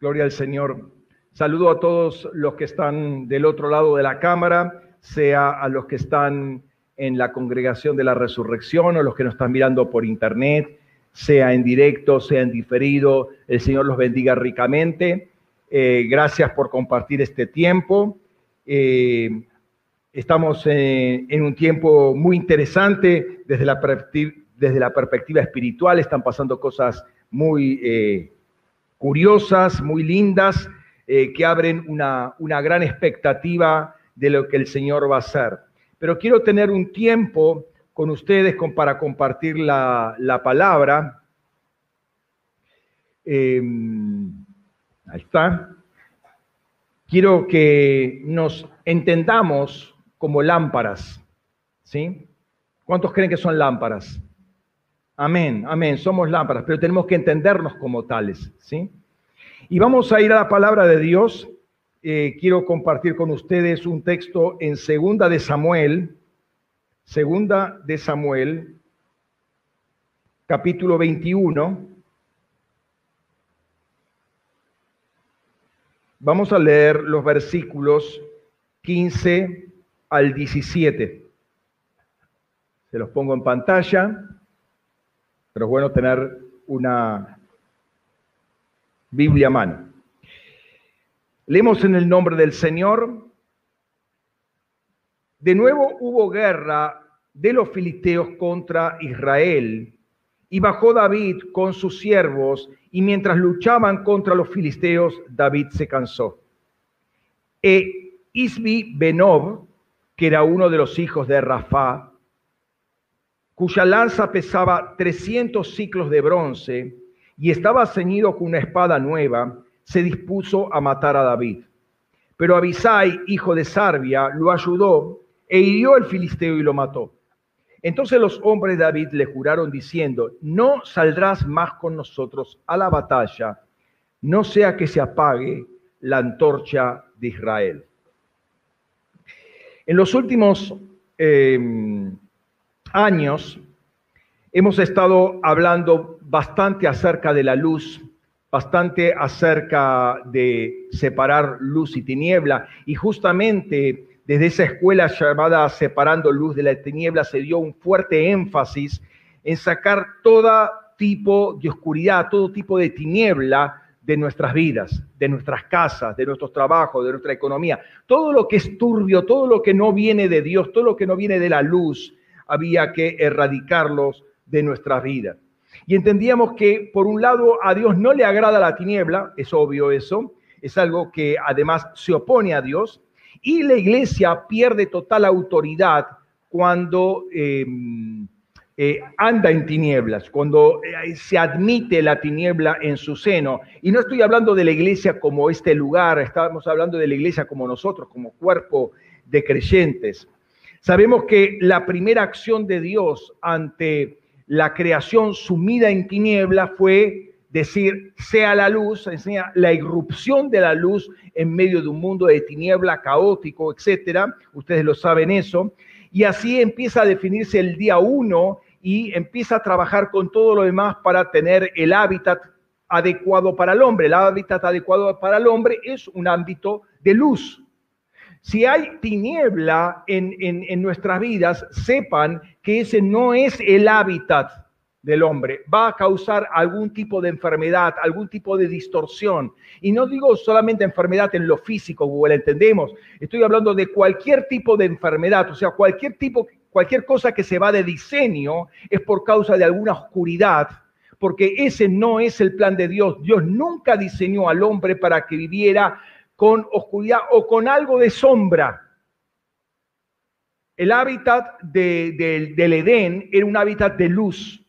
Gloria al Señor. Saludo a todos los que están del otro lado de la cámara, sea a los que están en la congregación de la resurrección o los que nos están mirando por internet, sea en directo, sea en diferido. El Señor los bendiga ricamente. Eh, gracias por compartir este tiempo. Eh, estamos en, un tiempo muy interesante desde la, desde la perspectiva espiritual. Están pasando cosas muy eh, curiosas, muy lindas, eh, que abren una, gran expectativa de lo que el Señor va a hacer. Pero quiero tener un tiempo con ustedes para compartir la, palabra. Em, ahí está. Quiero que nos entendamos como lámparas. ¿Sí? ¿Cuántos creen que son lámparas? Amén, amén, somos lámparas, pero tenemos que entendernos como tales, ¿sí? Y vamos a ir a la palabra de Dios. Eh, quiero compartir con ustedes un texto en Segunda de Samuel, Segunda de Samuel, capítulo 21. Vamos a leer los versículos 15 al 17. Se los pongo en pantalla pero es bueno tener una Biblia a mano. Leemos en el nombre del Señor. De nuevo hubo guerra de los filisteos contra Israel, y bajó David con sus siervos, y mientras luchaban contra los filisteos, David se cansó. E Isbi Benob, que era uno de los hijos de Rafa, cuya lanza pesaba 300 ciclos de bronce y estaba ceñido con una espada nueva, se dispuso a matar a David. Pero Abisai, hijo de Sarbia, lo ayudó e hirió al filisteo y lo mató. Entonces los hombres de David le juraron diciendo, no saldrás más con nosotros a la batalla, no sea que se apague la antorcha de Israel. En los últimos eh, años hemos estado hablando bastante acerca de la luz, bastante acerca de separar luz y tiniebla, y justamente desde esa escuela llamada Separando Luz de la Tiniebla se dio un fuerte énfasis en sacar todo tipo de oscuridad, todo tipo de tiniebla de nuestras vidas, de nuestras casas, de nuestros trabajos, de nuestra economía. Todo lo que es turbio, todo lo que no viene de Dios, todo lo que no viene de la luz, había que erradicarlos de nuestra vida. Y entendíamos que, por un lado, a Dios no le agrada la tiniebla, es obvio eso, es algo que además se opone a Dios, y la iglesia pierde total autoridad cuando em, eh, anda en tinieblas, cuando eh, se admite la tiniebla en su seno. Y no estoy hablando de la iglesia como este lugar, estamos hablando de la iglesia como nosotros, como cuerpo de creyentes. Sabemos que la primera acción de Dios ante la creación sumida en tiniebla fue decir, sea la luz, enseña la irrupción de la luz en medio de un mundo de tiniebla caótico, etcétera. Ustedes lo saben eso. Y así empieza a definirse el día uno y empieza a trabajar con todo lo demás para tener el hábitat adecuado para el hombre. El hábitat adecuado para el hombre es un ámbito de luz. Si hay tiniebla en, nuestras vidas, sepan que ese no es el hábitat del hombre. Va a causar algún tipo de enfermedad, algún tipo de distorsión. Y no digo solamente enfermedad en lo físico, como la entendemos. Estoy hablando de cualquier tipo de enfermedad, o sea, cualquier tipo, cualquier cosa que se va de diseño es por causa de alguna oscuridad, porque ese no es el plan de Dios. Dios nunca diseñó al hombre para que viviera con oscuridad o con algo de sombra. El hábitat del Edén era un hábitat de luz.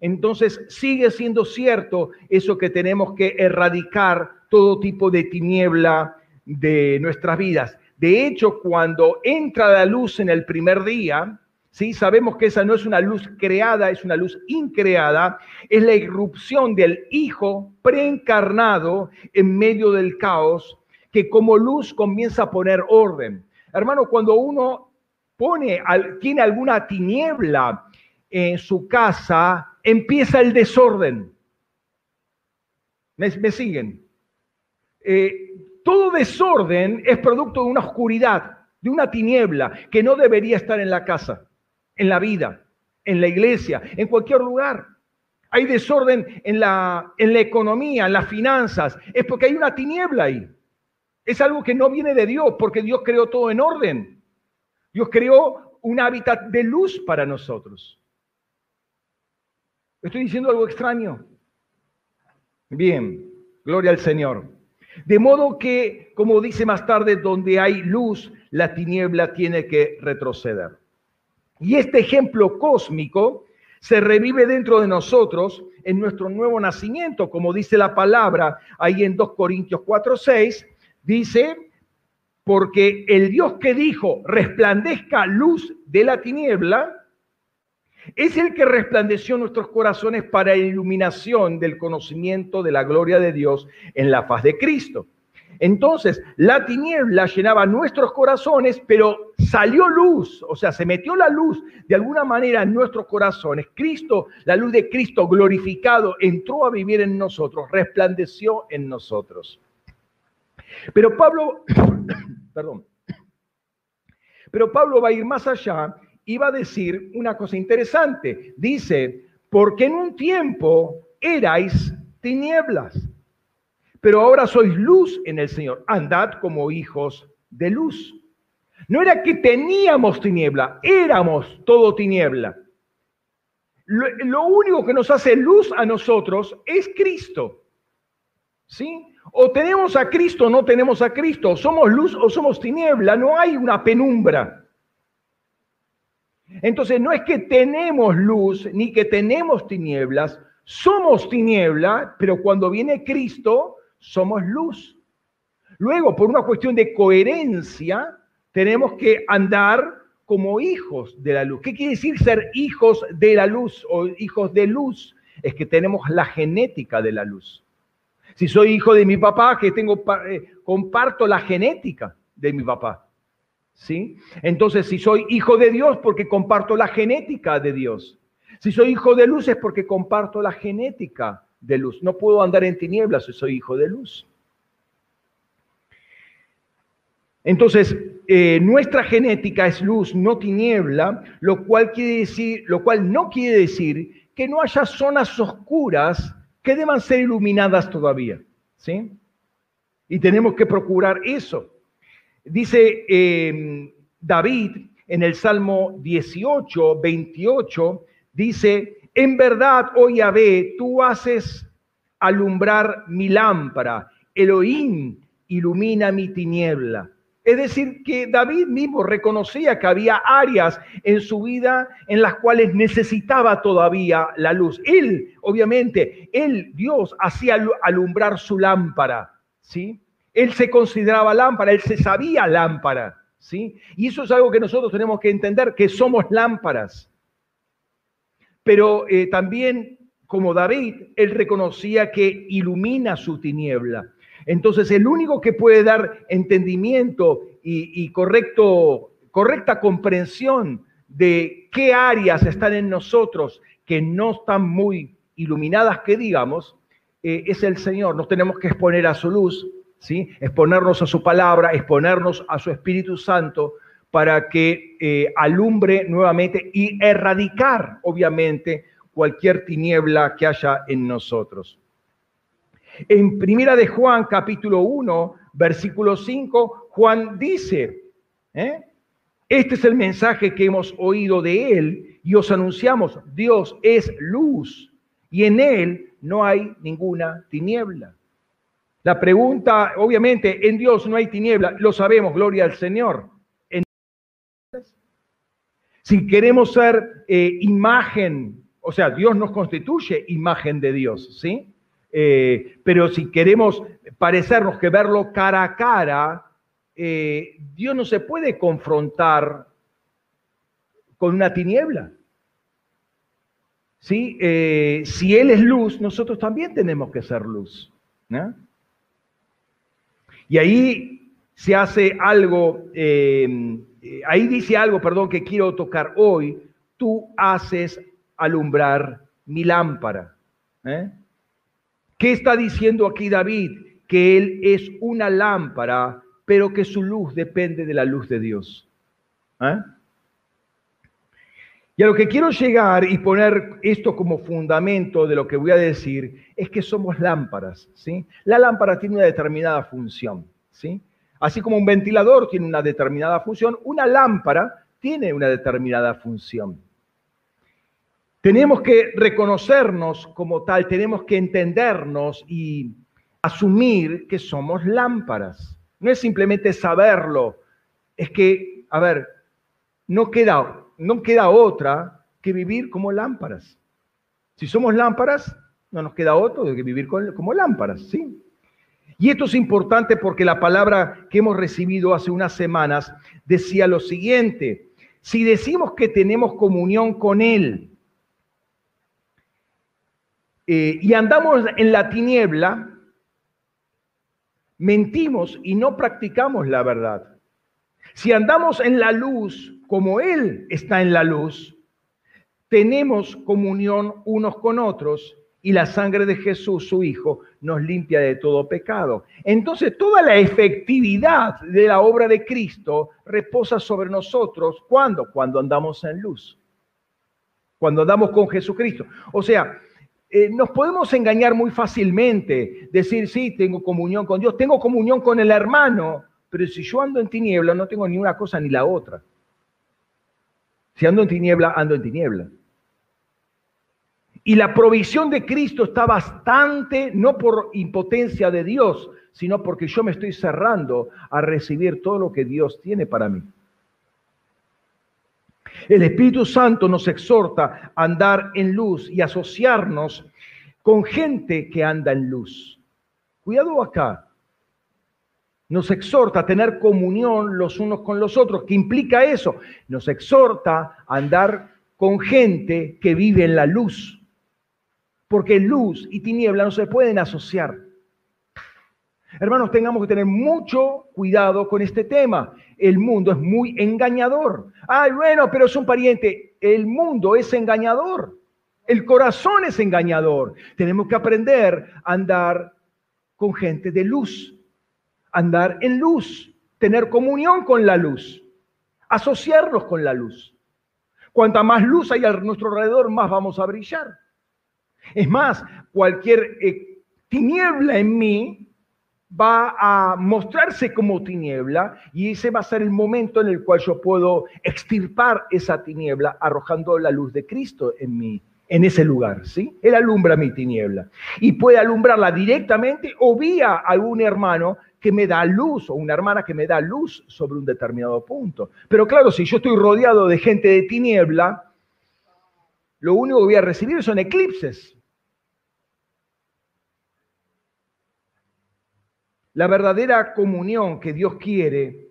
Entonces sigue siendo cierto eso que tenemos que erradicar todo tipo de tiniebla de nuestras vidas. De hecho, cuando entra la luz en el primer día, ¿sí? sabemos que esa no es una luz creada, es una luz increada, es la irrupción del Hijo preencarnado en medio del caos que como luz comienza a poner orden. Hermano, cuando uno pone, tiene alguna tiniebla en su casa, empieza el desorden. ¿Me, siguen? eh, todo desorden es producto de una oscuridad, de una tiniebla que no debería estar en la casa, en la vida, en la iglesia, en cualquier lugar. Hay desorden en la, en la economía, en las finanzas. Es porque hay una tiniebla ahí. Es algo que no viene de Dios, porque Dios creó todo en orden. Dios creó un hábitat de luz para nosotros. ¿Estoy diciendo algo extraño? Bien, gloria al Señor. De modo que, como dice más tarde, donde hay luz, la tiniebla tiene que retroceder. Y este ejemplo cósmico se revive dentro de nosotros en nuestro nuevo nacimiento, como dice la palabra ahí en 2 Corintios 4, 6, dice, porque el Dios que dijo, resplandezca luz de la tiniebla, es el que resplandeció nuestros corazones para iluminación del conocimiento de la gloria de Dios en la faz de Cristo. Entonces, la tiniebla llenaba nuestros corazones, pero salió luz, o sea, se metió la luz de alguna manera en nuestros corazones. Cristo, la luz de Cristo glorificado, entró a vivir en nosotros, resplandeció en nosotros. Pero Pablo, perdón, pero Pablo va a ir más allá y va a decir una cosa interesante. Dice, porque en un tiempo erais tinieblas pero ahora sois luz en el Señor. Andad como hijos de luz. No era que teníamos tiniebla, éramos todo tiniebla. Lo, único que nos hace luz a nosotros es Cristo. ¿Sí? O tenemos a Cristo o no tenemos a Cristo. Somos luz o somos tiniebla. No hay una penumbra. Entonces no es que tenemos luz ni que tenemos tinieblas. Somos tiniebla, pero cuando viene Cristo, somos luz. Luego, por una cuestión de coherencia, tenemos que andar como hijos de la luz. ¿Qué quiere decir ser hijos de la luz o hijos de luz? Es que tenemos la genética de la luz. Si soy hijo de mi papá, que tengo eh, comparto la genética de mi papá. ¿Sí? Entonces, si soy hijo de Dios, porque comparto la genética de Dios. Si soy hijo de luz es porque comparto la genética de luz. No puedo andar en tinieblas si soy hijo de luz. Entonces, eh, nuestra genética es luz, no tiniebla, lo cual, quiere decir, lo cual no quiere decir que no haya zonas oscuras que deban ser iluminadas todavía. ¿sí? Y tenemos que procurar eso. Dice eh, David en el Salmo 18, 28, dice, en verdad, oh Yahvé, tú haces alumbrar mi lámpara. Elohim ilumina mi tiniebla. Es decir, que David mismo reconocía que había áreas en su vida en las cuales necesitaba todavía la luz. Él, obviamente, él, Dios, hacía alumbrar su lámpara, ¿sí? Él se consideraba lámpara, él se sabía lámpara, ¿sí? Y eso es algo que nosotros tenemos que entender, que somos lámparas. Pero eh, también, como David, él reconocía que ilumina su tiniebla. Entonces, el único que puede dar entendimiento y, correcto, correcta comprensión de qué áreas están en nosotros que no están muy iluminadas, que digamos, eh, es el Señor. Nos tenemos que exponer a su luz, ¿sí? exponernos a su palabra, exponernos a su Espíritu Santo para que eh, alumbre nuevamente y erradicar, obviamente, cualquier tiniebla que haya en nosotros. En Primera de Juan, capítulo 1, versículo 5, Juan dice, ¿eh? este es el mensaje que hemos oído de él y os anunciamos, Dios es luz y en él no hay ninguna tiniebla. La pregunta, obviamente, en Dios no hay tiniebla, lo sabemos, gloria al Señor. Si queremos ser eh, imagen, o sea, Dios nos constituye imagen de Dios, ¿sí? Eh, pero si queremos parecernos que verlo cara a cara, eh, Dios no se puede confrontar con una tiniebla. ¿Sí? si Él es luz, nosotros también tenemos que ser luz. Y ahí se hace algo eh, ahí dice algo, perdón, que quiero tocar hoy. Tú haces alumbrar mi lámpara. ¿eh? ¿Qué está diciendo aquí David? que Él es una lámpara, pero que su luz depende de la luz de Dios. ¿Eh? Y a lo que quiero llegar y poner esto como fundamento de lo que voy a decir es que somos lámparas, ¿sí? La lámpara tiene una determinada función, ¿sí? Así como un ventilador tiene una determinada función, una lámpara tiene una determinada función. Tenemos que reconocernos como tal, tenemos que entendernos y asumir que somos lámparas. No es simplemente saberlo, es que, a ver, no queda, no queda otra que vivir como lámparas. Si somos lámparas, no nos queda otro que vivir como lámparas, ¿sí? Y esto es importante porque la palabra que hemos recibido hace unas semanas decía lo siguiente, si decimos que tenemos comunión con Él eh, y andamos en la tiniebla, mentimos y no practicamos la verdad. Si andamos en la luz como Él está en la luz, tenemos comunión unos con otros y la sangre de Jesús, su Hijo, nos limpia de todo pecado. Entonces, toda la efectividad de la obra de Cristo reposa sobre nosotros. ¿Cuándo? Cuando andamos en luz. Cuando andamos con Jesucristo. O sea, eh, nos podemos engañar muy fácilmente, decir, sí, tengo comunión con Dios, tengo comunión con el hermano, pero si yo ando en tiniebla, no tengo ni una cosa ni la otra. Si ando en tiniebla, ando en tiniebla. Y la provisión de Cristo está bastante, no por impotencia de Dios, sino porque yo me estoy cerrando a recibir todo lo que Dios tiene para mí. El Espíritu Santo nos exhorta a andar en luz y asociarnos con gente que anda en luz. Cuidado acá. Nos exhorta a tener comunión los unos con los otros. ¿Qué implica eso? Nos exhorta a andar con gente que vive en la luz porque luz y tiniebla no se pueden asociar. Hermanos, tengamos que tener mucho cuidado con este tema. El mundo es muy engañador. Ay, bueno, pero es un pariente. El mundo es engañador. El corazón es engañador. Tenemos que aprender a andar con gente de luz, andar en luz, tener comunión con la luz, asociarnos con la luz. Cuanta más luz hay a nuestro alrededor, más vamos a brillar. Es más, cualquier eh, tiniebla en mí va a mostrarse como tiniebla y ese va a ser el momento en el cual yo puedo extirpar esa tiniebla arrojando la luz de Cristo en mí, en ese lugar, ¿sí? Él alumbra mi tiniebla y puede alumbrarla directamente o vía algún hermano que me da luz o una hermana que me da luz sobre un determinado punto. Pero claro, si yo estoy rodeado de gente de tiniebla, lo único que voy a recibir son eclipses. La verdadera comunión que Dios quiere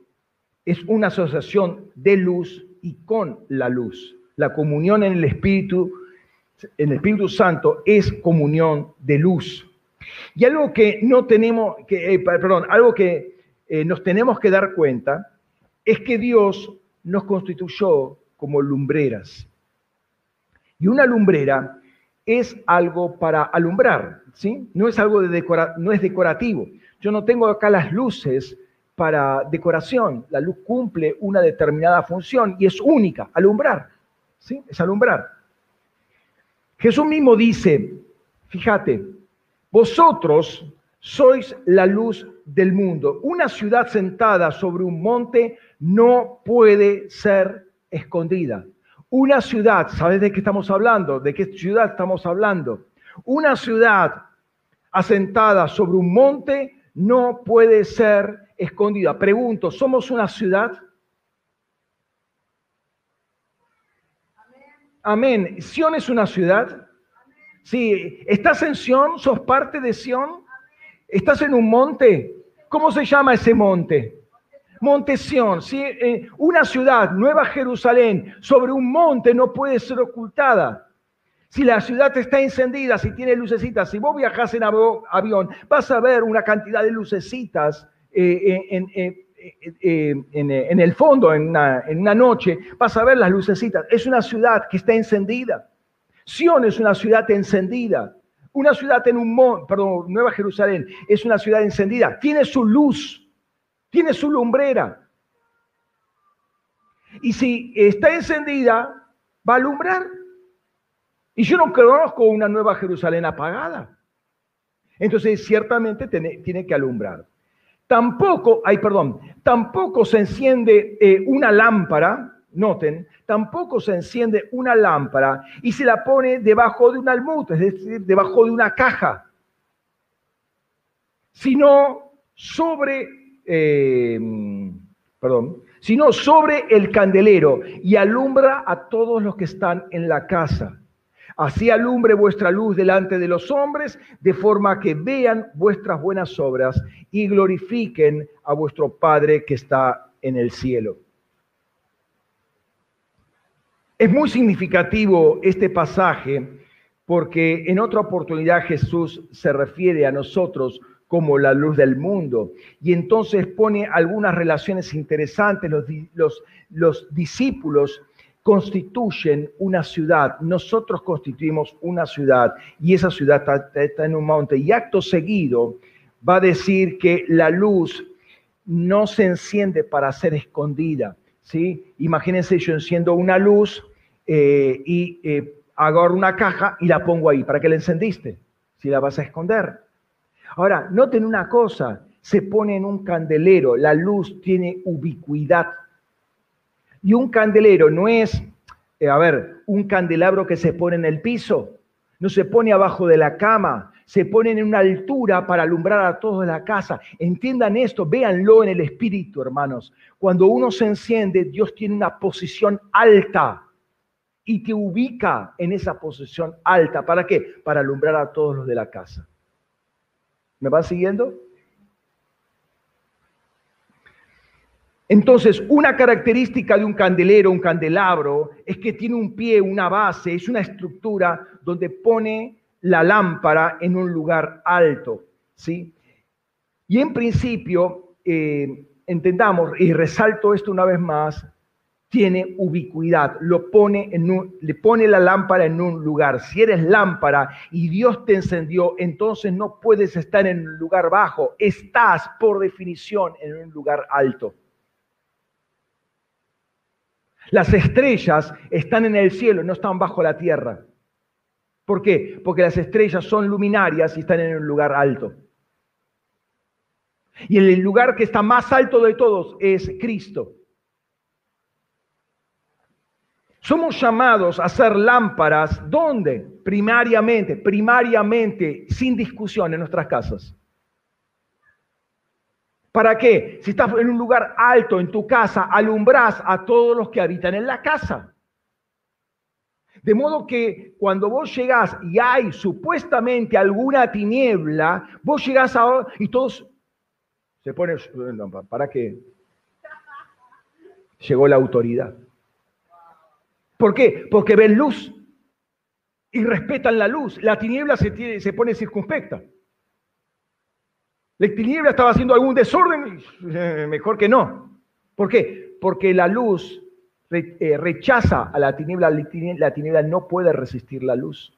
es una asociación de luz y con la luz. La comunión en el Espíritu, en el Espíritu Santo es comunión de luz. Y algo que no tenemos, que, eh, perdón, algo que eh, nos tenemos que dar cuenta es que Dios nos constituyó como lumbreras. Y una lumbrera es algo para alumbrar, ¿sí? No es algo de no es decorativo. Yo no tengo acá las luces para decoración. La luz cumple una determinada función y es única, alumbrar, ¿sí? Es alumbrar. Jesús mismo dice, fíjate, vosotros sois la luz del mundo. Una ciudad sentada sobre un monte no puede ser escondida. Una ciudad, ¿sabes de qué estamos hablando? ¿De qué ciudad estamos hablando? Una ciudad asentada sobre un monte no puede ser escondida. Pregunto, ¿somos una ciudad? Amén. ¿Sion es una ciudad? Sí. ¿Estás en Sion? ¿Sos parte de Sion? ¿Estás en un monte? ¿Cómo se llama ese monte? Montesión, ¿sí? Eh, una ciudad, Nueva Jerusalén, sobre un monte no puede ser ocultada. Si la ciudad está encendida, si tiene lucecitas, si vos viajas en avión, vas a ver una cantidad de lucecitas eh, eh, en, el fondo, en una noche, vas a ver las lucecitas. Es una ciudad que está encendida. Sion es una ciudad encendida. Una ciudad en un monte, perdón, Nueva Jerusalén es una ciudad encendida, tiene su luz, tiene su lumbrera. Y si está encendida, va a alumbrar. Y yo no conozco una Nueva Jerusalén apagada. Entonces, ciertamente tiene, que alumbrar. Tampoco, ay, perdón, tampoco se enciende eh, una lámpara, noten, tampoco se enciende una lámpara y se la pone debajo de un almud, es decir, debajo de una caja, sino sobre, eh, perdón, sino sobre el candelero y alumbra a todos los que están en la casa. Así alumbre vuestra luz delante de los hombres, de forma que vean vuestras buenas obras y glorifiquen a vuestro Padre que está en el cielo. Es muy significativo este pasaje porque en otra oportunidad Jesús se refiere a nosotros como la luz del mundo. Y entonces pone algunas relaciones interesantes. Los, los, los discípulos constituyen una ciudad, nosotros constituimos una ciudad y esa ciudad está, en un monte. Y acto seguido va a decir que la luz no se enciende para ser escondida. ¿sí? Imagínense, yo enciendo una luz eh, y eh, agarro una caja y la pongo ahí. ¿Para qué la encendiste? Si la vas a esconder. Ahora, noten una cosa, se pone en un candelero, la luz tiene ubicuidad y un candelero no es, eh, a ver, un candelabro que se pone en el piso, no se pone abajo de la cama, se pone en una altura para alumbrar a todos la casa. Entiendan esto, véanlo en el espíritu, hermanos. Cuando uno se enciende, Dios tiene una posición alta y te ubica en esa posición alta. ¿Para qué? Para alumbrar a todos los de la casa. ¿Me van siguiendo? Entonces, una característica de un candelero, un candelabro, es que tiene un pie, una base, es una estructura donde pone la lámpara en un lugar alto, ¿sí? Y en principio, eh, entendamos, y resalto esto una vez más, tiene ubicuidad, lo pone en le pone la lámpara en un lugar. Si eres lámpara y Dios te encendió, entonces no puedes estar en un lugar bajo, estás por definición en un lugar alto. Las estrellas están en el cielo, no están bajo la tierra. ¿Por qué? Porque las estrellas son luminarias y están en un lugar alto. Y el lugar que está más alto de todos es Cristo. Somos llamados a ser lámparas, ¿dónde? Primariamente, primariamente, sin discusión en nuestras casas. ¿Para qué? Si estás en un lugar alto en tu casa, alumbrás a todos los que habitan en la casa. De modo que cuando vos llegás y hay supuestamente alguna tiniebla, vos llegás a y todos se ponen, ¿para qué? Llegó la autoridad. ¿Por qué? Porque ven luz y respetan la luz. La tiniebla se, se pone circunspecta. La tiniebla estaba haciendo algún desorden, eh, mejor que no. ¿Por qué? Porque la luz eh, rechaza a la tiniebla, la tiniebla no puede resistir la luz.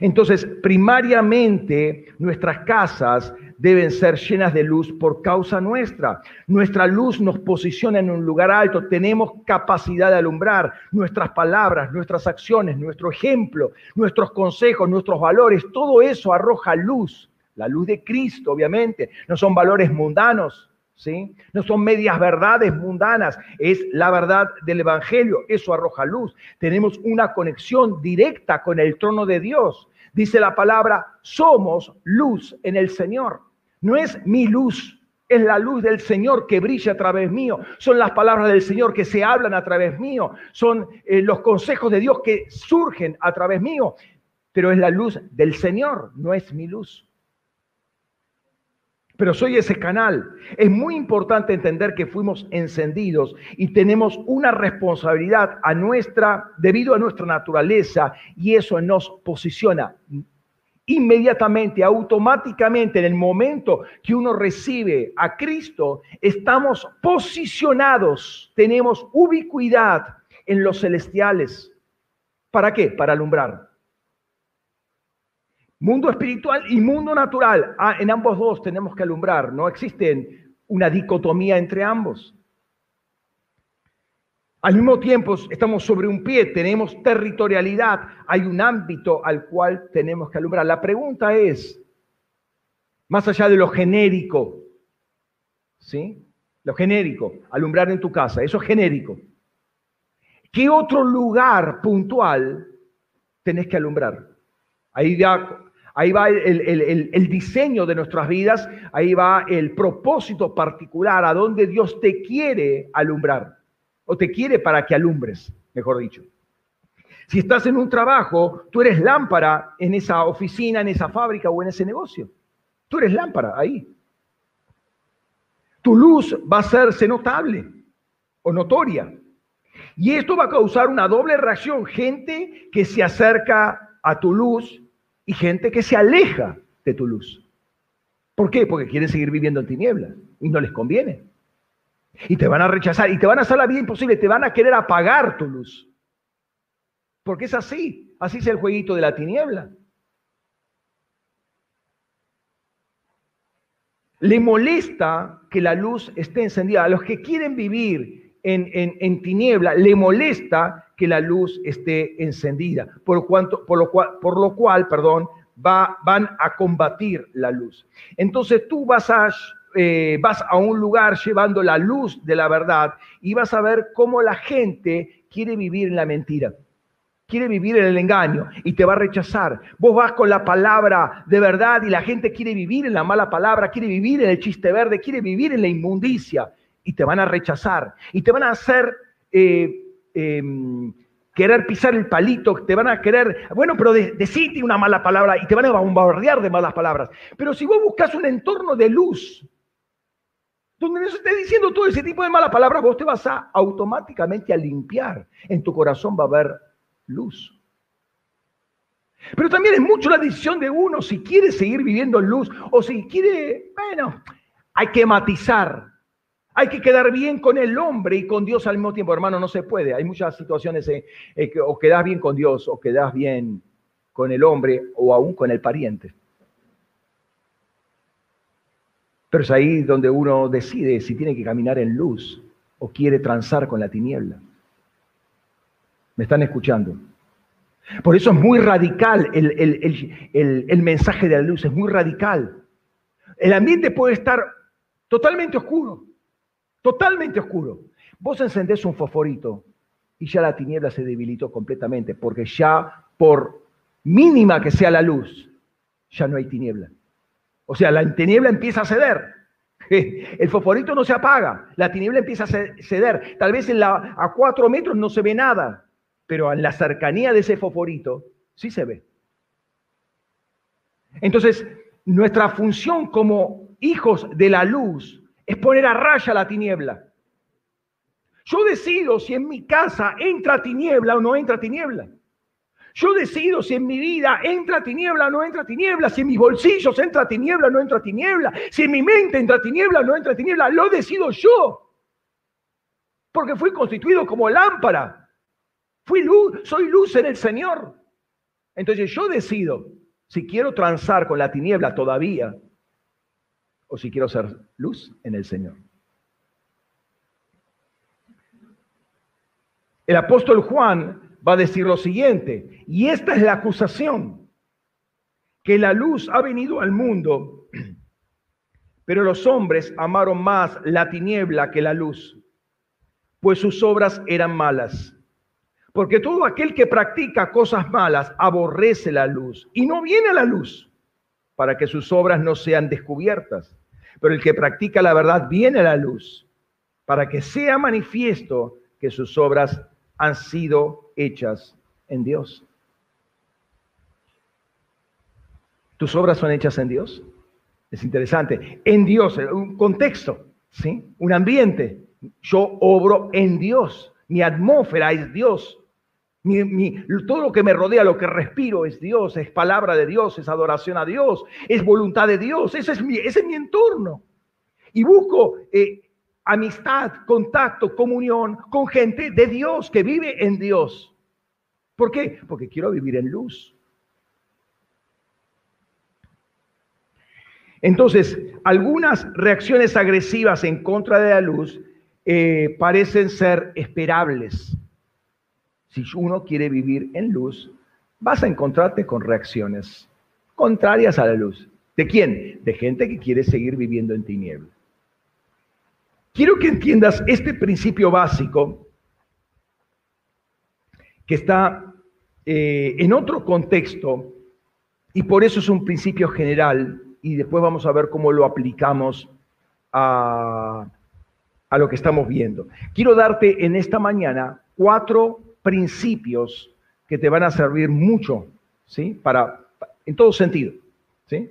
Entonces, primariamente, nuestras casas deben ser llenas de luz por causa nuestra. Nuestra luz nos posiciona en un lugar alto, tenemos capacidad de alumbrar nuestras palabras, nuestras acciones, nuestro ejemplo, nuestros consejos, nuestros valores, todo eso arroja luz. La luz de Cristo, obviamente, no son valores mundanos, ¿Sí? No son medias verdades mundanas, es la verdad del Evangelio, eso arroja luz. Tenemos una conexión directa con el trono de Dios. Dice la palabra, somos luz en el Señor. No es mi luz, es la luz del Señor que brilla a través mío. Son las palabras del Señor que se hablan a través mío. Son eh, los consejos de Dios que surgen a través mío. Pero es la luz del Señor, no es mi luz pero soy ese canal. Es muy importante entender que fuimos encendidos y tenemos una responsabilidad a nuestra, debido a nuestra naturaleza, y eso nos posiciona inmediatamente, automáticamente, en el momento que uno recibe a Cristo, estamos posicionados, tenemos ubicuidad en los celestiales. ¿Para qué? Para alumbrar. Mundo espiritual y mundo natural. Ah, en ambos dos tenemos que alumbrar. No existe una dicotomía entre ambos. Al mismo tiempo, estamos sobre un pie, tenemos territorialidad, hay un ámbito al cual tenemos que alumbrar. La pregunta es, más allá de lo genérico, ¿sí? Lo genérico, alumbrar en tu casa, eso es genérico. ¿Qué otro lugar puntual tenés que alumbrar? Ahí, ahí va el, el, diseño de nuestras vidas, ahí va el propósito particular, a donde Dios te quiere alumbrar, o te quiere para que alumbres, mejor dicho. Si estás en un trabajo, tú eres lámpara en esa oficina, en esa fábrica o en ese negocio. Tú eres lámpara ahí. Tu luz va a hacerse notable o notoria. Y esto va a causar una doble reacción. Gente que se acerca a tu luz y gente que se aleja de tu luz. ¿Por qué? Porque quieren seguir viviendo en tinieblas y no les conviene. Y te van a rechazar y te van a hacer la vida imposible, te van a querer apagar tu luz. Porque es así, así es el jueguito de la tiniebla. Le molesta que la luz esté encendida. A los que quieren vivir en, en, tiniebla, le molesta que la luz esté encendida, por, cuanto, por, lo, cual, por lo cual perdón, va, van a combatir la luz. Entonces tú vas a, eh, vas a un lugar llevando la luz de la verdad y vas a ver cómo la gente quiere vivir en la mentira quiere vivir en el engaño y te va a rechazar. Vos vas con la palabra de verdad y la gente quiere vivir en la mala palabra, quiere vivir en el chiste verde, quiere vivir en la inmundicia y te van a rechazar y te van a hacer eh, em, querer pisar el palito, te van a querer, bueno, pero de, decirte una mala palabra y te van a bombardear de malas palabras. Pero si vos buscas un entorno de luz, donde no se esté diciendo todo ese tipo de malas palabras, vos te vas a automáticamente a limpiar. En tu corazón va a haber luz. Pero también es mucho la decisión de uno si quiere seguir viviendo en luz o si quiere, bueno, hay que matizar. Hay que quedar bien con el hombre y con Dios al mismo tiempo. Hermano, no se puede. Hay muchas situaciones en que o quedas bien con Dios o quedas bien con el hombre o aún con el pariente. Pero es ahí donde uno decide si tiene que caminar en luz o quiere transar con la tiniebla. ¿Me están escuchando? Por eso es muy radical el, mensaje de la luz, es muy radical. El ambiente puede estar totalmente oscuro, totalmente oscuro. Vos encendés un fosforito y ya la tiniebla se debilitó completamente, porque ya por mínima que sea la luz, ya no hay tiniebla. O sea, la tiniebla empieza a ceder. El fosforito no se apaga, la tiniebla empieza a ceder. Tal vez en la, a cuatro metros no se ve nada, pero en la cercanía de ese fosforito sí se ve. Entonces, nuestra función como hijos de la luz es poner a raya la tiniebla. Yo decido si en mi casa entra tiniebla o no entra tiniebla. Yo decido si en mi vida entra tiniebla o no entra tiniebla, si en mis bolsillos entra tiniebla o no entra tiniebla, si en mi mente entra tiniebla o no entra tiniebla, lo decido yo. Porque fui constituido como lámpara. Fui luz, soy luz en el Señor. Entonces yo decido si quiero transar con la tiniebla todavía o si quiero ser luz en el Señor. El apóstol Juan va a decir lo siguiente, y esta es la acusación, que la luz ha venido al mundo, pero los hombres amaron más la tiniebla que la luz, pues sus obras eran malas. Porque todo aquel que practica cosas malas aborrece la luz y no viene a la luz para que sus obras no sean descubiertas. Pero el que practica la verdad viene a la luz para que sea manifiesto que sus obras han sido hechas en Dios. ¿Tus obras son hechas en Dios? Es interesante. En Dios, un contexto, ¿sí? Un ambiente. Yo obro en Dios. Mi atmósfera es Dios todo lo que me rodea, lo que respiro es Dios, es palabra de Dios, es adoración a Dios, es voluntad de Dios, ese es mi, ese es mi entorno. Y busco eh, amistad, contacto, comunión con gente de Dios, que vive en Dios. ¿Por qué? Porque quiero vivir en luz. Entonces, algunas reacciones agresivas en contra de la luz eh, parecen ser esperables. Si uno quiere vivir en luz, vas a encontrarte con reacciones contrarias a la luz. ¿De quién? De gente que quiere seguir viviendo en tinieblas. Quiero que entiendas este principio básico que está eh, en otro contexto y por eso es un principio general y después vamos a ver cómo lo aplicamos a, a lo que estamos viendo. Quiero darte en esta mañana cuatro principios que te van a servir mucho, ¿sí? Para, en todo sentido, ¿sí?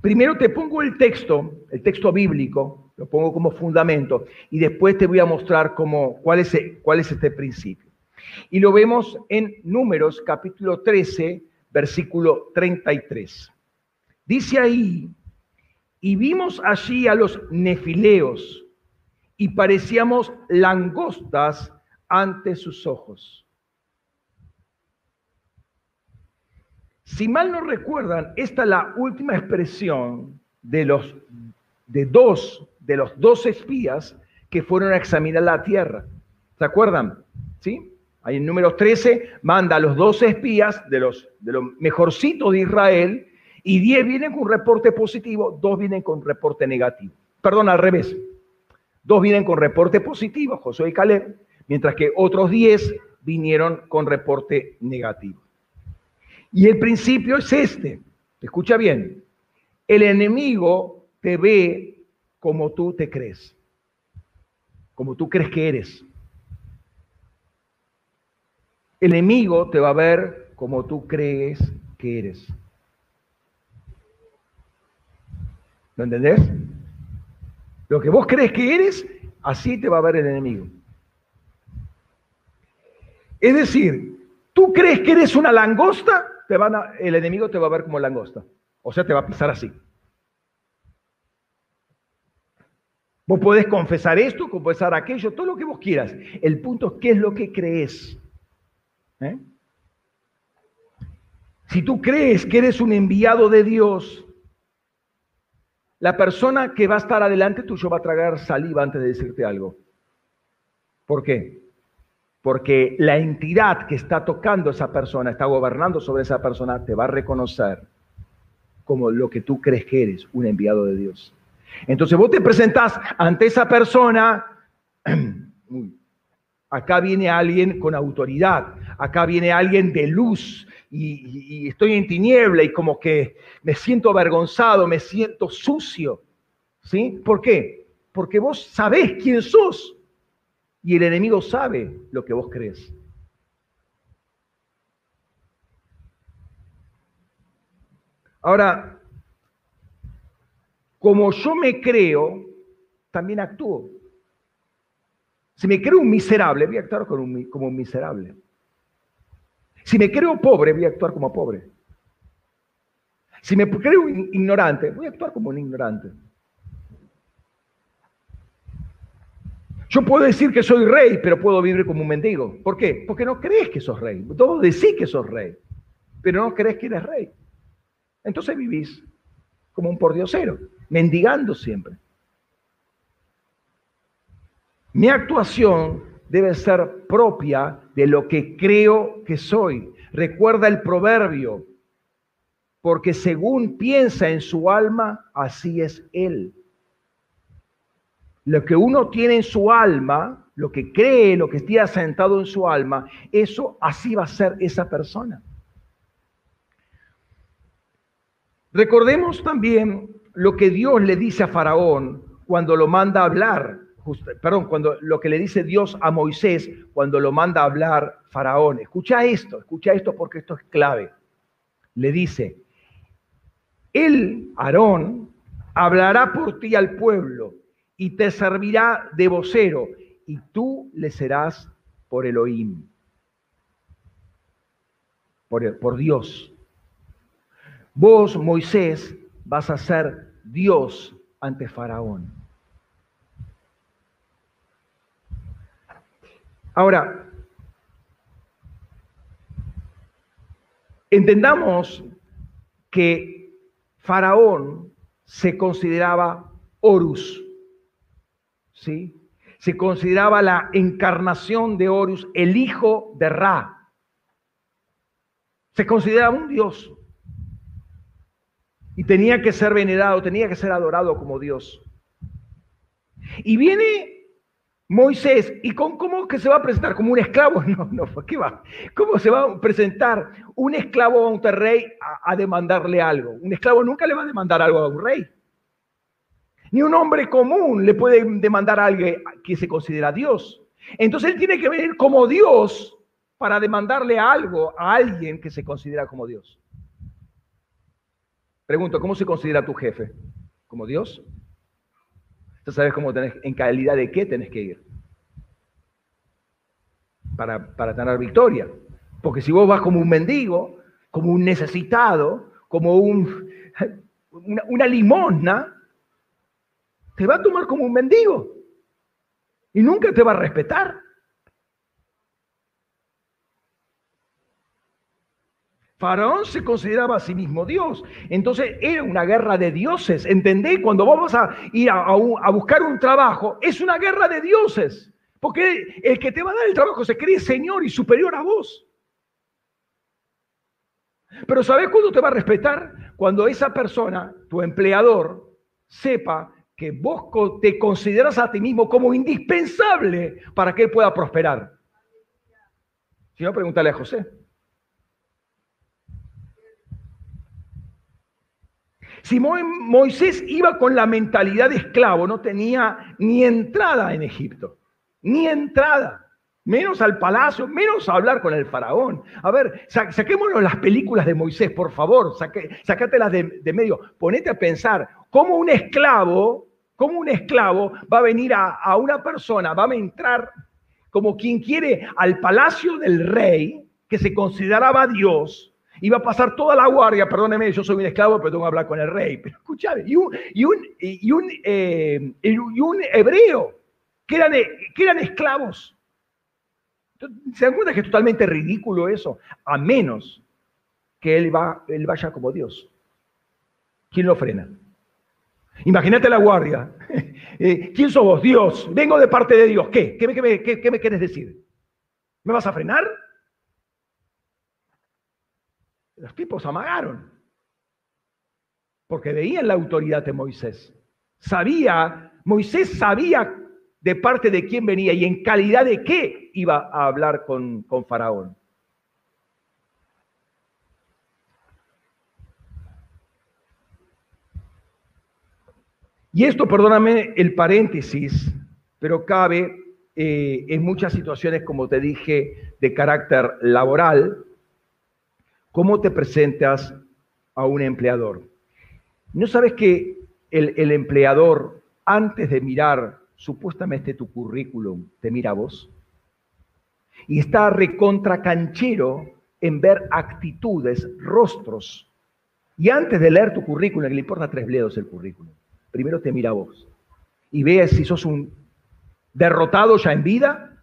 Primero te pongo el texto, el texto bíblico, lo pongo como fundamento, y después te voy a mostrar cómo, cuál, es, cuál es este principio. Y lo vemos en Números capítulo 13, versículo 33. Dice ahí, y vimos allí a los nefileos, y parecíamos langostas ante sus ojos. Si mal no recuerdan, esta es la última expresión de los de dos de los dos espías que fueron a examinar la tierra. ¿Se acuerdan? ¿Sí? Ahí en número 13 manda a los dos espías de los, de los mejorcitos de Israel y 10 vienen con reporte positivo, dos vienen con reporte negativo. Perdón, al revés. Dos vienen con reporte positivo, Josué y Caleb, mientras que otros 10 vinieron con reporte negativo. Y el principio es este, escucha bien, el enemigo te ve como tú te crees, como tú crees que eres. El enemigo te va a ver como tú crees que eres. ¿Lo entendés? Lo que vos crees que eres, así te va a ver el enemigo. Es decir, tú crees que eres una langosta, te van a, el enemigo te va a ver como langosta. O sea, te va a pisar así. Vos podés confesar esto, confesar aquello, todo lo que vos quieras. El punto es qué es lo que crees. ¿Eh? Si tú crees que eres un enviado de Dios, la persona que va a estar adelante tuyo va a tragar saliva antes de decirte algo. ¿Por qué? Porque la entidad que está tocando a esa persona, está gobernando sobre esa persona, te va a reconocer como lo que tú crees que eres, un enviado de Dios. Entonces vos te presentás ante esa persona, acá viene alguien con autoridad, acá viene alguien de luz y, estoy en tiniebla y como que me siento avergonzado, me siento sucio. ¿Sí? ¿Por qué? Porque vos sabés quién sos y el enemigo sabe lo que vos crees. Ahora, como yo me creo, también actúo. Si me creo un miserable, voy a actuar como un, miserable. Si me creo pobre, voy a actuar como pobre. Si me creo ignorante, voy a actuar como un ignorante. Yo puedo decir que soy rey, pero puedo vivir como un mendigo. ¿Por qué? Porque no crees que sos rey. Todos decís que sos rey, pero no crees que eres rey. Entonces vivís como un pordiosero mendigando siempre. Mi actuación debe ser propia de lo que creo que soy. Recuerda el proverbio, porque según piensa en su alma, así es él. Lo que uno tiene en su alma, lo que cree, lo que esté asentado en su alma, eso así va a ser esa persona. Recordemos también lo que Dios le dice a Faraón cuando lo manda a hablar, perdón, cuando lo que le dice Dios a Moisés cuando lo manda a hablar Faraón. Escucha esto, escucha esto porque esto es clave. Le dice, él, Aarón, hablará por ti al pueblo y te servirá de vocero y tú le serás por Elohim, por, por Dios. Vos, Moisés, vas a ser Dios ante Faraón. Ahora, entendamos que Faraón se consideraba Horus. Se consideraba la encarnación de Horus, el hijo de Ra. Se consideraba un dios. Y tenía que ser venerado, tenía que ser adorado como Dios. Y viene Moisés, ¿y con, cómo que se va a presentar? ¿Como un esclavo? No, no, ¿qué va? ¿Cómo se va a presentar un esclavo a un rey a, a, demandarle algo? Un esclavo nunca le va a demandar algo a un rey. Ni un hombre común le puede demandar a alguien que se considera Dios. Entonces él tiene que venir como Dios para demandarle algo a alguien que se considera como Dios. Pregunto, ¿cómo se considera tu jefe? ¿Como Dios? Tú sabes cómo tenés, en calidad de qué tenés que ir. Para, para tener victoria. Porque si vos vas como un mendigo, como un necesitado, como un, una, una limosna, te va a tomar como un mendigo. Y nunca te va a respetar. Faraón se consideraba a sí mismo Dios. Entonces era una guerra de dioses. ¿Entendés? Cuando vamos a ir a, buscar un trabajo, es una guerra de dioses. Porque el que te va a dar el trabajo se cree Señor y superior a vos. Pero ¿sabés cuándo te va a respetar? Cuando esa persona, tu empleador, sepa que vos te consideras a ti mismo como indispensable para que él pueda prosperar. Si no, pregúntale a José. Si Moisés iba con la mentalidad de esclavo, no tenía ni entrada en Egipto, ni entrada, menos al palacio, menos a hablar con el faraón. A ver, saquémonos las películas de Moisés, por favor, sacátelas de, de medio, ponete a pensar cómo un esclavo, cómo un esclavo va a venir a, a una persona, va a entrar como quien quiere al palacio del rey, que se consideraba Dios, Iba a pasar toda la guardia, perdóneme, yo soy un esclavo, pero tengo que hablar con el rey. Pero escuchame, y un, y un, y un, eh, y un hebreo, que eran, que eran esclavos. ¿Se dan cuenta que es totalmente ridículo eso? A menos que él, va, él vaya como Dios. ¿Quién lo frena? Imagínate la guardia. Eh, ¿Quién sos vos? Dios. Vengo de parte de Dios. ¿Qué? ¿Qué me, qué decir? ¿Me vas a frenar? Los tipos amagaron, porque veían la autoridad de Moisés. Sabía, Moisés sabía de parte de quién venía y en calidad de qué iba a hablar con, con Faraón. Y esto, perdóname el paréntesis, pero cabe eh, en muchas situaciones, como te dije, de carácter laboral, ¿Cómo te presentas a un empleador? ¿No sabes que el, empleador, antes de mirar supuestamente tu currículum, te mira a vos? Y está recontra canchero en ver actitudes, rostros. Y antes de leer tu currículum, que le importa tres bledos el currículum, primero te mira a vos. Y ve si sos un derrotado ya en vida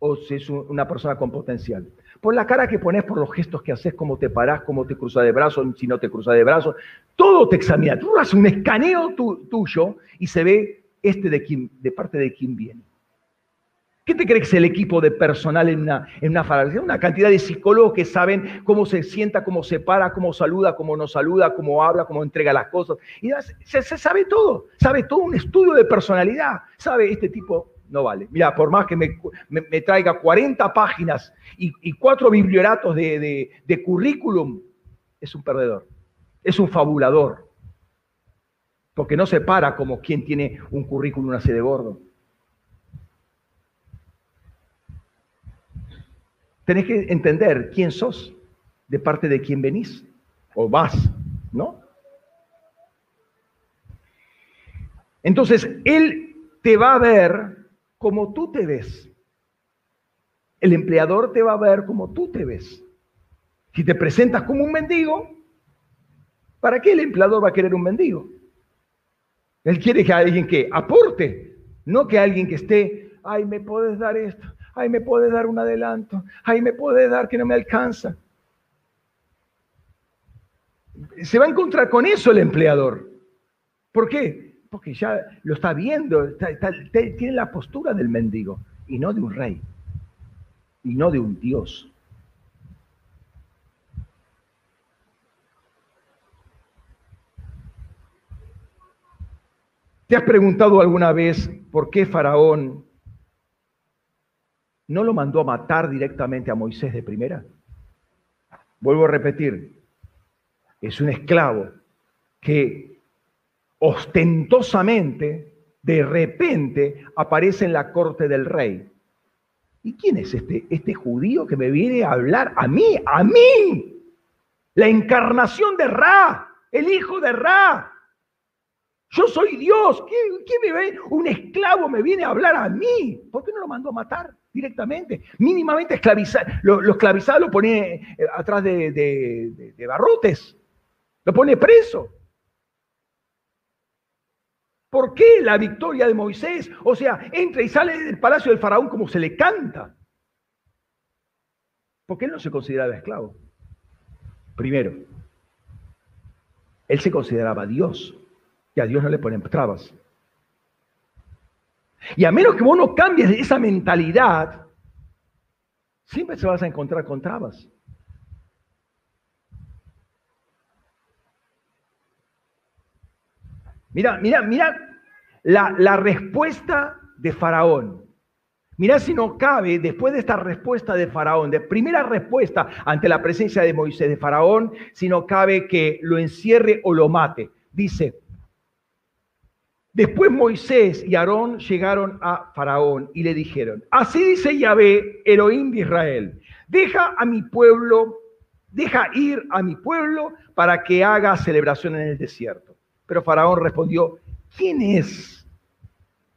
o si es una persona con potencial. Por la cara que pones, por los gestos que haces, cómo te parás, cómo te cruzas de brazos, si no te cruzas de brazos, todo te examina. Tú haces un escaneo tuyo y se ve este de, quién, de parte de quién viene. ¿Qué te crees que es el equipo de personal en una, en una Una cantidad de psicólogos que saben cómo se sienta, cómo se para, cómo saluda, cómo no saluda, cómo habla, cómo entrega las cosas. Y se, sabe todo, sabe todo un estudio de personalidad. Sabe este tipo no vale. Mira, por más que me, traiga 40 páginas y, cuatro biblioratos de, de, currículum, es un perdedor, es un fabulador, porque no se para como quien tiene un currículum así de gordo. Tenés que entender quién sos, de parte de quién venís o vas, ¿no? Entonces, él te va a ver como tú te ves. El empleador te va a ver como tú te ves. Si te presentas como un mendigo, ¿para qué el empleador va a querer un mendigo? Él quiere que alguien que aporte, no que alguien que esté, ay, me puedes dar esto, ay, me puedes dar un adelanto, ay, me puedes dar que no me alcanza. Se va a encontrar con eso el empleador. ¿Por qué? Porque ya lo está viendo, tiene la postura del mendigo y no de un rey, y no de un Dios. ¿Te has preguntado alguna vez por qué Faraón no lo mandó a matar directamente a Moisés de primera? Vuelvo a repetir, es un esclavo que ostentosamente, de repente, aparece en la corte del rey. ¿Y quién es este, este judío que me viene a hablar a mí? ¡A mí! La encarnación de Ra, el hijo de Ra, yo soy Dios. ¿Quién, me ve? Un esclavo me viene a hablar a mí. ¿Por qué no lo mandó a matar directamente? Mínimamente esclavizar. Lo, esclavizado lo pone eh, atrás de, barrotes. Lo pone preso. ¿Por qué la victoria de Moisés? O sea, entra y sale del palacio del faraón como se le canta. ¿Por qué él no se consideraba esclavo? Primero, él se consideraba Dios. Y a Dios no le ponen trabas. Y a menos que vos no cambies esa mentalidad, siempre se vas a encontrar con trabas. Mira, mira, mira la, la respuesta de Faraón. Mira si no cabe, después de esta respuesta de Faraón, de primera respuesta ante la presencia de Moisés, de Faraón, si no cabe que lo encierre o lo mate. Dice, Después Moisés y Aarón llegaron a Faraón y le dijeron, así dice Yahvé, Elohim de Israel, deja a mi pueblo, deja ir a mi pueblo para que haga celebración en el desierto. Pero Faraón respondió, ¿quién es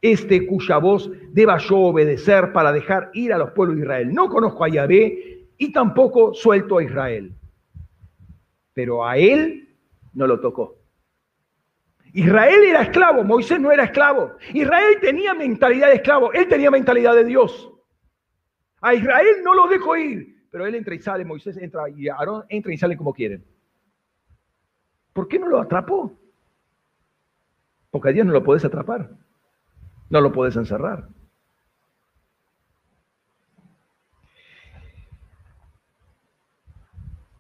este cuya voz deba yo obedecer para dejar ir a los pueblos de Israel? No conozco a Yahvé y tampoco suelto a Israel. Pero a él no lo tocó. Israel era esclavo, Moisés no era esclavo. Israel tenía mentalidad de esclavo, él tenía mentalidad de Dios. A Israel no lo dejó ir, pero él entra y sale, Moisés entra y Aarón entra y sale como quieren. ¿Por qué no lo atrapó? Porque a Dios no lo puedes atrapar, no lo puedes encerrar.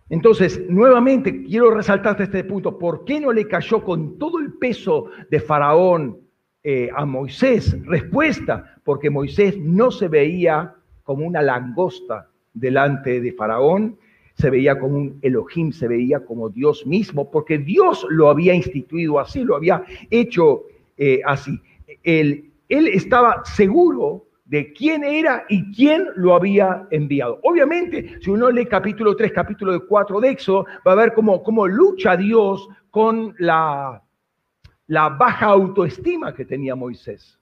Entonces, nuevamente quiero resaltarte este punto. ¿Por qué no le cayó con todo el peso de Faraón eh, a Moisés? Respuesta, porque Moisés no se veía como una langosta delante de Faraón, se veía como un Elohim, se veía como Dios mismo, porque Dios lo había instituido así, lo había hecho eh, así. Él, él estaba seguro de quién era y quién lo había enviado. Obviamente, si uno lee capítulo 3, capítulo 4 de Éxodo, va a ver cómo, cómo lucha Dios con la, baja autoestima que tenía Moisés.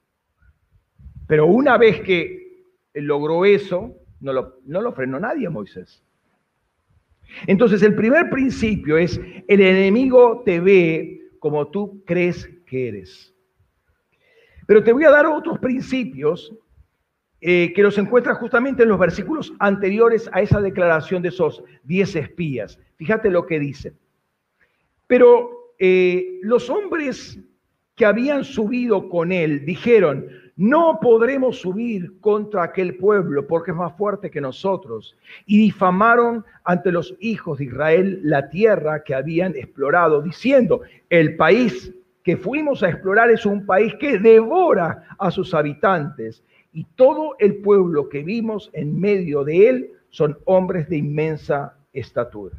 Pero una vez que logró eso, no lo, no lo frenó nadie a Moisés. Entonces, el primer principio es, el enemigo te ve como tú crees que eres. Pero te voy a dar otros principios eh, que los encuentra justamente en los versículos anteriores a esa declaración de esos diez espías. Fíjate lo que dice. Pero eh, los hombres que habían subido con él dijeron, no podremos subir contra aquel pueblo porque es más fuerte que nosotros. Y difamaron ante los hijos de Israel la tierra que habían explorado, diciendo, el país que fuimos a explorar es un país que devora a sus habitantes y todo el pueblo que vimos en medio de él son hombres de inmensa estatura.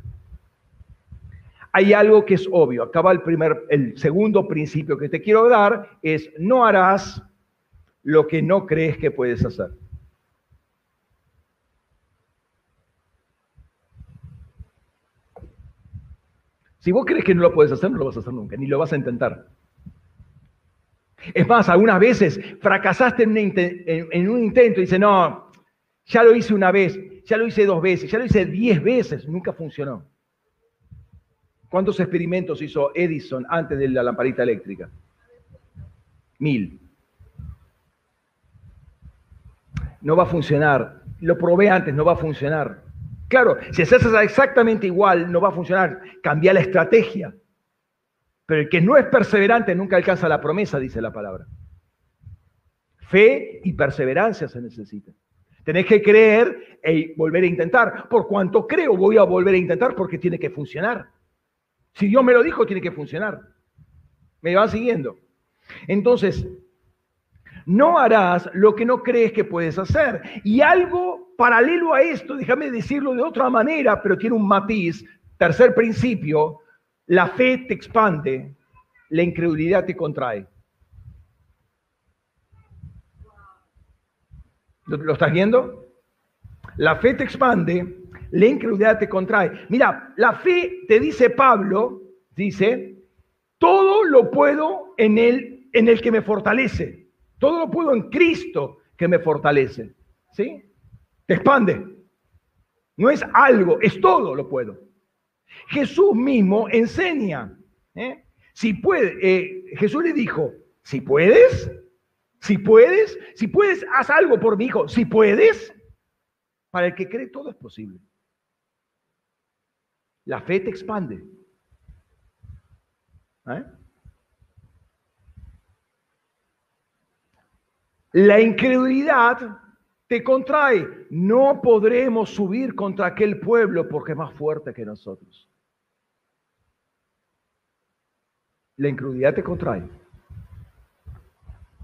Hay algo que es obvio. Acaba el primer, el segundo principio que te quiero dar es no harás lo que no crees que puedes hacer. Si vos crees que no lo puedes hacer, no lo vas a hacer nunca, ni lo vas a intentar. Es más, algunas veces fracasaste en un, intento y dices, no, ya lo hice una vez, ya lo hice dos veces, ya lo hice diez veces, nunca funcionó. ¿Cuántos experimentos hizo Edison antes de la lamparita eléctrica? Mil. No va a funcionar. Lo probé antes, no va a funcionar. Claro, si haces exactamente igual, no va a funcionar. Cambia la estrategia. Pero el que no es perseverante nunca alcanza la promesa, dice la palabra. Fe y perseverancia se necesitan. Tenés que creer y volver a intentar. Por cuanto creo, voy a volver a intentar porque tiene que funcionar. Si Dios me lo dijo, tiene que funcionar. ¿Me va siguiendo? Entonces, no harás lo que no crees que puedes hacer. Y algo paralelo a esto, déjame decirlo de otra manera, pero tiene un matiz. Tercer principio, la fe te expande, la incredulidad te contrae. ¿Lo, estás viendo? La fe te expande, la incredulidad te contrae. Mira, la fe, te dice Pablo, dice, todo lo puedo en el, en el que me fortalece. Todo lo puedo en Cristo que me fortalece. ¿Sí? Te expande. No es algo, es todo lo puedo. Jesús mismo enseña. ¿eh? Si puede, eh, Jesús le dijo, si puedes, si puedes, si puedes, haz algo por mi hijo. Si puedes, para el que cree todo es posible. La fe te expande. ¿Eh? La incredulidad te contrae. No podremos subir contra aquel pueblo porque es más fuerte que nosotros. La incredulidad te contrae.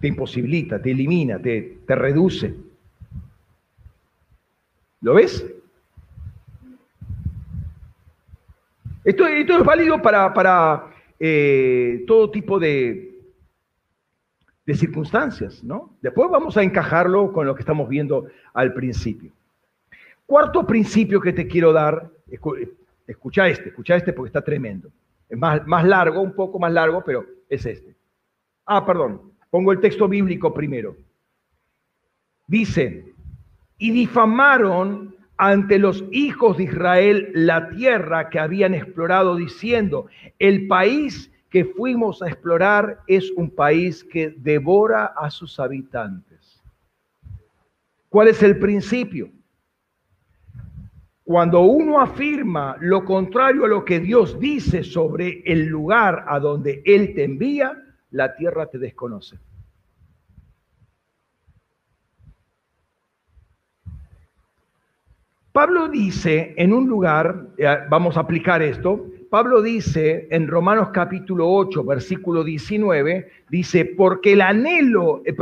Te imposibilita, te elimina, te, te reduce. ¿Lo ves? Esto, esto es válido para, para eh, todo tipo de, de circunstancias, ¿no? Después vamos a encajarlo con lo que estamos viendo al principio. Cuarto principio que te quiero dar, escucha este, escucha este porque está tremendo. Es más, más largo, un poco más largo, pero es este. Ah, perdón, pongo el texto bíblico primero. Dice, y difamaron ante los hijos de Israel la tierra que habían explorado, diciendo, el país que fuimos a explorar es un país que devora a sus habitantes. ¿Cuál es el principio? Cuando uno afirma lo contrario a lo que Dios dice sobre el lugar a donde Él te envía, la tierra te desconoce. Pablo dice en un lugar, eh, vamos a aplicar esto, Pablo dice en Romanos capítulo 8, versículo 19, dice, porque el anhelo, eh,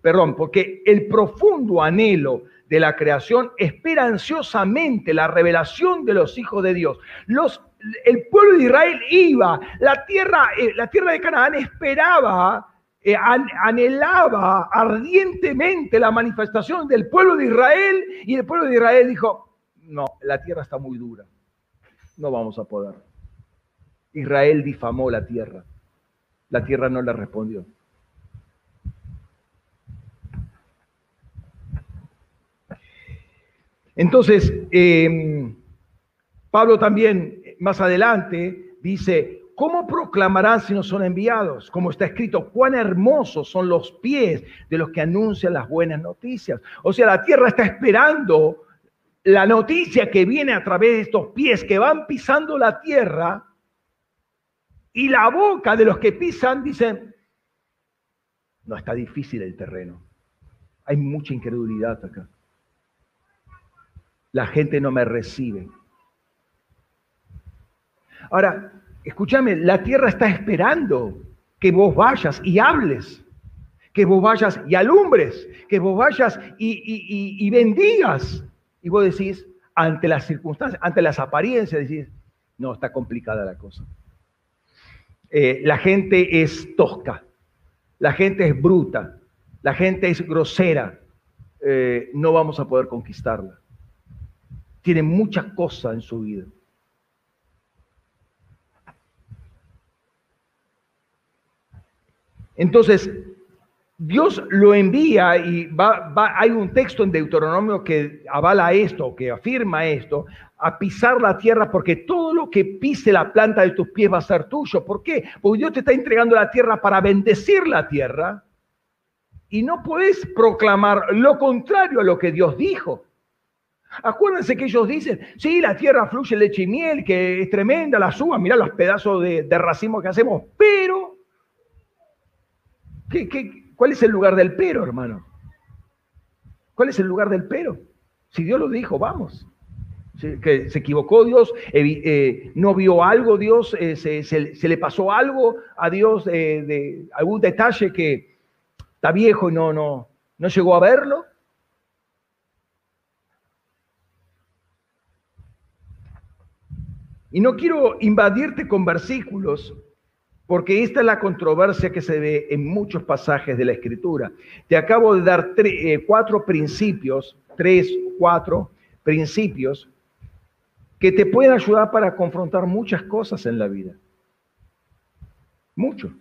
perdón, porque el profundo anhelo de la creación espera ansiosamente la revelación de los hijos de Dios. Los, el pueblo de Israel iba, la tierra, eh, la tierra de Canaán esperaba, eh, anhelaba ardientemente la manifestación del pueblo de Israel y el pueblo de Israel dijo, no, la tierra está muy dura, no vamos a poder. Israel difamó la tierra. La tierra no le respondió. Entonces, em, Pablo también más adelante dice, ¿cómo proclamarán si no son enviados? Como está escrito, cuán hermosos son los pies de los que anuncian las buenas noticias. O sea, la tierra está esperando la noticia que viene a través de estos pies que van pisando la tierra y la boca de los que pisan dicen, no, está difícil el terreno. Hay mucha incredulidad acá. La gente no me recibe. Ahora, escúchame, la tierra está esperando que vos vayas y hables, que vos vayas y alumbres, que vos vayas y, y bendigas. Y vos decís, ante las circunstancias, ante las apariencias, decís, no, está complicada la cosa. Eh, la gente es tosca, la gente es bruta, la gente es grosera, eh, no vamos a poder conquistarla. Tiene muchas cosas en su vida. Entonces, Dios lo envía y hay un texto en Deuteronomio que avala esto, que afirma esto, a pisar la tierra porque todo lo que pise la planta de tus pies va a ser tuyo. ¿Por qué? Porque Dios te está entregando la tierra para bendecir la tierra y no puedes proclamar lo contrario a lo que Dios dijo. Acuérdense que ellos dicen, sí, la tierra fluye leche y miel, que es tremenda la suba, mirá los pedazos de, racimo que hacemos, pero, cuál es el lugar del pero, hermano? ¿Cuál es el lugar del pero? Si Dios lo dijo, vamos. Que se equivocó Dios, eh, no vio algo Dios, eh, se, le pasó algo a Dios eh, de algún detalle que está viejo y no, no, no llegó a verlo. Y no quiero invadirte con versículos, porque esta es la controversia que se ve en muchos pasajes de la Escritura. Te acabo de dar eh, cuatro principios, tres, cuatro principios, que te pueden ayudar para confrontar muchas cosas en la vida. Mucho.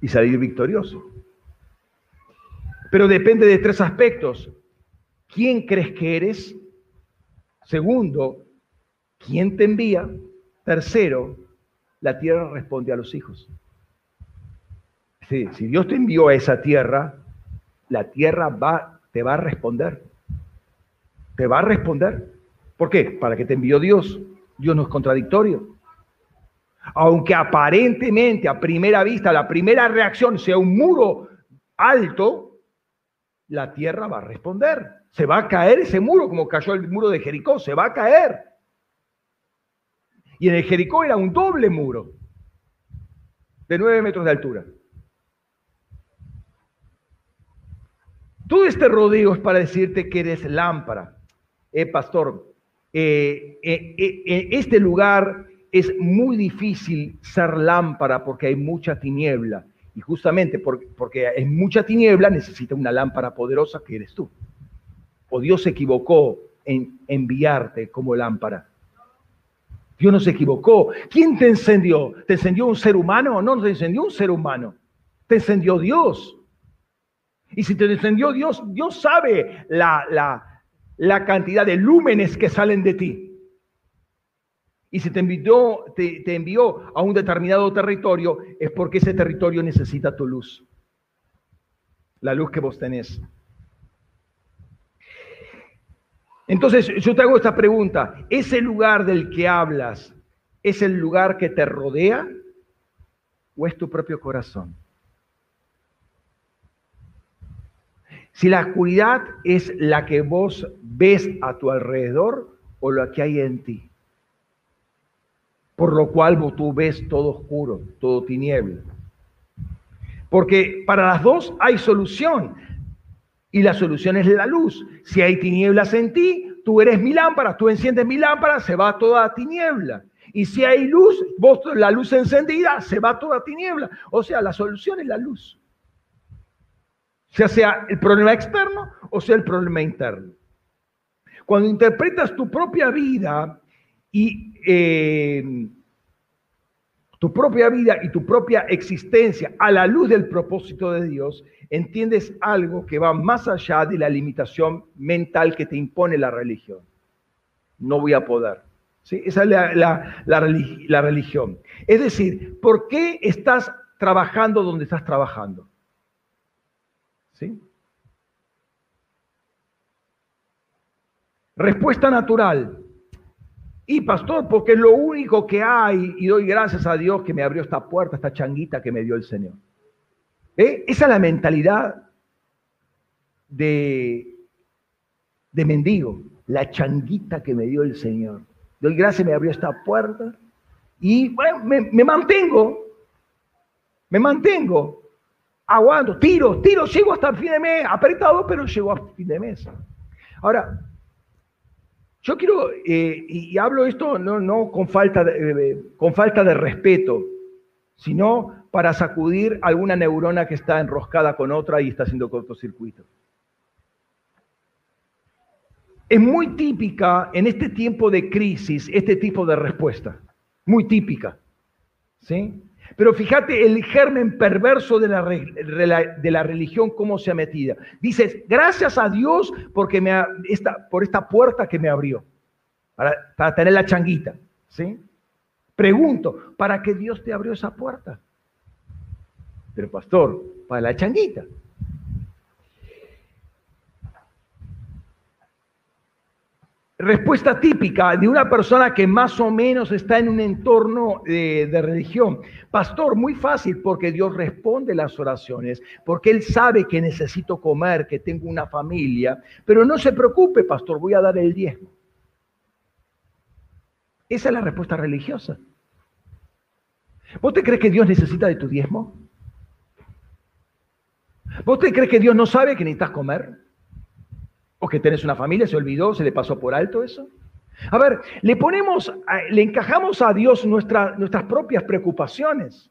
Y salir victorioso. Pero depende de tres aspectos. ¿Quién crees que eres? Segundo, ¿Quién te envía? Tercero, la tierra responde a los hijos. si Dios te envió a esa tierra, la tierra va, te va a responder. Te va a responder. ¿Por qué? Para que te envió Dios. Dios no es contradictorio. Aunque aparentemente a primera vista la primera reacción sea un muro alto, la tierra va a responder. Se va a caer ese muro como cayó el muro de Jericó, se va a caer. Y en el Jericó era un doble muro de nueve metros de altura. Todo este rodeo es para decirte que eres lámpara. Eh, pastor, eh, eh, eh, en este lugar es muy difícil ser lámpara porque hay mucha tiniebla. Y justamente porque, porque hay mucha tiniebla necesita una lámpara poderosa que eres tú. O Dios se equivocó en enviarte como lámpara. Dios no se equivocó. ¿Quién te encendió? ¿Te encendió un ser humano? No, no te encendió un ser humano. Te encendió Dios. Y si te encendió Dios, Dios sabe la, la, cantidad de lúmenes que salen de ti. Y si te envió, te, te envió a un determinado territorio, es porque ese territorio necesita tu luz. La luz que vos tenés. Entonces yo te hago esta pregunta, ¿ese lugar del que hablas es el lugar que te rodea o es tu propio corazón? Si la oscuridad es la que vos ves a tu alrededor o la que hay en ti, por lo cual tú ves todo oscuro, todo tiniebla. Porque para las dos hay solución. Y la solución es la luz. Si hay tinieblas en ti, tú eres mi lámpara, tú enciendes mi lámpara, se va toda tiniebla. Y si hay luz, vos la luz encendida, se va toda tiniebla. O sea, la solución es la luz. Ya sea el problema externo o sea el problema interno. Cuando interpretas tu propia vida y eh, tu propia vida y tu propia existencia a la luz del propósito de Dios, entiendes algo que va más allá de la limitación mental que te impone la religión. No voy a poder. ¿Sí? Esa es la, la religión. Es decir, ¿por qué estás trabajando donde estás trabajando? ¿Sí? Respuesta natural. Y pastor, porque es lo único que hay y doy gracias a Dios que me abrió esta puerta, esta changuita que me dio el Señor. ¿Eh? Esa es la mentalidad de, de mendigo, la changuita que me dio el Señor. Doy gracias, me abrió esta puerta y bueno, me, mantengo, me mantengo, aguanto, tiro, tiro, llego hasta el fin de mes, apretado, pero llego a fin de mes. Ahora, yo quiero, eh, y, hablo esto no, no con, falta de, con falta de respeto, sino para sacudir alguna neurona que está enroscada con otra y está haciendo cortocircuito. Es muy típica en este tiempo de crisis este tipo de respuesta, muy típica. ¿sí? Pero fíjate el germen perverso de la, de la religión, cómo se ha metido. Dices, gracias a Dios porque me esta, por esta puerta que me abrió, para, para tener la changuita. ¿sí? Pregunto, ¿para qué Dios te abrió esa puerta? Pero pastor, para la changuita. Respuesta típica de una persona que más o menos está en un entorno de, de, religión. Pastor, muy fácil porque Dios responde las oraciones, porque Él sabe que necesito comer, que tengo una familia, pero no se preocupe, pastor, voy a dar el diezmo. Esa es la respuesta religiosa. ¿Vos te crees que Dios necesita de tu diezmo? ¿Vos te crees que Dios no sabe que necesitas comer? ¿O que tenés una familia? ¿Se olvidó? ¿Se le pasó por alto eso? A ver, le ponemos, le encajamos a Dios nuestras propias preocupaciones.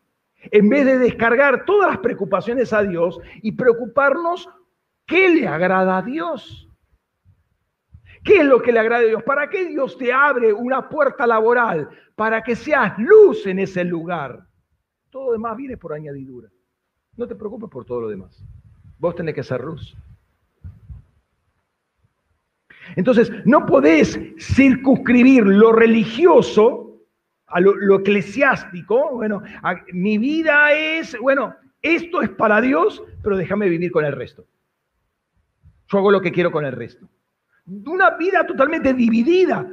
En vez de descargar todas las preocupaciones a Dios y preocuparnos qué le agrada a Dios. ¿Qué es lo que le agrada a Dios? ¿Para qué Dios te abre una puerta laboral? Para que seas luz en ese lugar. Todo lo demás viene por añadidura. No te preocupes por todo lo demás. Vos tenés que ser luz. Entonces, no podés circunscribir lo religioso a lo, eclesiástico. Bueno, mi vida es, bueno, esto es para Dios, pero déjame vivir con el resto. Yo hago lo que quiero con el resto. Una vida totalmente dividida.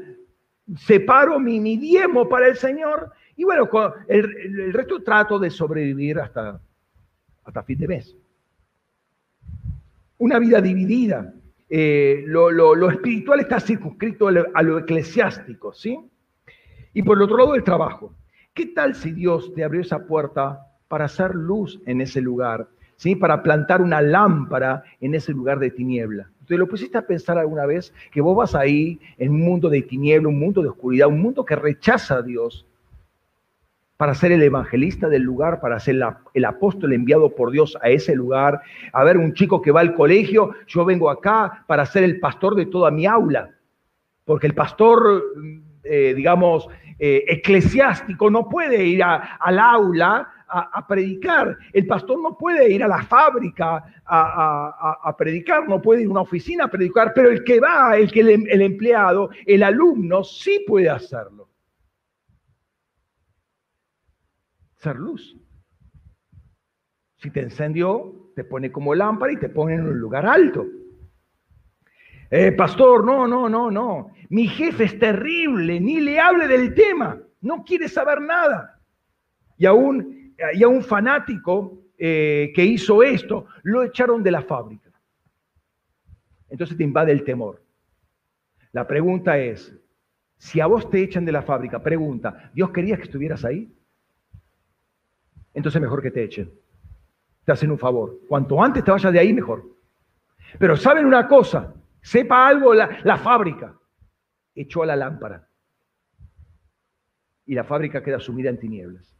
Separo mi, mi diezmo para el Señor y bueno, el, el resto trato de sobrevivir hasta, hasta fin de mes. Una vida dividida. Eh, lo, espiritual está circunscrito a lo eclesiástico, ¿sí? Y por el otro lado, el trabajo. ¿Qué tal si Dios te abrió esa puerta para hacer luz en ese lugar? ¿Sí? Para plantar una lámpara en ese lugar de tiniebla. ¿Te lo pusiste a pensar alguna vez que vos vas ahí en un mundo de tiniebla, un mundo de oscuridad, un mundo que rechaza a Dios? Para ser el evangelista del lugar, para ser el apóstol enviado por Dios a ese lugar. A ver, un chico que va al colegio, yo vengo acá para ser el pastor de toda mi aula, porque el pastor, eh, digamos, eh, eclesiástico no puede ir al aula a, predicar. El pastor no puede ir a la fábrica a, predicar, no puede ir a una oficina a predicar, pero el que va, el, que el empleado, el alumno, sí puede hacerlo. Luz. Si te encendió, te pone como lámpara y te pone en un lugar alto. Eh, pastor, no, no, no, no. Mi jefe es terrible, ni le hable del tema, no quiere saber nada. Y a un, y a un fanático eh, que hizo esto, lo echaron de la fábrica. Entonces te invade el temor. La pregunta es, si a vos te echan de la fábrica, pregunta, ¿Dios quería que estuvieras ahí? Entonces mejor que te echen. Te hacen un favor. Cuanto antes te vayas de ahí, mejor. Pero saben una cosa, sepa algo la, fábrica. Echó a la lámpara. Y la fábrica queda sumida en tinieblas.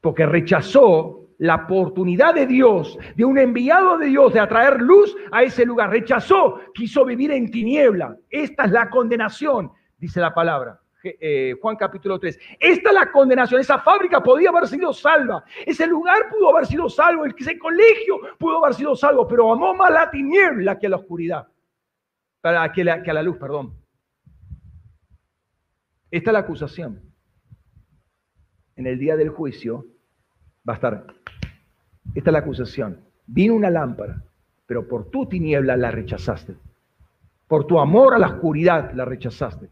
Porque rechazó la oportunidad de Dios, de un enviado de Dios, de atraer luz a ese lugar. Rechazó, quiso vivir en tiniebla. Esta es la condenación, dice la palabra. Eh, Juan capítulo 3. Esta es la condenación. Esa fábrica podía haber sido salva. Ese lugar pudo haber sido salvo. Ese colegio pudo haber sido salvo. Pero amó más la tiniebla que la oscuridad. Para que, que a la luz, perdón. Esta es la acusación. En el día del juicio va a estar. Esta es la acusación. Vino una lámpara, pero por tu tiniebla la rechazaste. Por tu amor a la oscuridad la rechazaste.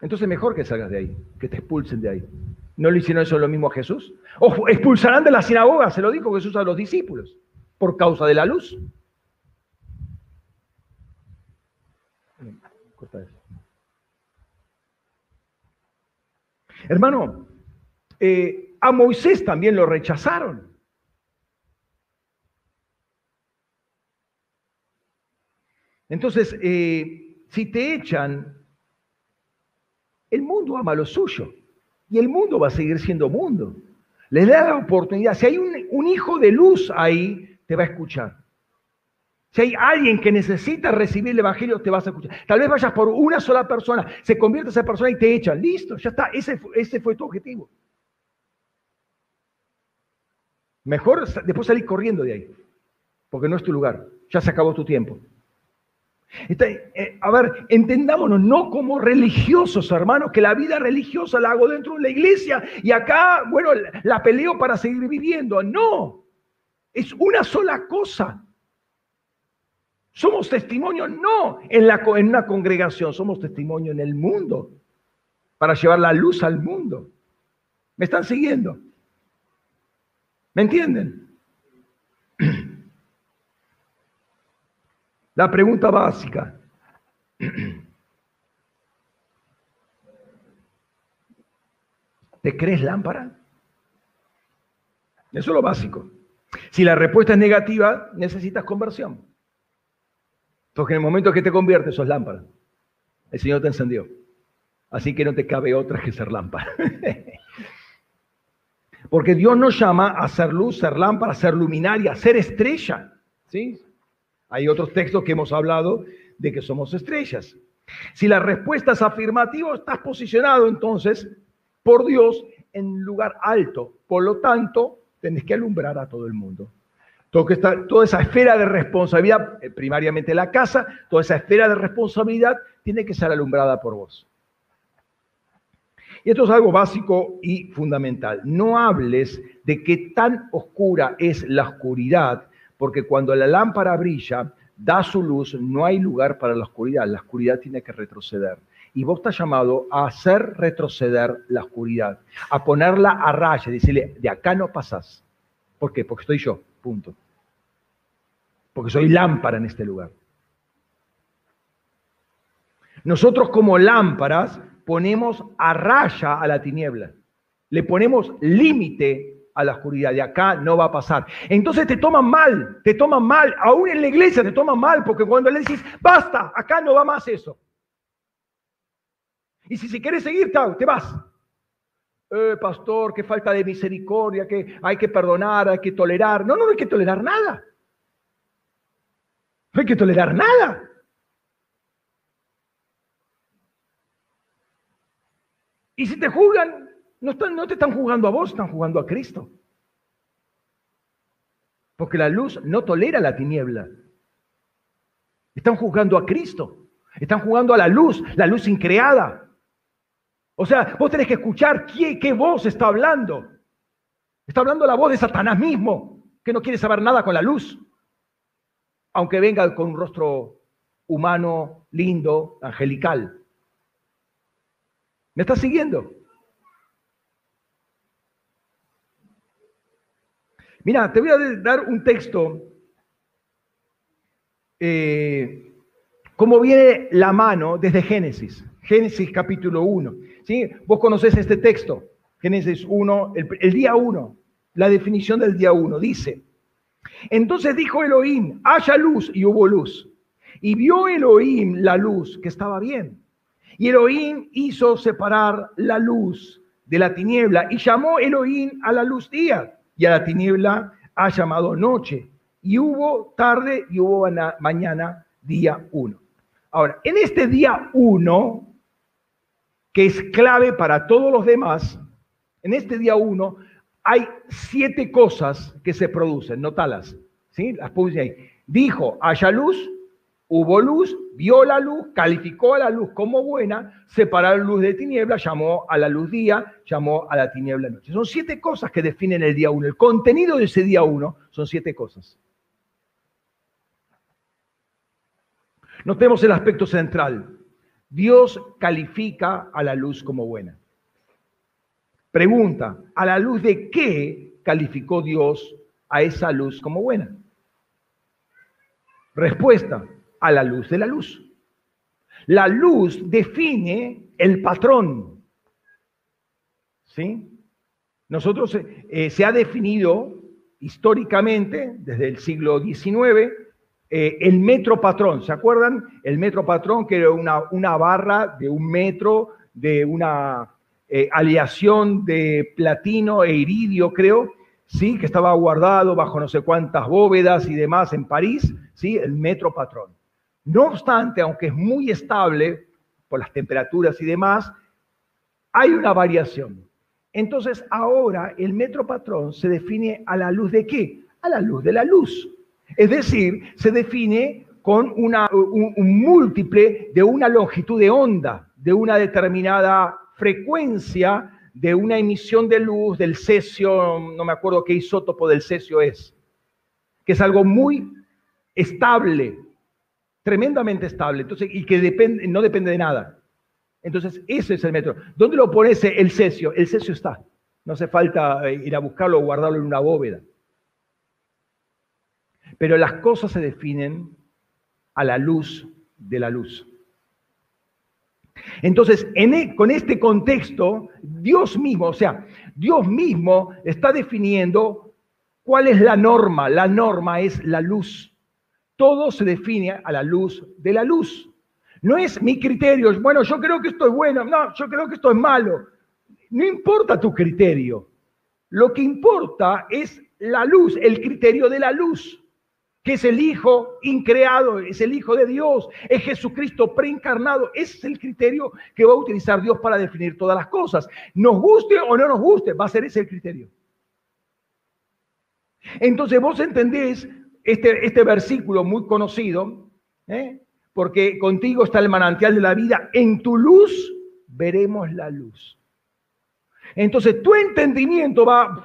Entonces mejor que salgas de ahí, que te expulsen de ahí. ¿No le hicieron eso lo mismo a Jesús? O expulsarán de la sinagoga, se lo dijo Jesús a los discípulos, por causa de la luz. Hermano, eh, a Moisés también lo rechazaron. Entonces, eh, si te echan el mundo ama lo suyo y el mundo va a seguir siendo mundo. Le da la oportunidad. Si hay un, hijo de luz ahí, te va a escuchar. Si hay alguien que necesita recibir el Evangelio, te vas a escuchar. Tal vez vayas por una sola persona, se convierte esa persona y te echan. Listo, ya está. Ese, ese fue tu objetivo. Mejor después salir corriendo de ahí, porque no es tu lugar. Ya se acabó tu tiempo. Eh, a ver, entendámonos, no como religiosos, hermanos, que la vida religiosa la hago dentro de la iglesia y acá, bueno, la peleo para seguir viviendo. No, es una sola cosa. Somos testimonio no en, la, en una congregación, somos testimonio en el mundo para llevar la luz al mundo. ¿Me están siguiendo? ¿Me entienden? La pregunta básica. ¿Te crees lámpara? Eso es lo básico. Si la respuesta es negativa, necesitas conversión. Porque en el momento que te conviertes, sos lámpara. El Señor te encendió. Así que no te cabe otra que ser lámpara. Porque Dios nos llama a ser luz, ser lámpara, ser luminaria, ser estrella. ¿Sí? Hay otros textos que hemos hablado de que somos estrellas. Si la respuesta es afirmativa, estás posicionado entonces por Dios en lugar alto. Por lo tanto, tenés que alumbrar a todo el mundo. Toda esa esfera de responsabilidad, eh, primariamente la casa, toda esa esfera de responsabilidad tiene que ser alumbrada por vos. Y esto es algo básico y fundamental. No hables de qué tan oscura es la oscuridad, porque cuando la lámpara brilla, da su luz, no hay lugar para la oscuridad. La oscuridad tiene que retroceder. Y vos estás llamado a hacer retroceder la oscuridad, a ponerla a raya, decirle, de acá no pasás. ¿Por qué? Porque estoy yo, punto. Porque soy lámpara en este lugar. Nosotros como lámparas ponemos a raya a la tiniebla. Le ponemos límite a la oscuridad. De acá no va a pasar. Entonces te toman mal, te toman mal. Aún en la iglesia te toman mal porque cuando le dices, basta, acá no va más eso. Y si se quiere seguir, te vas. Eh, pastor, qué falta de misericordia, que hay que perdonar, hay que tolerar. No, no, no hay que tolerar nada. No hay que tolerar nada. Y si te juzgan, no, están, no te están jugando a vos, están jugando a Cristo. Porque la luz no tolera la tiniebla. Están juzgando a Cristo. Están jugando a la luz, la luz increada. O sea, vos tenés que escuchar qué, qué voz está hablando. Está hablando la voz de Satanás mismo, que no quiere saber nada con la luz. Aunque venga con un rostro humano, lindo, angelical. ¿Me estás siguiendo? Mira, te voy a dar un texto. Eh, como viene la mano desde Génesis. Génesis capítulo 1. ¿sí? Vos conocés este texto, Génesis 1, el, día 1, la definición del día 1, dice, entonces dijo Elohim, haya luz y hubo luz. Y vio Elohim la luz, que estaba bien. Y Elohim hizo separar la luz de la tiniebla y llamó Elohim a la luz día y a la tiniebla ha llamado noche. Y hubo tarde y hubo mañana día 1. Ahora, en este día 1 que es clave para todos los demás, en este día uno hay siete cosas que se producen, notalas, ¿sí? Las puse ahí. Dijo, haya luz, hubo luz, vio la luz, calificó a la luz como buena, separó la luz de tiniebla, llamó a la luz día, llamó a la tiniebla noche. Son siete cosas que definen el día uno. El contenido de ese día uno son siete cosas. Notemos el aspecto central. Dios califica a la luz como buena. Pregunta, ¿a la luz de qué calificó Dios a esa luz como buena? Respuesta, a la luz de la luz. La luz define el patrón. ¿Sí? Nosotros eh, se ha definido históricamente, desde el siglo XIX, eh, el metro patrón, ¿se acuerdan? El metro patrón, que era una, una barra de un metro, de una eh, aleación de platino e iridio, creo, ¿sí? Que estaba guardado bajo no sé cuántas bóvedas y demás en París, ¿sí? El metro patrón. No obstante, aunque es muy estable por las temperaturas y demás, hay una variación. Entonces, ahora el metro patrón se define a la luz de qué? A la luz de la luz. Es decir, se define con una, un, múltiple de una longitud de onda, de una determinada frecuencia de una emisión de luz del cesio, no me acuerdo qué isótopo del cesio es, que es algo muy estable, tremendamente estable, entonces, y que depende, no depende de nada. Entonces, ese es el metro. ¿Dónde lo pone el cesio? El cesio está. No hace falta eh, ir a buscarlo o guardarlo en una bóveda. Pero las cosas se definen a la luz de la luz. Entonces, e, con este contexto, Dios mismo, o sea, Dios mismo está definiendo cuál es la norma. La norma es la luz. Todo se define a la luz de la luz. No es mi criterio, bueno, yo creo que esto es bueno, no, yo creo que esto es malo. No importa tu criterio. Lo que importa es la luz, el criterio de la luz que es el Hijo increado, es el Hijo de Dios, es Jesucristo preencarnado. Ese es el criterio que va a utilizar Dios para definir todas las cosas. Nos guste o no nos guste, va a ser ese el criterio. Entonces vos entendés este, este versículo muy conocido, ¿eh? porque contigo está el manantial de la vida, en tu luz veremos la luz. Entonces tu entendimiento va,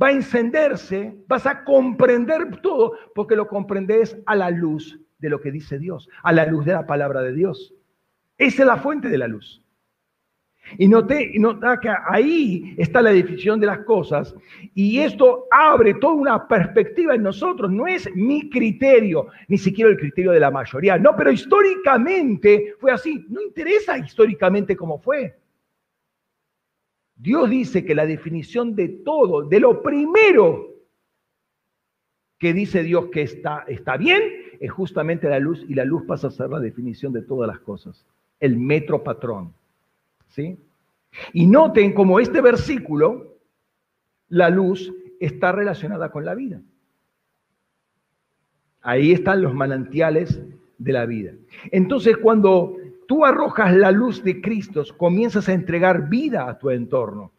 va a encenderse, vas a comprender todo, porque lo comprendes a la luz de lo que dice Dios, a la luz de la palabra de Dios. Esa es la fuente de la luz. Y noté, nota que ahí está la definición de las cosas y esto abre toda una perspectiva en nosotros. No es mi criterio, ni siquiera el criterio de la mayoría. No, pero históricamente fue así. No interesa históricamente cómo fue. Dios dice que la definición de todo, de lo primero que dice Dios que está, está bien, es justamente la luz y la luz pasa a ser la definición de todas las cosas, el metro patrón. ¿Sí? Y noten como este versículo, la luz está relacionada con la vida. Ahí están los manantiales de la vida. Entonces, cuando tú arrojas la luz de Cristo, comienzas a entregar vida a tu entorno.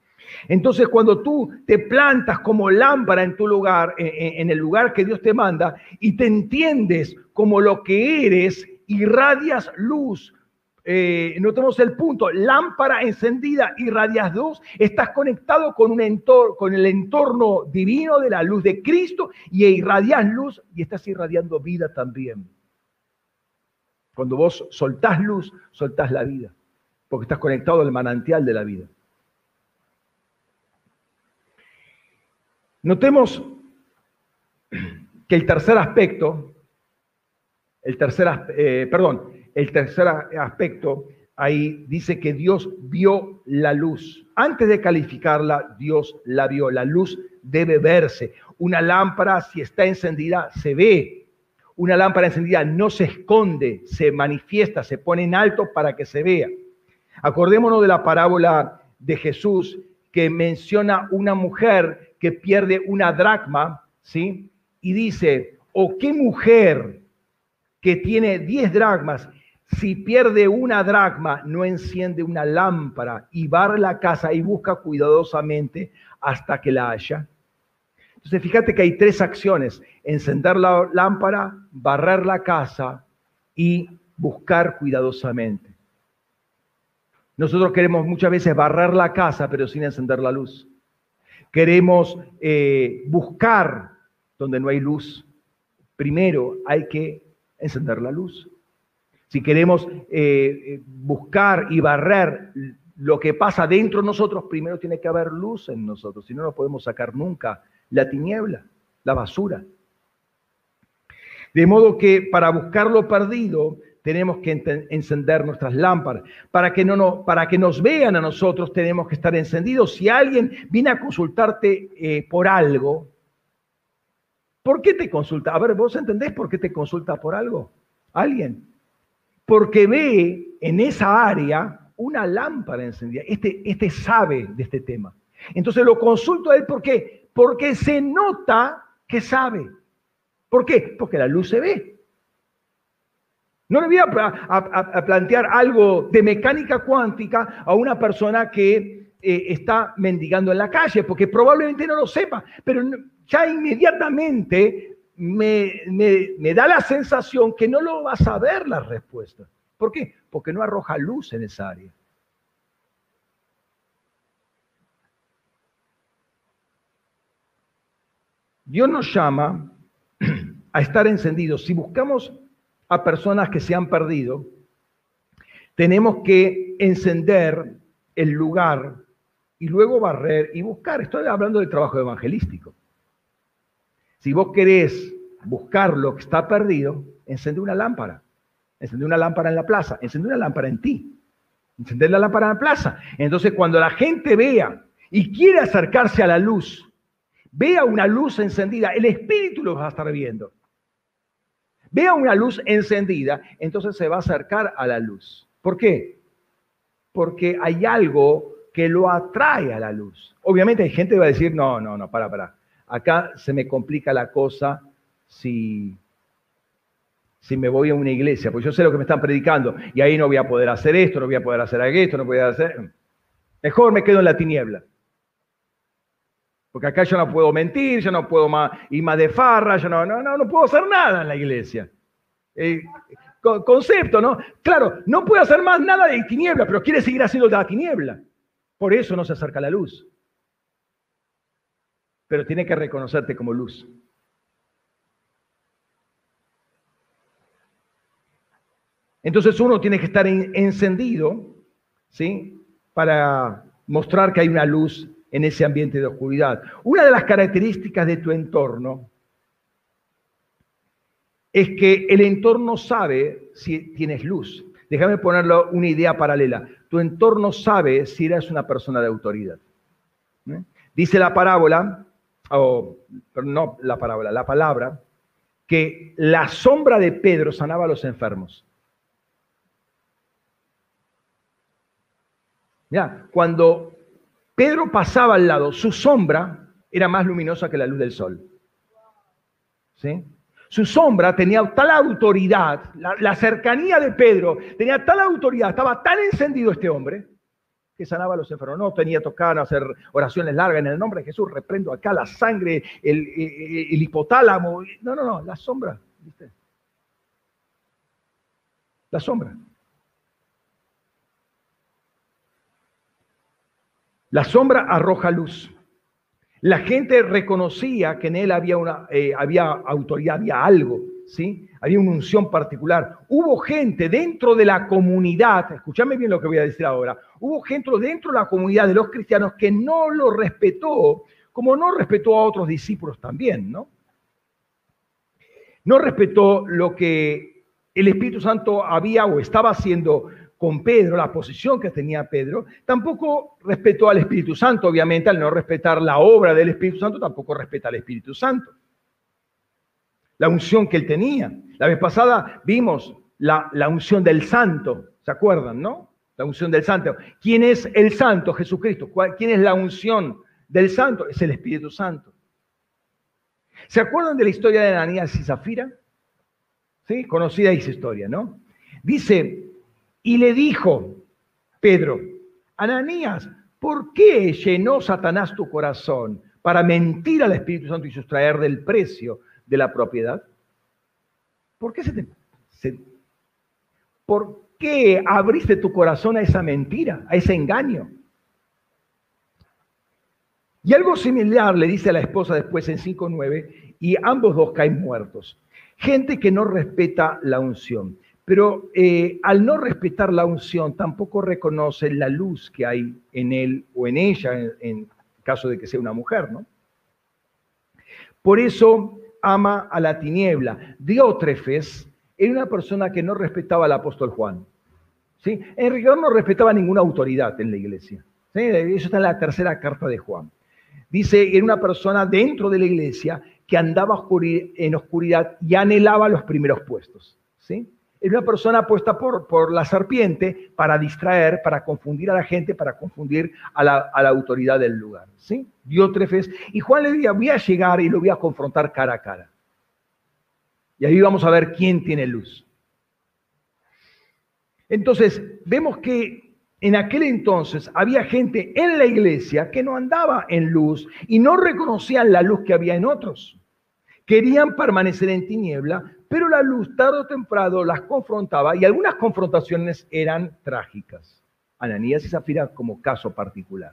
Entonces, cuando tú te plantas como lámpara en tu lugar, en, el lugar que Dios te manda, y te entiendes como lo que eres, irradias luz. Eh, notemos el punto, lámpara encendida, irradias luz, estás conectado con, un con el entorno divino de la luz de Cristo y irradias luz y estás irradiando vida también. Cuando vos soltás luz, soltás la vida, porque estás conectado al manantial de la vida. Notemos que el tercer aspecto, el tercer, eh, perdón, el tercer aspecto ahí dice que Dios vio la luz. Antes de calificarla, Dios la vio. La luz debe verse. Una lámpara, si está encendida, se ve. Una lámpara encendida no se esconde, se manifiesta, se pone en alto para que se vea. Acordémonos de la parábola de Jesús que menciona una mujer que pierde una dracma, ¿sí? Y dice, ¿o qué mujer que tiene 10 dracmas, si pierde una dracma, no enciende una lámpara y barre la casa y busca cuidadosamente hasta que la haya? Entonces, fíjate que hay tres acciones, encender la lámpara, barrer la casa y buscar cuidadosamente. Nosotros queremos muchas veces barrer la casa, pero sin encender la luz. Queremos eh, buscar donde no hay luz. Primero hay que encender la luz. Si queremos eh, buscar y barrer lo que pasa dentro de nosotros, primero tiene que haber luz en nosotros, si no, no podemos sacar nunca la tiniebla, la basura. De modo que para buscar lo perdido tenemos que encender nuestras lámparas. Para que, no, para que nos vean a nosotros tenemos que estar encendidos. Si alguien viene a consultarte eh, por algo, ¿por qué te consulta? A ver, ¿vos entendés por qué te consulta por algo? ¿Alguien? Porque ve en esa área una lámpara encendida. Este, este sabe de este tema. Entonces lo consulto a él, ¿por qué? Porque se nota que sabe. ¿Por qué? Porque la luz se ve. No le voy a, plantear algo de mecánica cuántica a una persona que eh, está mendigando en la calle, porque probablemente no lo sepa, pero ya inmediatamente me, me da la sensación que no lo va a saber la respuesta. ¿Por qué? Porque no arroja luz en esa área. Dios nos llama a estar encendidos. Si buscamos a personas que se han perdido, tenemos que encender el lugar y luego barrer y buscar. Estoy hablando del trabajo evangelístico. Si vos querés buscar lo que está perdido, encende una lámpara. Encende una lámpara en la plaza, encende una lámpara en ti. Encender la lámpara en la plaza. Entonces, cuando la gente vea y quiere acercarse a la luz, vea una luz encendida, el espíritu lo va a estar viendo. Vea una luz encendida, entonces se va a acercar a la luz. ¿Por qué? Porque hay algo que lo atrae a la luz. Obviamente hay gente que va a decir, no, no, no, para, para. Acá se me complica la cosa si, si me voy a una iglesia, porque yo sé lo que me están predicando y ahí no voy a poder hacer esto, no voy a poder hacer esto, no voy a hacer... Mejor me quedo en la tiniebla. Porque acá yo no puedo mentir, yo no puedo más ir más de farra, yo no, no, no, no puedo hacer nada en la iglesia. Eh, concepto, ¿no? Claro, no puede hacer más nada de tiniebla, pero quiere seguir haciendo la tiniebla. Por eso no se acerca a la luz. Pero tiene que reconocerte como luz. Entonces uno tiene que estar encendido, ¿sí? Para mostrar que hay una luz en ese ambiente de oscuridad. Una de las características de tu entorno es que el entorno sabe si tienes luz. Déjame ponerlo una idea paralela. Tu entorno sabe si eres una persona de autoridad. ¿eh? Dice la parábola, o no la parábola, la palabra, que la sombra de Pedro sanaba a los enfermos. Ya, cuando Pedro pasaba al lado, su sombra era más luminosa que la luz del sol. ¿Sí? Su sombra tenía tal autoridad, la, cercanía de Pedro tenía tal autoridad, estaba tan encendido este hombre, que sanaba a los enfermos. No tenía tocar, hacer oraciones largas en el nombre de Jesús, reprendo acá la sangre, el, el hipotálamo. No, no, no, la sombra, ¿viste? La sombra. La sombra arroja luz. La gente reconocía que en él había, una, eh, había autoridad, había algo, ¿sí? Había una unción particular. Hubo gente dentro de la comunidad, escúchame bien lo que voy a decir ahora, hubo gente dentro de la comunidad de los cristianos que no lo respetó, como no respetó a otros discípulos también, ¿no? No respetó lo que el Espíritu Santo había o estaba haciendo con Pedro, la posición que tenía Pedro, tampoco respetó al Espíritu Santo, obviamente, al no respetar la obra del Espíritu Santo, tampoco respeta al Espíritu Santo. La unción que él tenía. La vez pasada vimos la, la unción del Santo, ¿se acuerdan, no? La unción del Santo. ¿Quién es el Santo? Jesucristo. ¿Quién es la unción del Santo? Es el Espíritu Santo. ¿Se acuerdan de la historia de Ananías y Zafira? Sí, conocida esa historia, ¿no? Dice y le dijo, Pedro, Ananías, ¿por qué llenó Satanás tu corazón para mentir al Espíritu Santo y sustraer del precio de la propiedad? ¿Por qué, se te, ¿Por qué abriste tu corazón a esa mentira, a ese engaño? Y algo similar le dice a la esposa después en 5.9, y ambos dos caen muertos. Gente que no respeta la unción. Pero eh, al no respetar la unción, tampoco reconoce la luz que hay en él o en ella, en, caso de que sea una mujer, ¿no? Por eso ama a la tiniebla. Diótrefes era una persona que no respetaba al apóstol Juan. ¿sí? En realidad no respetaba ninguna autoridad en la iglesia. Eso está en la tercera carta de Juan. Dice, era una persona dentro de la iglesia que andaba en oscuridad y anhelaba los primeros puestos. ¿sí? Es una persona puesta por, por la serpiente para distraer, para confundir a la gente, para confundir a la, autoridad del lugar. ¿sí? Diótrefes. Y Juan le diría, voy a llegar y lo voy a confrontar cara a cara. Y ahí vamos a ver quién tiene luz. Entonces, vemos que en aquel entonces había gente en la iglesia que no andaba en luz y no reconocían la luz que había en otros. Querían permanecer en tiniebla pero la luz tarde o temprano las confrontaba y algunas confrontaciones eran trágicas. Ananías y Zafira como caso particular.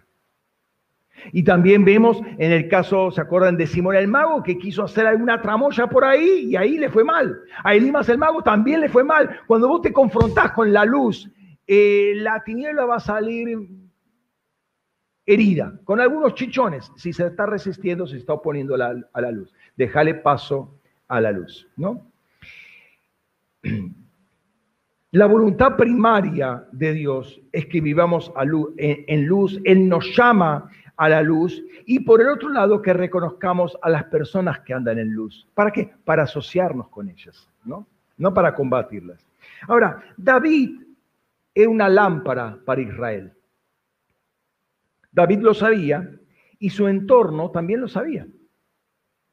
Y también vemos en el caso, ¿se acuerdan de Simón el Mago? Que quiso hacer alguna tramoya por ahí y ahí le fue mal. A Elimas el Mago también le fue mal. Cuando vos te confrontás con la luz, eh, la tiniebla va a salir herida, con algunos chichones, si se está resistiendo, se está oponiendo a la, a la luz. Déjale paso a la luz, ¿no? La voluntad primaria de Dios es que vivamos en, luz. Él nos llama a la luz y por el otro lado que reconozcamos a las personas que andan en luz. ¿Para qué? Para asociarnos con ellas, ¿no? No para combatirlas. Ahora, David era una lámpara para Israel. David lo sabía y su entorno también lo sabía.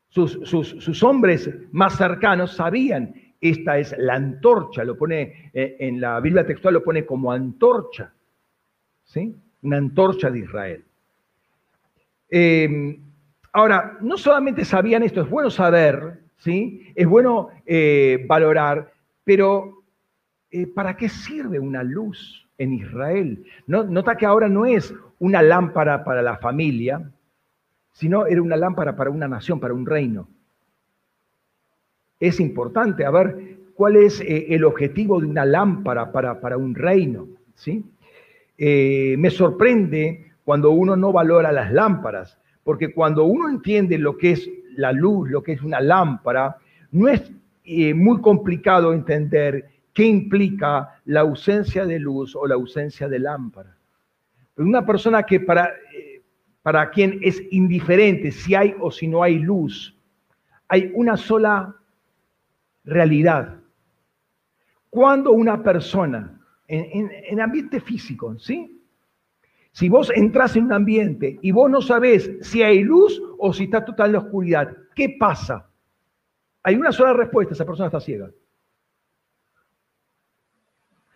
Sus, sus hombres más cercanos sabían esta es la antorcha, lo pone eh, en la Biblia textual, lo pone como antorcha, ¿sí? Una antorcha de Israel. Em, ahora, no solamente sabían esto, es bueno saber, ¿sí? Es bueno eh, valorar, pero eh, ¿para qué sirve una luz en Israel? nota que ahora no es una lámpara para la familia, sino era una lámpara para una nación, para un reino es importante, a ver cuál es eh, el objetivo de una lámpara para, un reino. ¿sí? Eh, me sorprende cuando uno no valora las lámparas, porque cuando uno entiende lo que es la luz, lo que es una lámpara, no es eh, muy complicado entender qué implica la ausencia de luz o la ausencia de lámpara. Una persona que para, para quien es indiferente si hay o si no hay luz, hay una sola realidad. Cuando una persona, en, ambiente físico, ¿sí? Si vos entras en un ambiente y vos no sabés si hay luz o si está total la oscuridad, ¿qué pasa? Hay una sola respuesta, esa persona está ciega.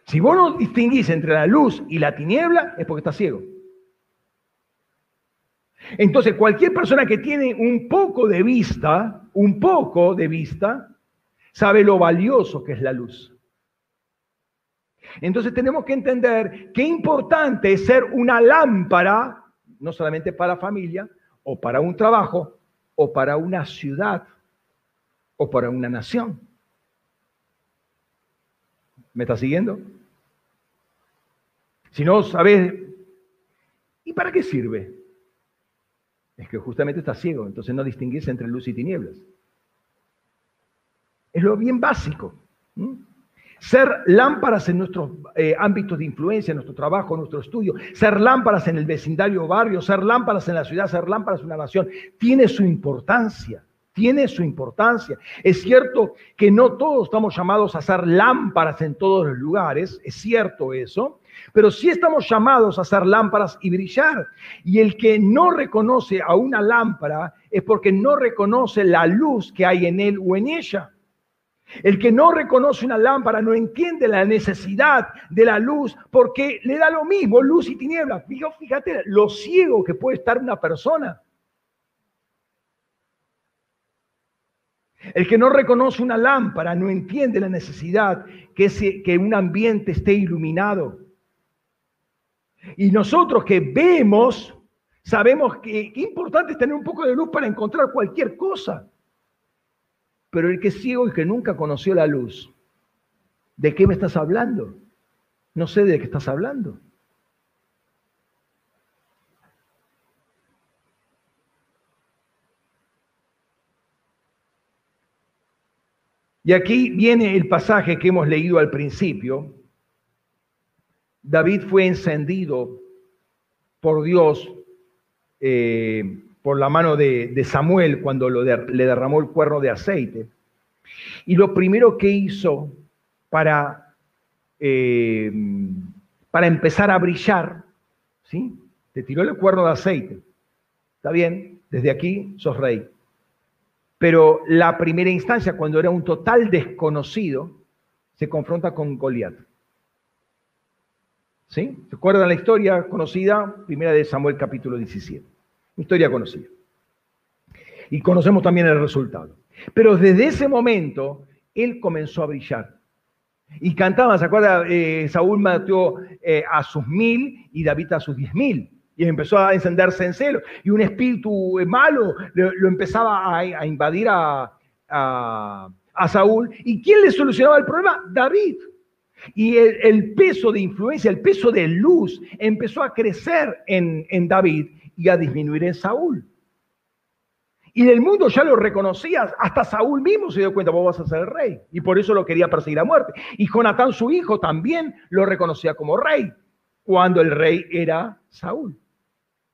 Si vos no distinguís entre la luz y la tiniebla, es porque está ciego. Entonces, cualquier persona que tiene un poco de vista, un poco de vista, sabe lo valioso que es la luz. Entonces tenemos que entender qué importante es ser una lámpara, no solamente para familia, o para un trabajo, o para una ciudad, o para una nación. ¿Me está siguiendo? Si no sabes, ¿y para qué sirve? Es que justamente está ciego, entonces no distinguís entre luz y tinieblas. Es lo bien básico. Ser lámparas en nuestros eh, ámbitos de influencia, en nuestro trabajo, en nuestro estudio, ser lámparas en el vecindario o barrio, ser lámparas en la ciudad, ser lámparas en una nación, tiene su importancia, tiene su importancia. Es cierto que no todos estamos llamados a ser lámparas en todos los lugares, es cierto eso, pero sí estamos llamados a ser lámparas y brillar. Y el que no reconoce a una lámpara es porque no reconoce la luz que hay en él o en ella. El que no reconoce una lámpara no entiende la necesidad de la luz porque le da lo mismo, luz y tinieblas. Fíjate lo ciego que puede estar una persona. El que no reconoce una lámpara no entiende la necesidad que, que un ambiente esté iluminado. Y nosotros que vemos, sabemos que, que importante es tener un poco de luz para encontrar cualquier cosa. Pero el que es ciego y que nunca conoció la luz, ¿de qué me estás hablando? No sé de qué estás hablando. Y aquí viene el pasaje que hemos leído al principio. David fue encendido por Dios eh, por la mano de, Samuel cuando le derramó el cuerno de aceite. Y lo primero que hizo para, eh, para empezar a brillar, ¿sí? Te tiró el cuerno de aceite. Está bien, desde aquí sos rey. Pero la primera instancia, cuando era un total desconocido, se confronta con Goliat. ¿Sí? ¿Se acuerdan la historia conocida? Primera de Samuel capítulo 17. Historia conocida. Y conocemos también el resultado. Pero desde ese momento, él comenzó a brillar. Y cantaba, ¿se acuerda? Eh, Saúl mató eh, a sus mil y David a sus diez mil. Y empezó a encenderse en celo. Y un espíritu malo lo, empezaba a, invadir a, Saúl. ¿Y quién le solucionaba el problema? David. Y el, peso de influencia, el peso de luz empezó a crecer en David y a disminuir en Saúl. Y del mundo ya lo reconocía, hasta Saúl mismo se dio cuenta, vos vas a ser el rey. Y por eso lo quería perseguir a muerte. Y Jonatán, su hijo, también lo reconocía como rey, cuando el rey era Saúl.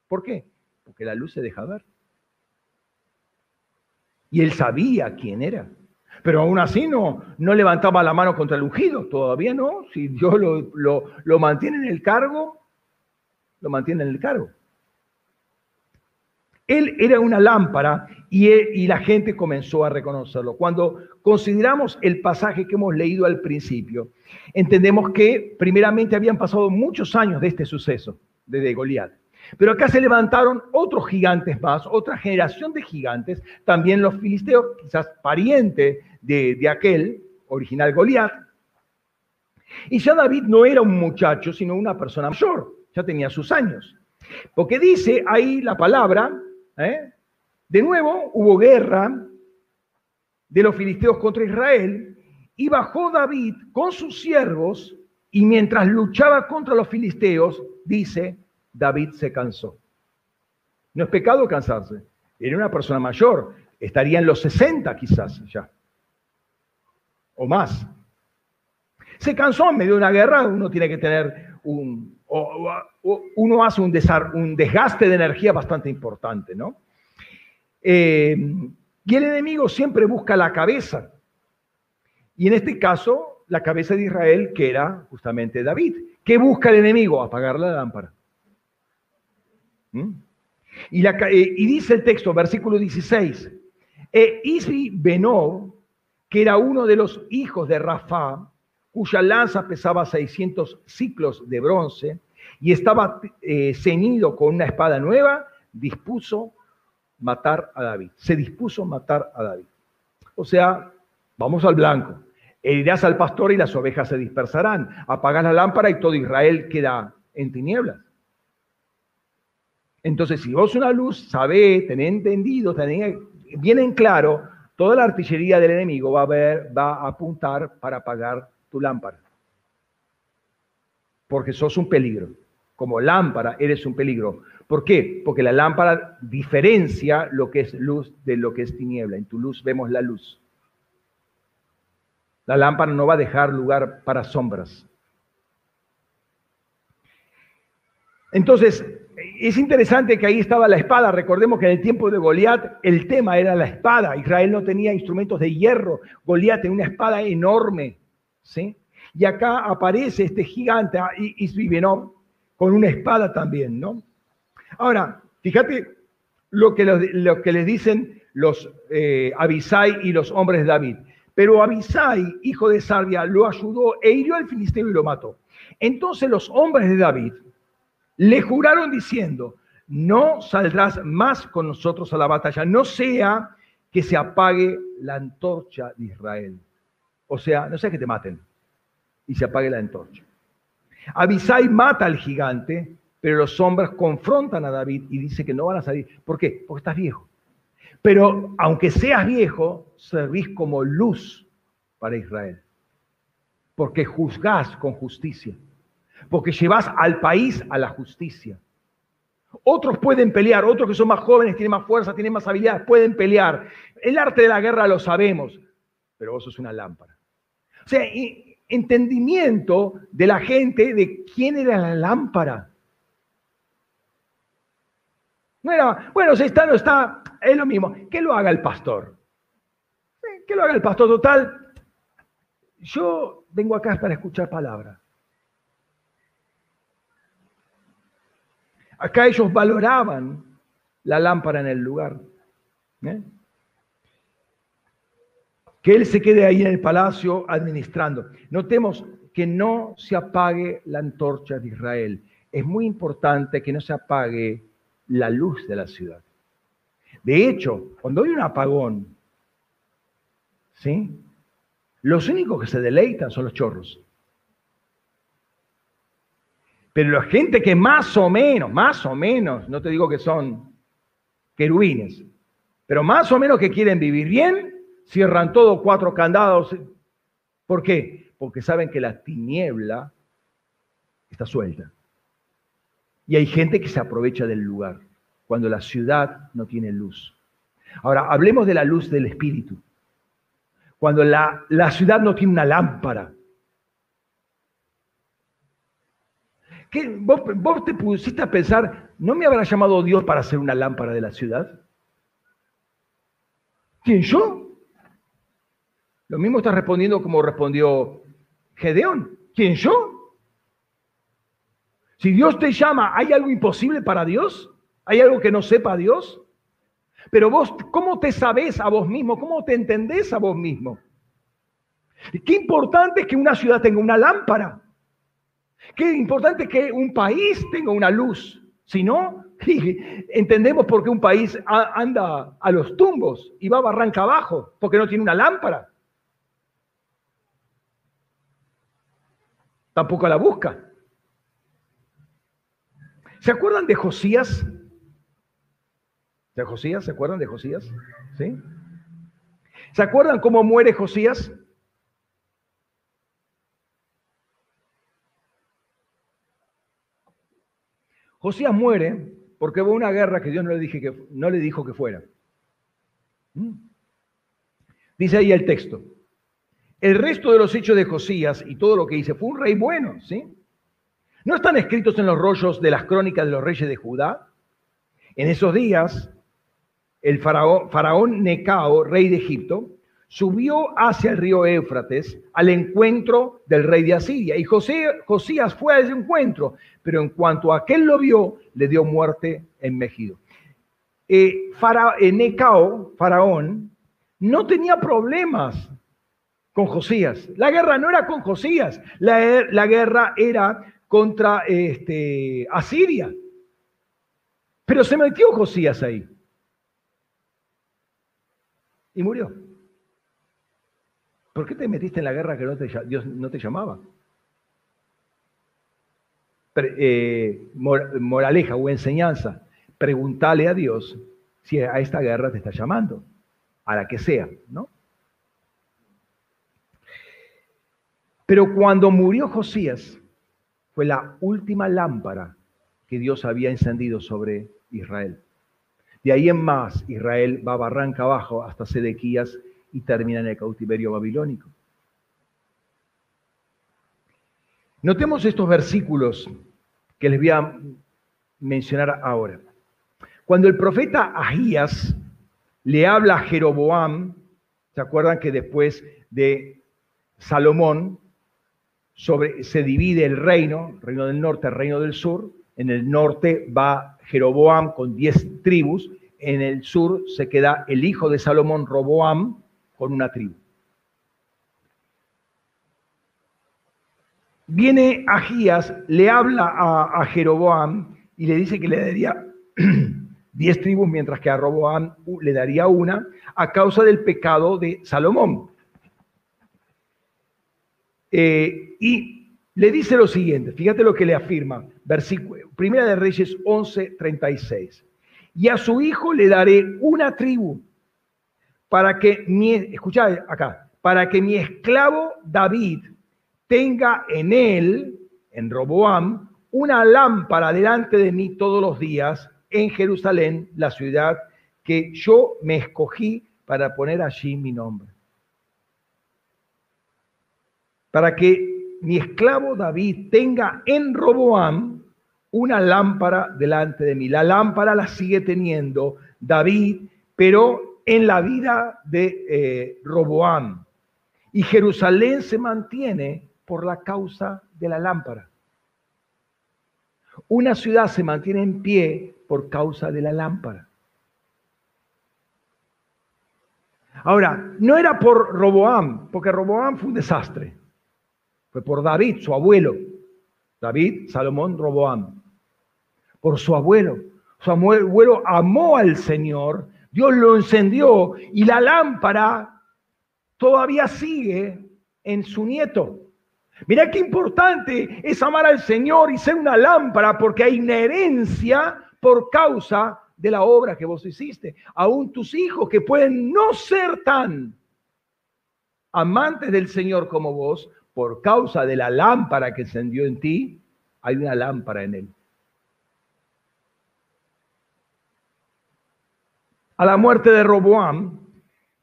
¿Por qué? Porque la luz se deja ver. Y él sabía quién era. Pero aún así no, no levantaba la mano contra el ungido, todavía no. Si Dios lo, lo mantiene en el cargo, lo mantiene en el cargo. Él era una lámpara y, la gente comenzó a reconocerlo. Cuando consideramos el pasaje que hemos leído al principio, entendemos que primeramente habían pasado muchos años de este suceso, desde Goliat. Pero acá se levantaron otros gigantes más, otra generación de gigantes, también los filisteos, quizás parientes de, de aquel original Goliat. Y ya David no era un muchacho, sino una persona mayor, ya tenía sus años. Porque dice ahí la palabra ¿Eh? De nuevo hubo guerra de los filisteos contra Israel y bajó David con sus siervos y mientras luchaba contra los filisteos, dice, David se cansó. No es pecado cansarse. Era una persona mayor, estaría en los 60 quizás ya, o más. Se cansó en medio de una guerra, uno tiene que tener un, uno hace un, desgaste de energía bastante importante, ¿no? Eh, y el enemigo siempre busca la cabeza. Y en este caso, la cabeza de Israel, que era justamente David. ¿Qué busca el enemigo? Apagar la lámpara. ¿Mm? Y, eh, y, dice el texto, versículo 16, e Isi Benob, que era uno de los hijos de Rafa, cuya lanza pesaba 600 ciclos de bronce y estaba eh, ceñido con una espada nueva, dispuso matar a David. Se dispuso matar a David. O sea, vamos al blanco. Herirás al pastor y las ovejas se dispersarán. Apagas la lámpara y todo Israel queda en tinieblas. Entonces, si vos una luz, sabé, tenés entendido, tenés bien en claro, toda la artillería del enemigo va a, ver, va a apuntar para apagar tu lámpara. Porque sos un peligro. Como lámpara eres un peligro. ¿Por qué? Porque la lámpara diferencia lo que es luz de lo que es tiniebla. En tu luz vemos la luz. La lámpara no va a dejar lugar para sombras. Entonces, es interesante que ahí estaba la espada. Recordemos que en el tiempo de Goliat el tema era la espada. Israel no tenía instrumentos de hierro. Goliat tenía una espada enorme. ¿sí? Y acá aparece este gigante, ah, Isbibenob, con una espada también, ¿no? Ahora, fíjate lo que, les dicen los eh, Abisai y los hombres de David. Pero Abisai, hijo de Sarbia, lo ayudó e hirió al filisteo y lo mató. Entonces los hombres de David le juraron diciendo, no saldrás más con nosotros a la batalla, no sea que se apague la antorcha de Israel. O sea, no sea que te maten y se apague la antorcha. Abisai mata al gigante, pero los hombres confrontan a David y dice que no van a salir. ¿Por qué? Porque estás viejo. Pero aunque seas viejo, servís como luz para Israel. Porque juzgás con justicia. Porque llevas al país a la justicia. Otros pueden pelear, otros que son más jóvenes, tienen más fuerza, tienen más habilidades, pueden pelear. El arte de la guerra lo sabemos, pero vos sos una lámpara. O sea, entendimiento de la gente de quién era la lámpara. No era, bueno, si está, no está, es lo mismo. Que lo haga el pastor. Que lo haga el pastor total. Yo vengo acá para escuchar palabra. Acá ellos valoraban la lámpara en el lugar. ¿eh? Que Él se quede ahí en el palacio administrando. Notemos que no se apague la antorcha de Israel. Es muy importante que no se apague la luz de la ciudad. De hecho, cuando hay un apagón, ¿sí? Los únicos que se deleitan son los chorros. Pero la gente que más o menos, más o menos, no te digo que son querubines, pero más o menos que quieren vivir bien, cierran todo cuatro candados. ¿Por qué? Porque saben que la tiniebla está suelta. Y hay gente que se aprovecha del lugar cuando la ciudad no tiene luz. Ahora, hablemos de la luz del Espíritu. Cuando la, la ciudad no tiene una lámpara. ¿Qué, vos, te pusiste a pensar, ¿no me habrá llamado Dios para hacer una lámpara de la ciudad? ¿Quién yo? Lo mismo está respondiendo como respondió Gedeón. ¿Quién yo? Si Dios te llama, ¿hay algo imposible para Dios? ¿Hay algo que no sepa Dios? Pero vos, ¿cómo te sabés a vos mismo? ¿Cómo te entendés a vos mismo? Qué importante es que una ciudad tenga una lámpara. Qué importante es que un país tenga una luz. Si no, entendemos por qué un país anda a los tumbos y va a barranca abajo, porque no tiene una lámpara. Tampoco la busca. ¿Se acuerdan de Josías? ¿De Josías? ¿Se acuerdan de Josías? ¿Sí? ¿Se acuerdan cómo muere Josías? Josías muere porque hubo una guerra que Dios no le, dije que, no le dijo que fuera. ¿Mm? Dice ahí el texto. El resto de los hechos de Josías y todo lo que hice fue un rey bueno, ¿sí? ¿No están escritos en los rollos de las crónicas de los reyes de Judá? En esos días, el faraón, faraón Necao, rey de Egipto, subió hacia el río Éufrates al encuentro del rey de Asiria. Y Josías fue a ese encuentro, pero en cuanto aquel lo vio, le dio muerte en Megido. Eh, eh, Necao, faraón, no tenía problemas con Josías. La guerra no era con Josías, la, guerra era contra este, Asiria. Pero se metió Josías ahí y murió. ¿Por qué te metiste en la guerra que Dios no te llamaba? Eh, moraleja o enseñanza, pregúntale a Dios si a esta guerra te está llamando, a la que sea, ¿no? Pero cuando murió Josías, fue la última lámpara que Dios había encendido sobre Israel. De ahí en más, Israel va barranca abajo hasta Sedequías y termina en el cautiverio babilónico. Notemos estos versículos que les voy a mencionar ahora. Cuando el profeta Ahías le habla a Jeroboam, ¿se acuerdan que después de Salomón sobre, se divide el reino, reino del norte, reino del sur? En el norte va Jeroboam con diez tribus, en el sur se queda el hijo de Salomón, Roboam, con una tribu. Viene Agías, le habla a, Jeroboam y le dice que le daría diez tribus, mientras que a Roboam le daría una, a causa del pecado de Salomón. Eh, y le dice lo siguiente, fíjate lo que le afirma, versículo, Primera de Reyes 11, 36. Y a su hijo le daré una tribu para que mi, escucha acá, para que mi esclavo David tenga en él, en Roboam, una lámpara delante de mí todos los días en Jerusalén, la ciudad que yo me escogí para poner allí mi nombre. Para que mi esclavo David tenga en Roboam una lámpara delante de mí. La lámpara la sigue teniendo David, pero en la vida de eh, Roboam. Y Jerusalén se mantiene por la causa de la lámpara. Una ciudad se mantiene en pie por causa de la lámpara. Ahora, no era por Roboam, porque Roboam fue un desastre. Fue por David, su abuelo. David, Salomón, Roboam. Por su abuelo. Su abuelo amó al Señor, Dios lo encendió y la lámpara todavía sigue en su nieto. Mira qué importante es amar al Señor y ser una lámpara porque hay una por causa de la obra que vos hiciste. Aún tus hijos que pueden no ser tan amantes del Señor como vos, por causa de la lámpara que encendió en ti, hay una lámpara en él. A la muerte de Roboam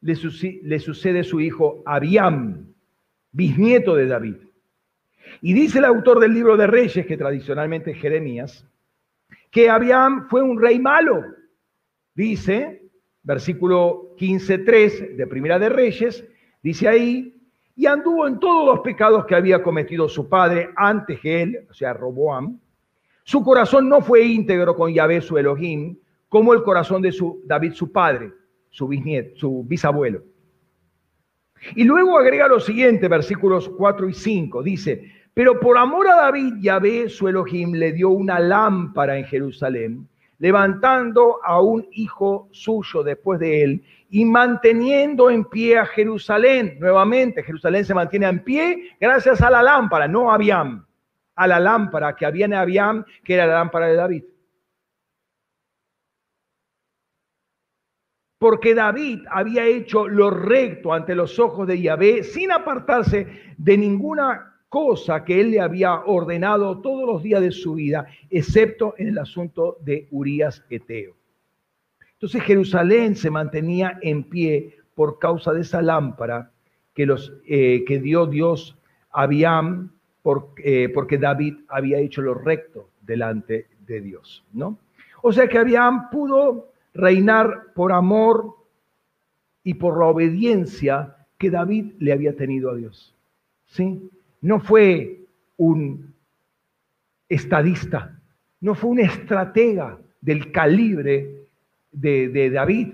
le, sucede su hijo Abiam, bisnieto de David. Y dice el autor del libro de Reyes, que tradicionalmente es Jeremías, que Abiam fue un rey malo. Dice, versículo 15.3 de Primera de Reyes, dice ahí, y anduvo en todos los pecados que había cometido su padre antes que él, o sea, Roboam. Su corazón no fue íntegro con Yahvé su Elohim, como el corazón de su, David su padre, su, bisnieto, su bisabuelo. Y luego agrega lo siguiente, versículos 4 y 5, dice, pero por amor a David, Yahvé su Elohim le dio una lámpara en Jerusalén, levantando a un hijo suyo después de él y manteniendo en pie a Jerusalén. Nuevamente, Jerusalén se mantiene en pie gracias a la lámpara, no a Abiam, a la lámpara que había en Abiam, que era la lámpara de David. Porque David había hecho lo recto ante los ojos de Yahvé sin apartarse de ninguna cosa que él le había ordenado todos los días de su vida, excepto en el asunto de Urías Eteo. Entonces Jerusalén se mantenía en pie por causa de esa lámpara que, los, eh, que dio Dios a Abiam eh, porque David había hecho lo recto delante de Dios, ¿no? O sea que Abiam pudo reinar por amor y por la obediencia que David le había tenido a Dios. ¿Sí? no fue un estadista, no fue un estratega del calibre de, David.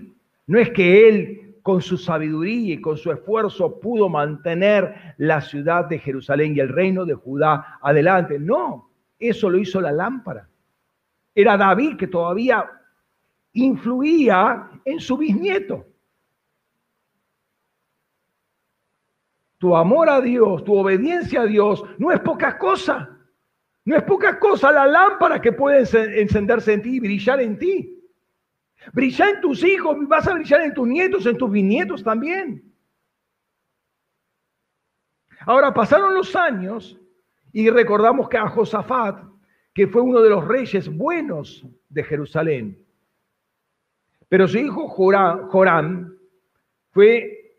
No es que él con su sabiduría y con su esfuerzo pudo mantener la ciudad de Jerusalén y el reino de Judá adelante. No, eso lo hizo la lámpara. Era David que todavía influía en su bisnieto. Tu amor a Dios, tu obediencia a Dios, no es poca cosa. No es poca cosa la lámpara que puede encenderse en ti y brillar en ti. Brilla en tus hijos, vas a brillar en tus nietos, en tus bisnietos también. Ahora pasaron los años y recordamos que a Josafat, que fue uno de los reyes buenos de Jerusalén, pero su hijo Joram fue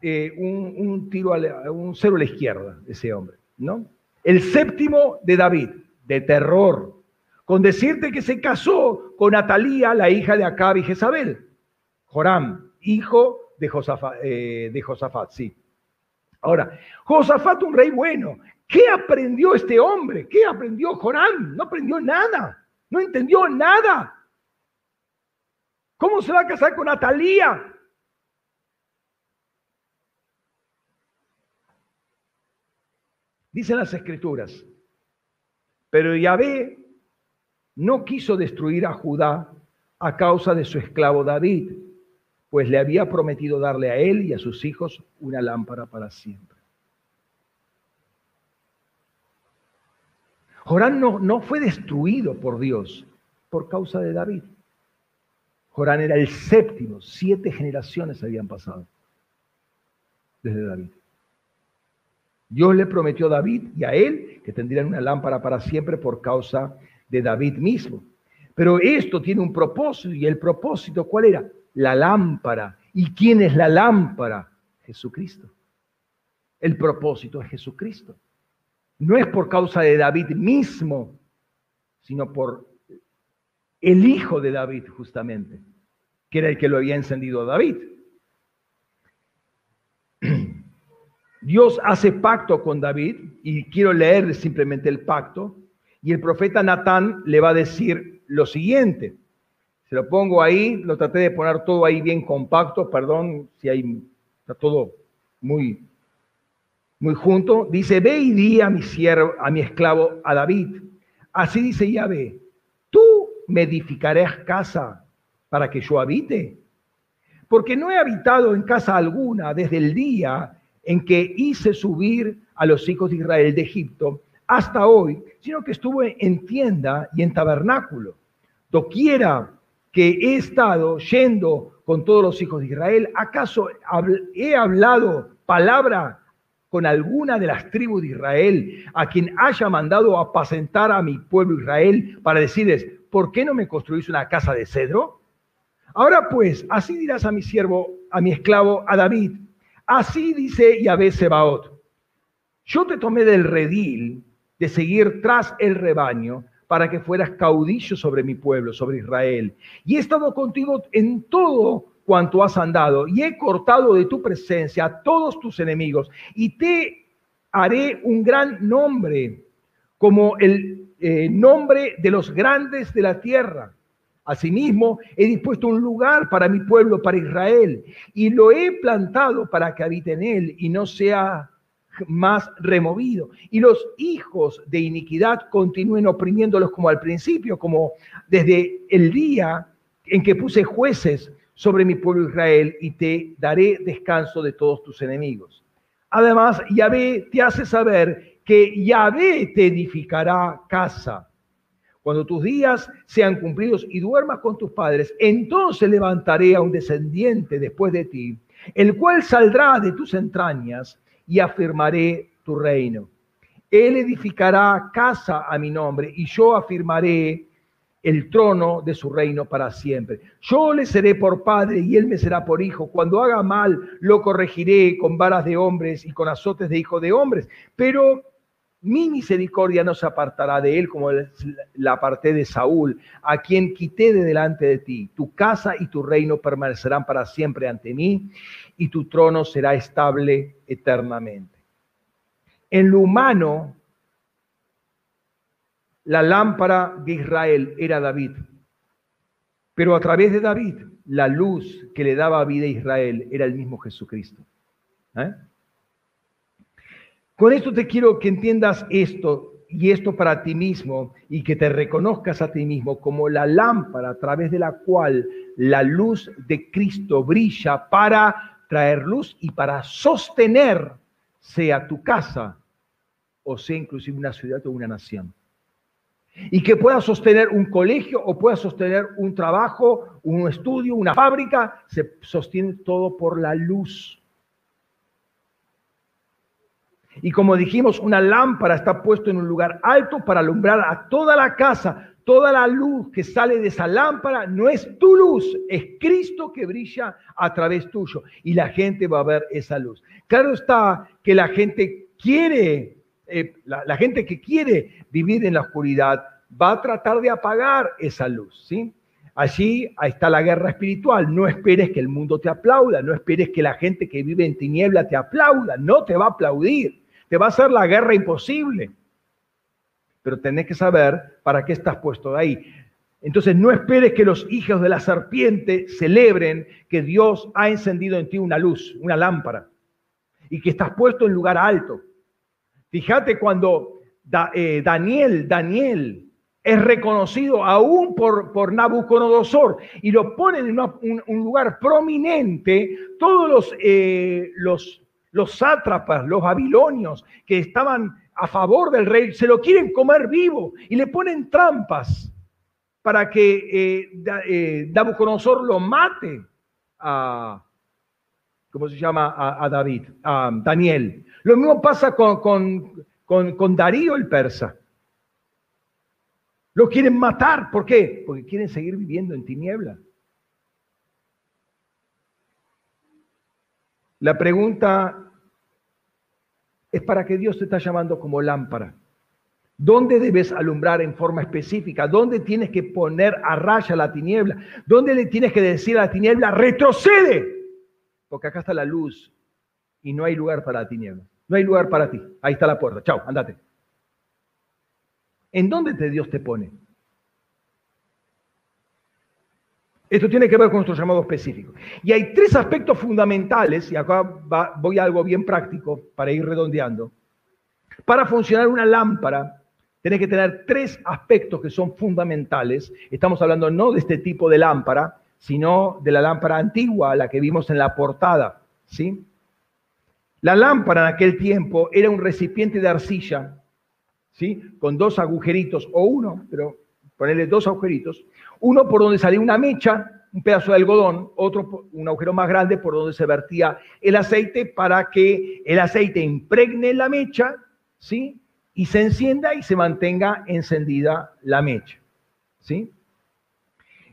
eh, un, tiro, a un cero a la izquierda, ese hombre, ¿no? El séptimo de David, de terror, con decirte que se casó con Atalía, la hija de Acab y Jezabel. Joram, hijo de Josafat, eh, de Josafat, sí. Ahora, Josafat, un rey bueno. ¿Qué aprendió este hombre? ¿Qué aprendió Joram? No aprendió nada. No entendió nada. ¿Cómo se va a casar con Atalía? Dicen las escrituras, pero Yahvé no quiso destruir a Judá a causa de su esclavo David, pues le había prometido darle a él y a sus hijos una lámpara para siempre. Jorán no, no fue destruido por Dios por causa de David. Jorán era el séptimo, siete generaciones habían pasado desde David. Dios le prometió a David y a él que tendrían una lámpara para siempre por causa de David mismo. Pero esto tiene un propósito y el propósito, ¿cuál era? La lámpara. ¿Y quién es la lámpara? Jesucristo. El propósito es Jesucristo. No es por causa de David mismo, sino por el hijo de David justamente, que era el que lo había encendido a David. Dios hace pacto con David, y quiero leer simplemente el pacto, y el profeta Natán le va a decir lo siguiente. Se lo pongo ahí, lo traté de poner todo ahí bien compacto, perdón si hay, está todo muy, muy junto. Dice, ve y di a mi siervo, a mi esclavo, a David. Así dice Yahvé, tú me edificarás casa para que yo habite. Porque no he habitado en casa alguna desde el día en que hice subir a los hijos de Israel de Egipto hasta hoy, sino que estuvo en tienda y en tabernáculo. Doquiera que he estado yendo con todos los hijos de Israel, ¿acaso he hablado palabra con alguna de las tribus de Israel a quien haya mandado apacentar a mi pueblo Israel para decirles, ¿por qué no me construís una casa de cedro? Ahora pues, así dirás a mi siervo, a mi esclavo, a David, así dice Yahvé Sebaot, yo te tomé del redil de seguir tras el rebaño para que fueras caudillo sobre mi pueblo, sobre Israel. Y he estado contigo en todo cuanto has andado, y he cortado de tu presencia a todos tus enemigos, y te haré un gran nombre, como el eh, nombre de los grandes de la tierra. Asimismo, he dispuesto un lugar para mi pueblo, para Israel, y lo he plantado para que habite en él y no sea más removido. Y los hijos de iniquidad continúen oprimiéndolos como al principio, como desde el día en que puse jueces sobre mi pueblo Israel y te daré descanso de todos tus enemigos. Además, Yahvé te hace saber que Yahvé te edificará casa. Cuando tus días sean cumplidos y duermas con tus padres, entonces levantaré a un descendiente después de ti, el cual saldrá de tus entrañas y afirmaré tu reino. Él edificará casa a mi nombre y yo afirmaré el trono de su reino para siempre. Yo le seré por padre y él me será por hijo. Cuando haga mal, lo corregiré con varas de hombres y con azotes de hijo de hombres. Pero mi misericordia no se apartará de él como la aparté de Saúl, a quien quité de delante de ti. Tu casa y tu reino permanecerán para siempre ante mí, y tu trono será estable eternamente. En lo humano, la lámpara de Israel era David, pero a través de David, la luz que le daba vida a Israel era el mismo Jesucristo. ¿Eh? Con esto te quiero que entiendas esto y esto para ti mismo y que te reconozcas a ti mismo como la lámpara a través de la cual la luz de Cristo brilla para traer luz y para sostener, sea tu casa o sea inclusive una ciudad o una nación. Y que pueda sostener un colegio o pueda sostener un trabajo, un estudio, una fábrica, se sostiene todo por la luz. Y como dijimos, una lámpara está puesta en un lugar alto para alumbrar a toda la casa. Toda la luz que sale de esa lámpara no es tu luz, es Cristo que brilla a través tuyo. Y la gente va a ver esa luz. Claro está que la gente quiere, eh, la, gente que quiere vivir en la oscuridad va a tratar de apagar esa luz, ¿sí? Allí está la guerra espiritual. No esperes que el mundo te aplauda, no esperes que la gente que vive en tiniebla te aplauda, no te va a aplaudir. Te va a hacer la guerra imposible. Pero tenés que saber para qué estás puesto de ahí. Entonces no esperes que los hijos de la serpiente celebren que Dios ha encendido en ti una luz, una lámpara, y que estás puesto en lugar alto. Fíjate cuando eh, Daniel, Daniel es reconocido aún por, por Nabucodonosor y lo ponen en un, lugar prominente, todos los, eh, los los sátrapas, los babilonios, que estaban a favor del rey, se lo quieren comer vivo y le ponen trampas para que eh, eh Nabucodonosor lo mate a, ¿cómo se llama? A, David, a Daniel. Lo mismo pasa con, con, con Darío el persa. Lo quieren matar, ¿por qué? Porque quieren seguir viviendo en tiniebla. La pregunta es para que Dios te está llamando como lámpara. ¿Dónde debes alumbrar en forma específica? ¿Dónde tienes que poner a raya la tiniebla? ¿Dónde le tienes que decir a la tiniebla, retrocede? Porque acá está la luz y no hay lugar para la tiniebla. No hay lugar para ti. Ahí está la puerta. Chao, andate. ¿En dónde te Dios te pone? Esto tiene que ver con nuestro llamado específico. Y hay tres aspectos fundamentales, y acá voy a algo bien práctico para ir redondeando. Para funcionar una lámpara, tiene que tener tres aspectos que son fundamentales. Estamos hablando no de este tipo de lámpara, sino de la lámpara antigua, la que vimos en la portada. ¿sí? La lámpara en aquel tiempo era un recipiente de arcilla, ¿sí? Con dos agujeritos, o uno, pero ponerle dos agujeritos, uno por donde salía una mecha, un pedazo de algodón, otro un agujero más grande por donde se vertía el aceite para que el aceite impregne la mecha, ¿sí? Y se encienda y se mantenga encendida la mecha, ¿sí?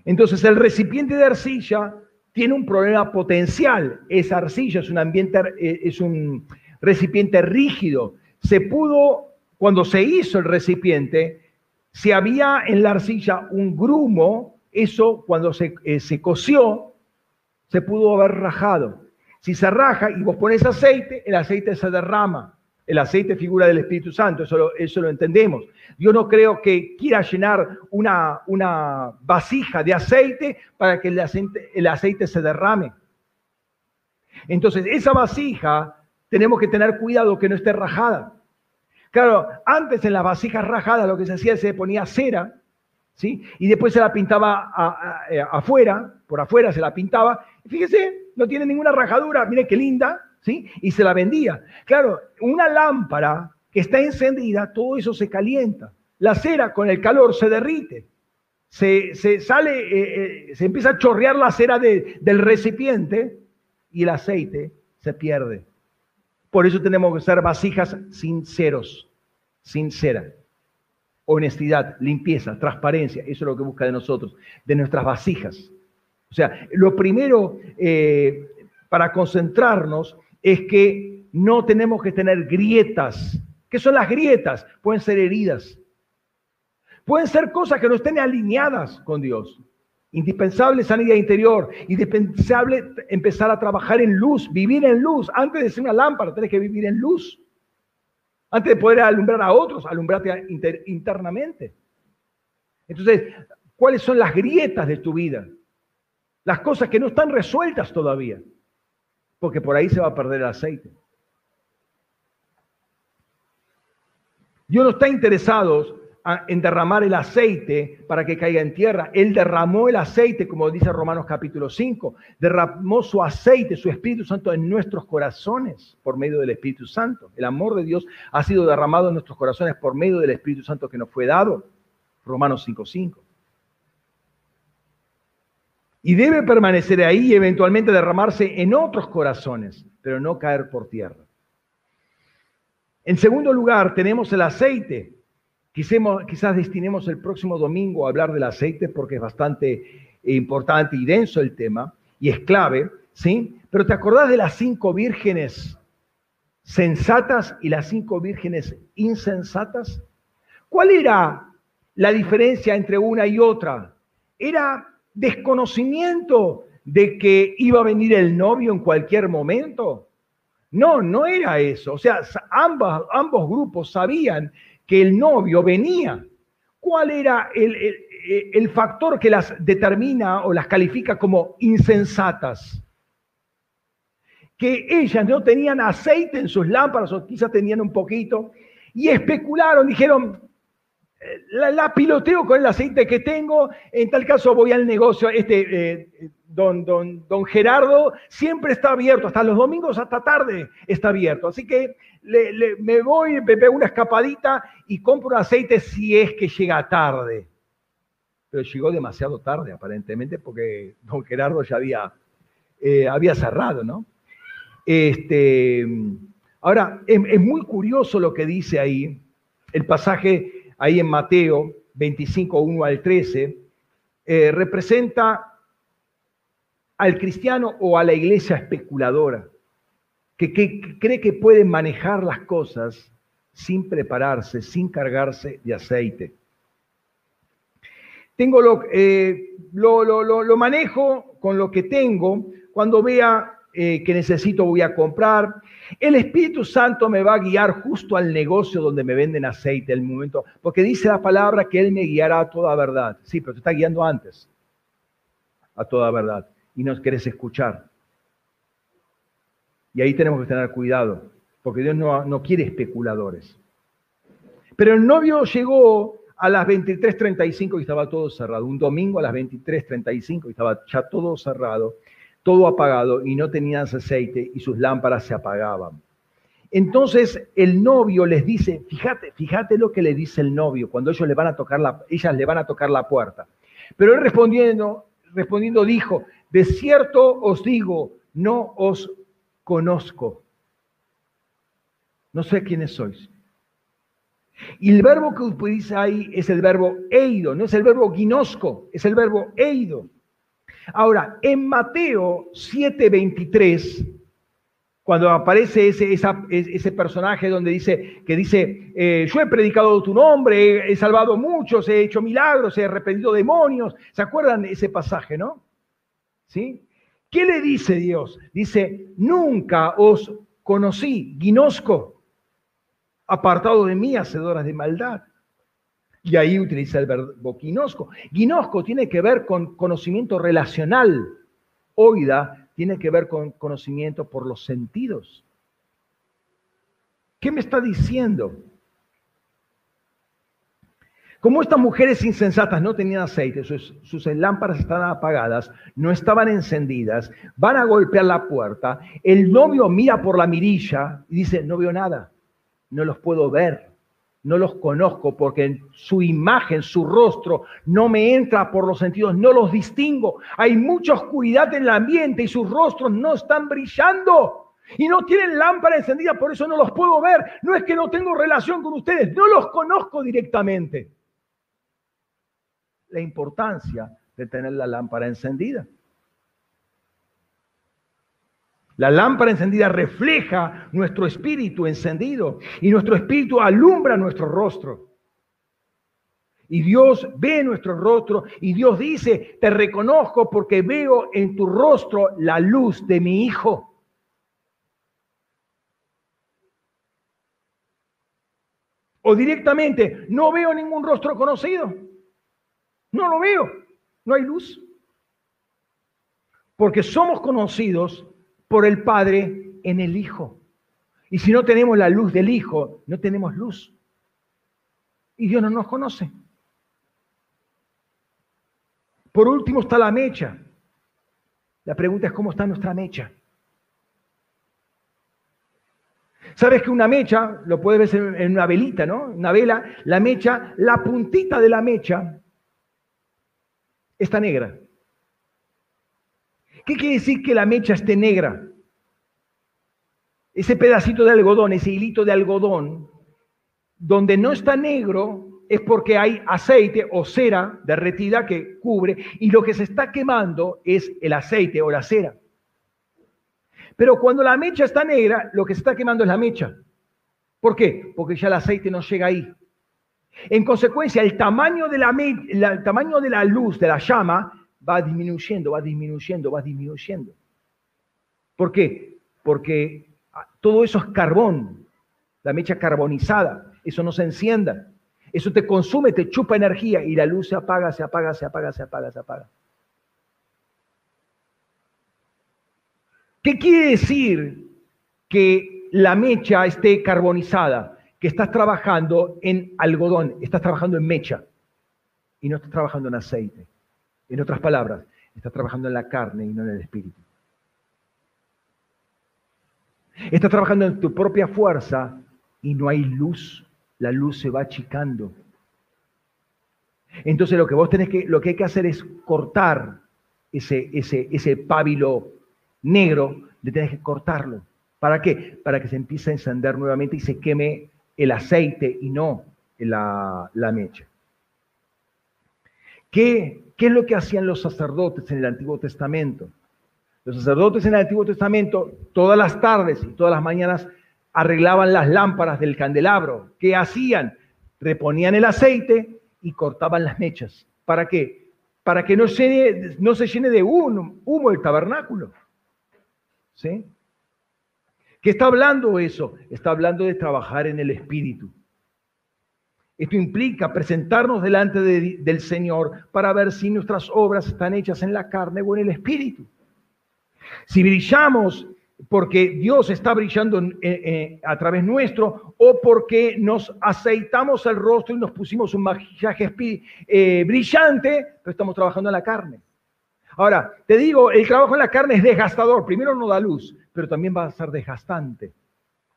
Entonces el recipiente de arcilla tiene un problema potencial. Esa arcilla es un ambiente, eh, es un recipiente rígido. Se pudo, cuando se hizo el recipiente, si había en la arcilla un grumo, eso cuando se, eh, se coció, se pudo haber rajado. Si se raja y vos pones aceite, el aceite se derrama. El aceite figura del Espíritu Santo, eso lo, eso lo entendemos. Yo no creo que quiera llenar una, una vasija de aceite para que el aceite, el aceite se derrame. Entonces, esa vasija tenemos que tener cuidado que no esté rajada. Claro, antes en las vasijas rajadas lo que se hacía se ponía cera, ¿sí? Y después se la pintaba afuera, por afuera se la pintaba. fíjese, no tiene ninguna rajadura, mire qué linda, y se la vendía. Claro, una lámpara que está encendida, todo eso se calienta. La cera con el calor se derrite. Se, sale, eh, eh, se empieza a chorrear la cera del recipiente y el aceite se pierde. Por eso tenemos que ser vasijas sinceros, sincera. Honestidad, limpieza, transparencia, eso es lo que busca de nosotros, de nuestras vasijas. O sea, lo primero eh, para concentrarnos es que no tenemos que tener grietas. ¿Qué son las grietas? Pueden ser heridas. Pueden ser cosas que no estén alineadas con Dios. Indispensable sanidad interior, indispensable empezar a trabajar en luz, vivir en luz. Antes de ser una lámpara, tenés que vivir en luz. Antes de poder alumbrar a otros, alumbrarte internamente. Entonces, ¿cuáles son las grietas de tu vida? Las cosas que no están resueltas todavía porque por ahí se va a perder el aceite. Dios no está interesado en derramar el aceite para que caiga en tierra. Él derramó el aceite, como dice Romanos capítulo 5, derramó su aceite, su Espíritu Santo en nuestros corazones por medio del Espíritu Santo. El amor de Dios ha sido derramado en nuestros corazones por medio del Espíritu Santo que nos fue dado. Romanos 5.5 y debe permanecer ahí y eventualmente derramarse en otros corazones, pero no caer por tierra. En segundo lugar, tenemos el aceite. Quizás destinemos el próximo domingo a hablar del aceite porque es bastante importante y denso el tema y es clave, ¿sí? Pero ¿te acordás de las cinco vírgenes sensatas y las cinco vírgenes insensatas? ¿Cuál era la diferencia entre una y otra? Era desconocimiento de que iba a venir el novio en cualquier momento. No, no era eso. O sea, ambos, ambos grupos sabían que el novio venía. ¿Cuál era el, el factor que las determina o las califica como insensatas? Que ellas no tenían aceite en sus lámparas o quizás tenían un poquito y especularon, dijeron, la, piloteo con el aceite que tengo, en tal caso voy al negocio, este eh, don, don, don, Gerardo siempre está abierto, hasta los domingos hasta tarde está abierto, así que me voy, me pego una escapadita y compro aceite si es que llega tarde. Pero llegó demasiado tarde aparentemente porque don Gerardo ya había, eh, había cerrado, ¿no? Este, ahora, es muy curioso lo que dice ahí, el pasaje ahí en Mateo 25, 1 al 13, eh, representa al cristiano o a la iglesia especuladora, que, cree que puede manejar las cosas sin prepararse, sin cargarse de aceite. Tengo lo, eh, lo, lo, manejo con lo que tengo. Cuando vea eh, que necesito voy a comprar. El Espíritu Santo me va a guiar justo al negocio donde me venden aceite, el momento, porque dice la palabra que Él me guiará a toda verdad. Sí, pero te está guiando antes a toda verdad y no querés escuchar. Y ahí tenemos que tener cuidado, porque Dios no, no quiere especuladores. Pero el novio llegó a las 23.35 y estaba todo cerrado. Un domingo a las 23.35 y estaba ya todo cerrado todo apagado y no tenían aceite y sus lámparas se apagaban. Entonces el novio les dice, fíjate, fíjate lo que le dice el novio cuando ellos le van a tocar la, ellas le van a tocar la puerta. Pero él respondiendo, respondiendo dijo, de cierto os digo, no os conozco. No sé quiénes sois. Y el verbo que utiliza ahí es el verbo eido, no es el verbo ginosco, es el verbo eido. Ahora, en Mateo 7:23, cuando aparece ese, ese, personaje donde dice, que dice, eh, yo he predicado tu nombre, he, salvado muchos, he hecho milagros, he arrepentido demonios. ¿Se acuerdan ese pasaje, no? ¿Sí? ¿Qué le dice Dios? Dice, nunca os conocí, ginosco, apartado de mí, hacedoras de maldad. Y ahí utiliza el verbo ginosco. Ginosco tiene que ver con conocimiento relacional. Oida tiene que ver con conocimiento por los sentidos. ¿Qué me está diciendo? Como estas mujeres insensatas no tenían aceite, sus, sus, lámparas estaban apagadas, no estaban encendidas, van a golpear la puerta, el novio mira por la mirilla y dice, no veo nada, no los puedo ver, no los conozco porque su imagen, su rostro no me entra por los sentidos, no los distingo. Hay mucha oscuridad en el ambiente y sus rostros no están brillando. Y no tienen lámpara encendida, por eso no los puedo ver. No es que no tengo relación con ustedes, no los conozco directamente la importancia de tener la lámpara encendida. La lámpara encendida refleja nuestro espíritu encendido y nuestro espíritu alumbra nuestro rostro. Y Dios ve nuestro rostro y Dios dice, te reconozco porque veo en tu rostro la luz de mi Hijo. O directamente, no veo ningún rostro conocido. No lo veo, no hay luz. Porque somos conocidos por el Padre en el Hijo. Y si no tenemos la luz del Hijo, no tenemos luz. Y Dios no nos conoce. Por último está la mecha. La pregunta es cómo está nuestra mecha. Sabes que una mecha, lo puedes ver en una velita, ¿no? Una vela, la mecha, la puntita de la mecha está negra. ¿Qué quiere decir que la mecha esté negra? Ese pedacito de algodón, ese hilito de algodón, donde no está negro es porque hay aceite o cera derretida que cubre y lo que se está quemando es el aceite o la cera. Pero cuando la mecha está negra, lo que se está quemando es la mecha. ¿Por qué? Porque ya el aceite no llega ahí. En consecuencia, el tamaño de la, tamaño de la luz, de la llama, va disminuyendo, va disminuyendo, va disminuyendo. ¿Por qué? Porque todo eso es carbón, la mecha carbonizada, eso no se encienda. Eso te consume, te chupa energía y la luz se apaga, se apaga, se apaga, se apaga, se apaga. ¿Qué quiere decir que la mecha esté carbonizada? que estás trabajando en algodón, estás trabajando en mecha y no estás trabajando en aceite. En otras palabras, estás trabajando en la carne y no en el espíritu. Estás trabajando en tu propia fuerza y no hay luz. La luz se va achicando. Entonces lo que vos tenés que, lo que hay que hacer es cortar ese, ese, ese pábilo negro, le tenés que cortarlo. ¿Para qué? Para que se empiece a encender nuevamente y se queme el aceite y no la, mecha. ¿Qué, ¿Qué es lo que hacían los sacerdotes en el Antiguo Testamento? Los sacerdotes en el Antiguo Testamento todas las tardes y todas las mañanas arreglaban las lámparas del candelabro. ¿Qué hacían? Reponían el aceite y cortaban las mechas. ¿Para qué? Para que no, se, no se llene de humo, humo el tabernáculo. ¿Sí? ¿Qué está hablando eso? Está hablando de trabajar en el Espíritu. Esto implica presentarnos delante del Señor para ver si nuestras obras están hechas en la carne o en el Espíritu. Si brillamos porque Dios está brillando a través nuestro o porque nos aceitamos el rostro y nos pusimos un maquillaje eh, brillante, pero estamos trabajando en la carne. Ahora, te digo, el trabajo en la carne es desgastador. Primero no da luz, pero también va a ser desgastante.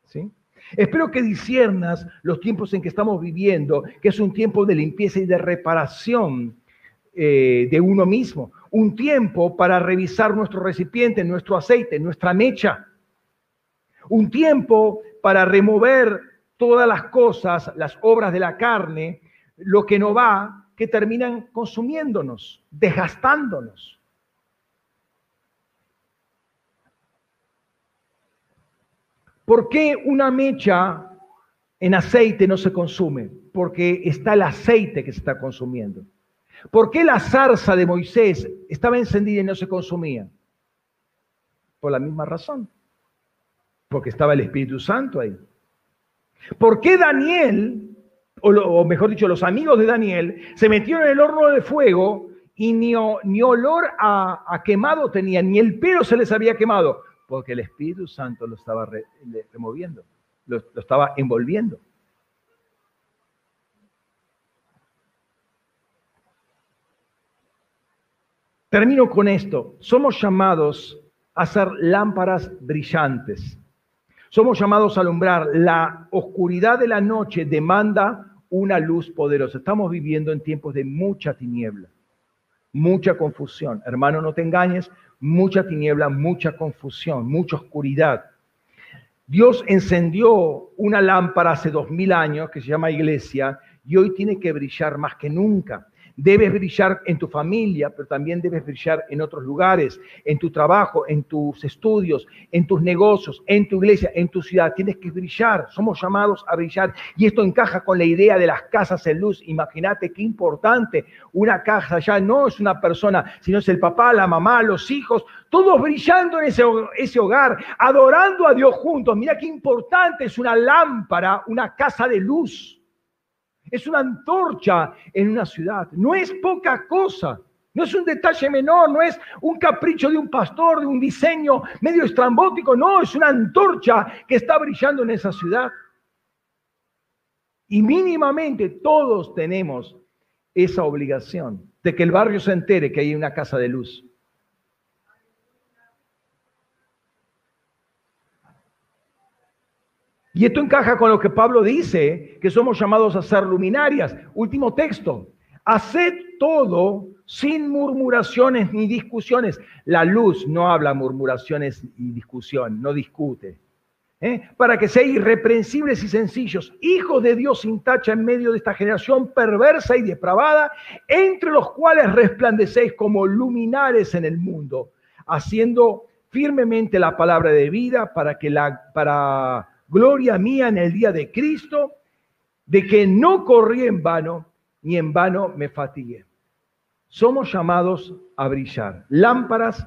¿sí? Espero que disiernas los tiempos en que estamos viviendo, que es un tiempo de limpieza y de reparación eh, de uno mismo, un tiempo para revisar nuestro recipiente, nuestro aceite, nuestra mecha, un tiempo para remover todas las cosas, las obras de la carne, lo que no va, que terminan consumiéndonos, desgastándonos. ¿Por qué una mecha en aceite no se consume? Porque está el aceite que se está consumiendo. ¿Por qué la zarza de Moisés estaba encendida y no se consumía? Por la misma razón. Porque estaba el Espíritu Santo ahí. ¿Por qué Daniel, o, mejor dicho, los amigos de Daniel, se metieron en el horno de fuego y ni, olor a, quemado tenían, ni el pelo se les había quemado? Porque el Espíritu Santo lo estaba removiendo, lo estaba envolviendo. Termino con esto. Somos llamados a ser lámparas brillantes. Somos llamados a alumbrar. La oscuridad de la noche demanda una luz poderosa. Estamos viviendo en tiempos de mucha tiniebla, mucha confusión. Hermano, no te engañes, mucha tiniebla, mucha confusión, mucha oscuridad. Dios encendió una lámpara hace dos mil años que se llama iglesia y hoy tiene que brillar más que nunca. Debes brillar en tu familia, pero también debes brillar en otros lugares, en tu trabajo, en tus estudios, en tus negocios, en tu iglesia, en tu ciudad. Tienes que brillar. Somos llamados a brillar. Y esto encaja con la idea de las casas en luz. Imagínate qué importante. Una casa ya no es una persona, sino es el papá, la mamá, los hijos, todos brillando en ese, ese hogar, adorando a Dios juntos. Mira qué importante es una lámpara, una casa de luz. Es una antorcha en una ciudad. No es poca cosa. No es un detalle menor, no es un capricho de un pastor, de un diseño medio estrambótico. No, es una antorcha que está brillando en esa ciudad. Y mínimamente todos tenemos esa obligación de que el barrio se entere que hay una casa de luz. Y esto encaja con lo que Pablo dice, que somos llamados a ser luminarias. Último texto. Haced todo sin murmuraciones ni discusiones. La luz no habla murmuraciones y discusión, no discute. ¿eh? Para que seáis irreprensibles y sencillos, hijos de Dios sin tacha en medio de esta generación perversa y depravada, entre los cuales resplandecéis como luminares en el mundo, haciendo firmemente la palabra de vida para que la para gloria mía en el día de Cristo, de que no corrí en vano, ni en vano me fatigué. Somos llamados a brillar. Lámparas,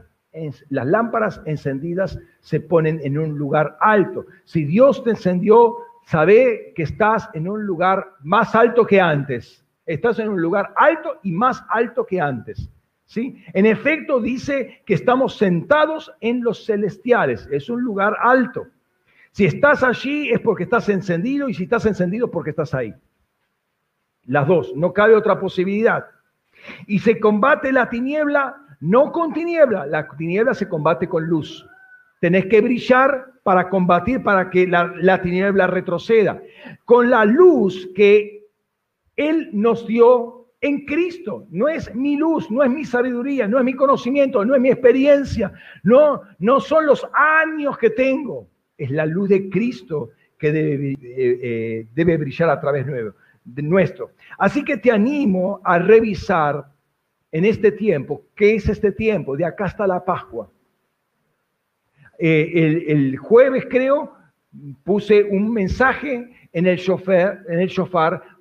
las lámparas encendidas se ponen en un lugar alto. Si Dios te encendió, sabe que estás en un lugar más alto que antes. Estás en un lugar alto y más alto que antes. ¿Sí? En efecto, dice que estamos sentados en los celestiales. Es un lugar alto. Si estás allí es porque estás encendido y si estás encendido es porque estás ahí. Las dos, no cabe otra posibilidad. Y se combate la tiniebla no con tiniebla, la tiniebla se combate con luz. Tenés que brillar para combatir, para que la, la tiniebla retroceda. Con la luz que Él nos dio en Cristo. No es mi luz, no es mi sabiduría, no es mi conocimiento, no es mi experiencia, no, no son los años que tengo es la luz de Cristo que debe, eh, debe brillar a través de nuestro. Así que te animo a revisar en este tiempo, ¿qué es este tiempo? De acá hasta la Pascua. Eh, el, jueves, creo, puse un mensaje en el, chofer, en el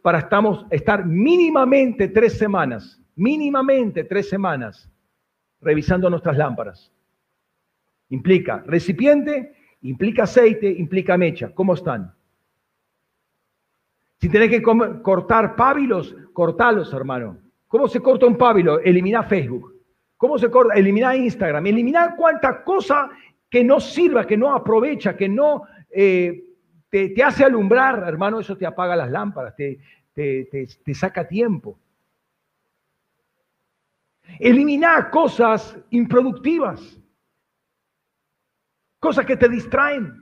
para estamos, estar mínimamente tres semanas, mínimamente tres semanas, revisando nuestras lámparas. Implica recipiente, Implica aceite, implica mecha. ¿Cómo están? Si tenés que cortar pábilos, cortalos, hermano. ¿Cómo se corta un pábilo? Elimina Facebook. ¿Cómo se corta? Elimina Instagram. Elimina cuánta cosa que no sirva, que no aprovecha, que no eh, te, hace alumbrar, hermano. Eso te apaga las lámparas, te, te saca tiempo. Elimina cosas improductivas cosas que te distraen.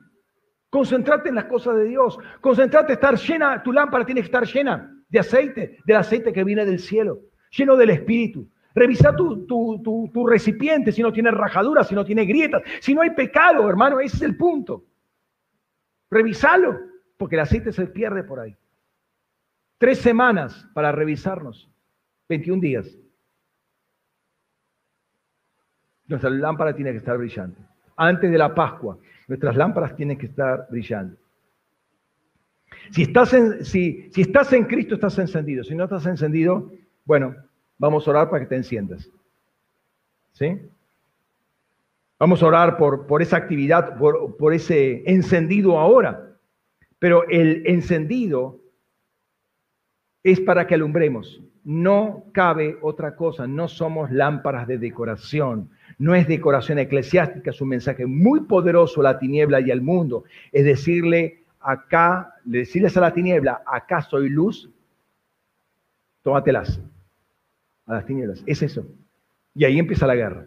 Concentrate en las cosas de Dios. Concentrate estar llena. Tu lámpara tiene que estar llena de aceite, del aceite que viene del cielo, lleno del Espíritu. Revisa tu, tu, recipiente si no tiene rajaduras, si no tiene grietas, si no hay pecado, hermano, ese es el punto. Revisalo, porque el aceite se pierde por ahí. Tres semanas para revisarnos, 21 días. Nuestra lámpara tiene que estar brillante. Antes de la Pascua, nuestras lámparas tienen que estar brillando. Si estás en, si, si estás en Cristo, estás encendido. Si no estás encendido, bueno, Vamos a orar para que te enciendas. ¿Sí? Vamos a orar por, por esa actividad, por, por ese encendido ahora. Pero el encendido es para que alumbremos. No cabe otra cosa. No somos lámparas de decoración. No es decoración eclesiástica. Es un mensaje muy poderoso a la tiniebla y al mundo. Es decirle acá, decirles a la tiniebla, acá soy luz, tómatelas a las tinieblas. Es eso. Y ahí empieza la guerra.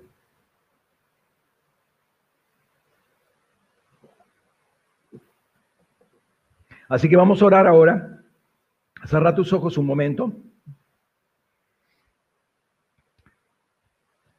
Así que vamos a orar ahora. Cerra tus ojos un momento.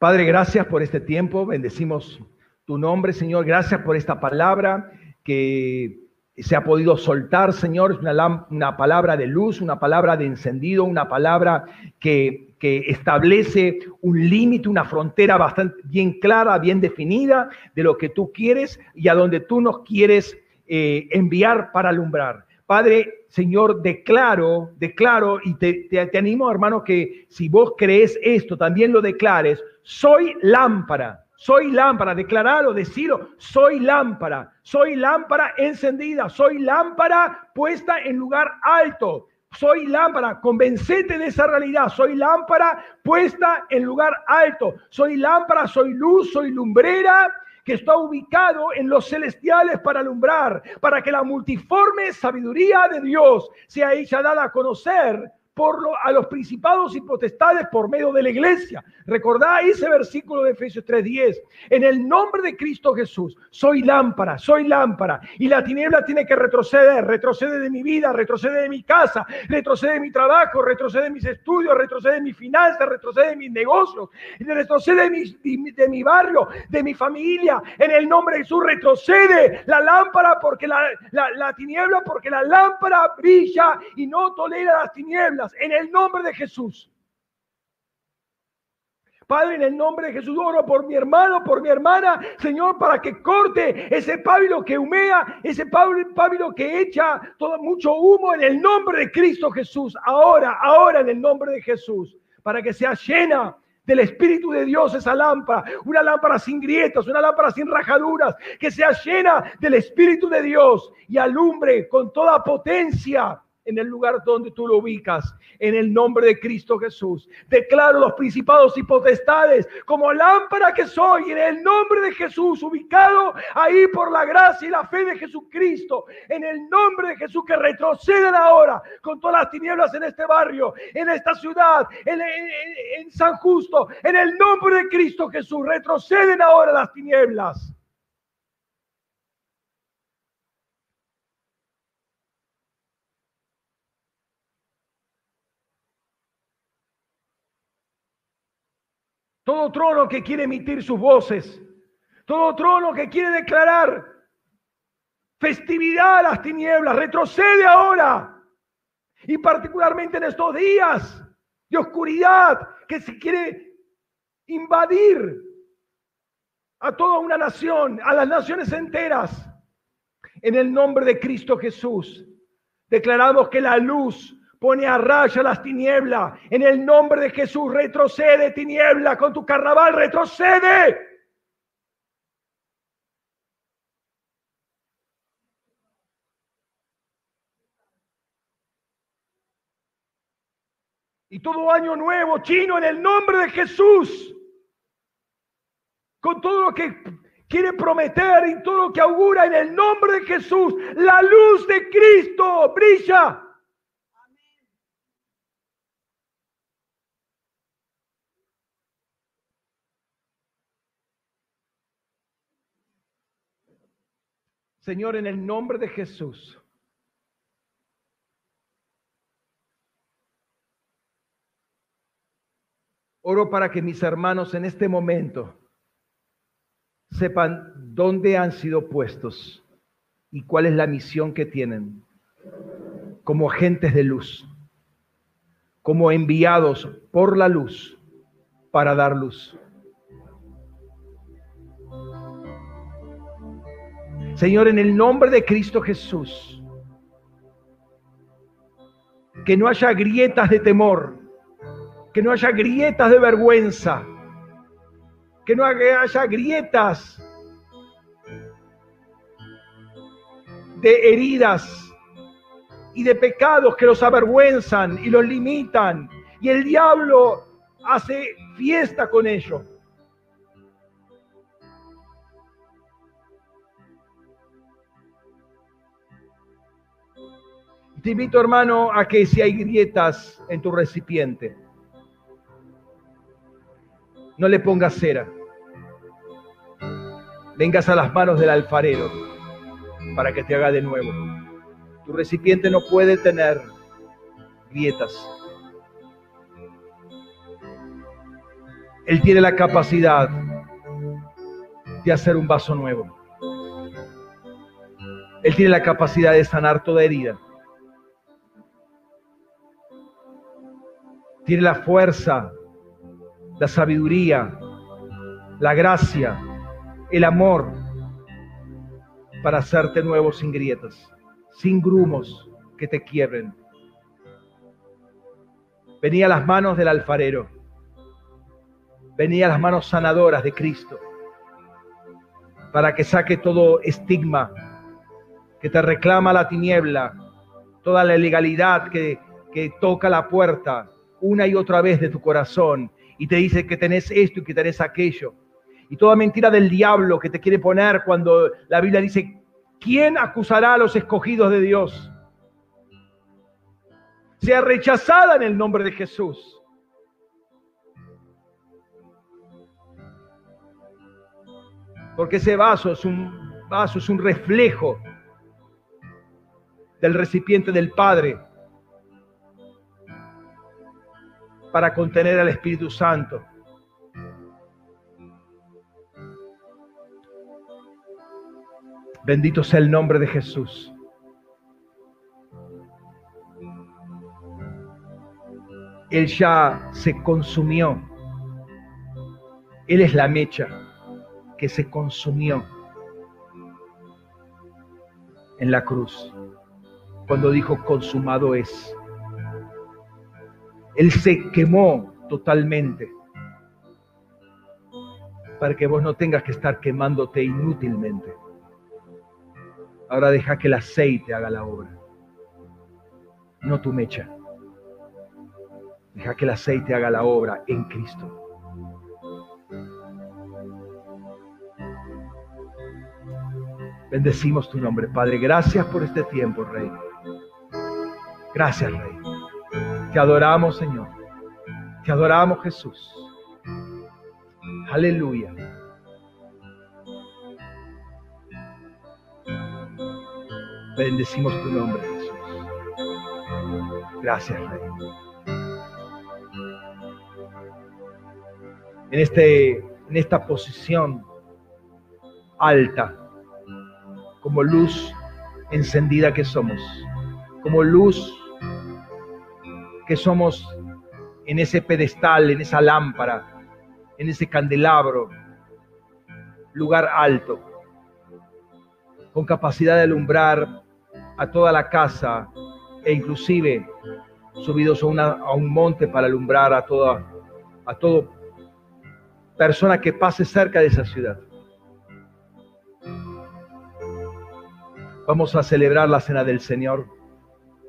Padre, gracias por este tiempo. Bendecimos tu nombre, Señor. Gracias por esta palabra que se ha podido soltar, Señor. Es una, una palabra de luz, una palabra de encendido, una palabra que establece un límite, una frontera bastante bien clara, bien definida de lo que tú quieres y a donde tú nos quieres eh, enviar para alumbrar. Padre, Señor, declaro, declaro y te, te, animo, hermano, que si vos crees esto, también lo declares. Soy lámpara, soy lámpara, declaralo, decirlo, soy lámpara, soy lámpara encendida, soy lámpara puesta en lugar alto. Soy lámpara, convencete de esa realidad. Soy lámpara puesta en lugar alto. Soy lámpara, soy luz, soy lumbrera que está ubicado en los celestiales para alumbrar, para que la multiforme sabiduría de Dios sea ella dada a conocer por lo, a los principados y potestades por medio de la iglesia. Recordá ese versículo de Efesios 3:10. En el nombre de Cristo Jesús, soy lámpara, soy lámpara. Y la tiniebla tiene que retroceder, retrocede de mi vida, retrocede de mi casa, retrocede de mi trabajo, retrocede de mis estudios, retrocede de mis finanzas, retrocede de mis negocios, retrocede de mi, de mi barrio, de mi familia. En el nombre de Jesús retrocede la lámpara porque la, la, la tiniebla, porque la lámpara brilla y no tolera las tinieblas en el nombre de Jesús. Padre, en el nombre de Jesús oro por mi hermano, por mi hermana, Señor, para que corte ese pábilo que humea, ese pábilo que echa todo mucho humo en el nombre de Cristo Jesús. Ahora, ahora en el nombre de Jesús, para que sea llena del Espíritu de Dios esa lámpara, una lámpara sin grietas, una lámpara sin rajaduras, que sea llena del Espíritu de Dios y alumbre con toda potencia en el lugar donde tú lo ubicas, en el nombre de Cristo Jesús. Declaro los principados y potestades como lámpara que soy, en el nombre de Jesús, ubicado ahí por la gracia y la fe de Jesucristo, en el nombre de Jesús, que retroceden ahora con todas las tinieblas en este barrio, en esta ciudad, en, en San Justo, en el nombre de Cristo Jesús, retroceden ahora las tinieblas. Todo trono que quiere emitir sus voces, todo trono que quiere declarar festividad a las tinieblas, retrocede ahora. Y particularmente en estos días de oscuridad que se quiere invadir a toda una nación, a las naciones enteras. En el nombre de Cristo Jesús, declaramos que la luz pone a raya las tinieblas. En el nombre de Jesús, retrocede tiniebla con tu carnaval, retrocede. Y todo año nuevo, chino, en el nombre de Jesús, con todo lo que quiere prometer y todo lo que augura en el nombre de Jesús, la luz de Cristo brilla Señor, en el nombre de Jesús. Oro para que mis hermanos en este momento sepan dónde han sido puestos y cuál es la misión que tienen como agentes de luz, como enviados por la luz para dar luz. Señor, en el nombre de Cristo Jesús, que no haya grietas de temor, que no haya grietas de vergüenza, que no haya grietas de heridas y de pecados que los avergüenzan y los limitan. Y el diablo hace fiesta con ello. Te invito, hermano, a que si hay grietas en tu recipiente, no le pongas cera. Vengas a las manos del alfarero para que te haga de nuevo. Tu recipiente no puede tener grietas. Él tiene la capacidad de hacer un vaso nuevo. Él tiene la capacidad de sanar toda herida. Tiene la fuerza, la sabiduría, la gracia, el amor para hacerte nuevo sin grietas, sin grumos que te quiebren. Venía a las manos del alfarero, venía a las manos sanadoras de Cristo, para que saque todo estigma que te reclama la tiniebla, toda la ilegalidad que, que toca la puerta, una y otra vez de tu corazón y te dice que tenés esto y que tenés aquello. Y toda mentira del diablo que te quiere poner cuando la Biblia dice, ¿quién acusará a los escogidos de Dios? Sea rechazada en el nombre de Jesús. Porque ese vaso es un vaso, es un reflejo del recipiente del Padre para contener al Espíritu Santo. Bendito sea el nombre de Jesús. Él ya se consumió. Él es la mecha que se consumió en la cruz cuando dijo consumado es. Él se quemó totalmente para que vos no tengas que estar quemándote inútilmente. Ahora deja que el aceite haga la obra, no tu mecha. Deja que el aceite haga la obra en Cristo. Bendecimos tu nombre, Padre. Gracias por este tiempo, Rey. Gracias, Rey. Te adoramos, Señor. Te adoramos, Jesús. Aleluya. Bendecimos tu nombre, Jesús. Gracias, Rey. En, este, en esta posición alta, como luz encendida que somos, como luz que somos en ese pedestal, en esa lámpara, en ese candelabro, lugar alto, con capacidad de alumbrar a toda la casa e inclusive subidos a, a un monte para alumbrar a toda a todo persona que pase cerca de esa ciudad. Vamos a celebrar la cena del Señor.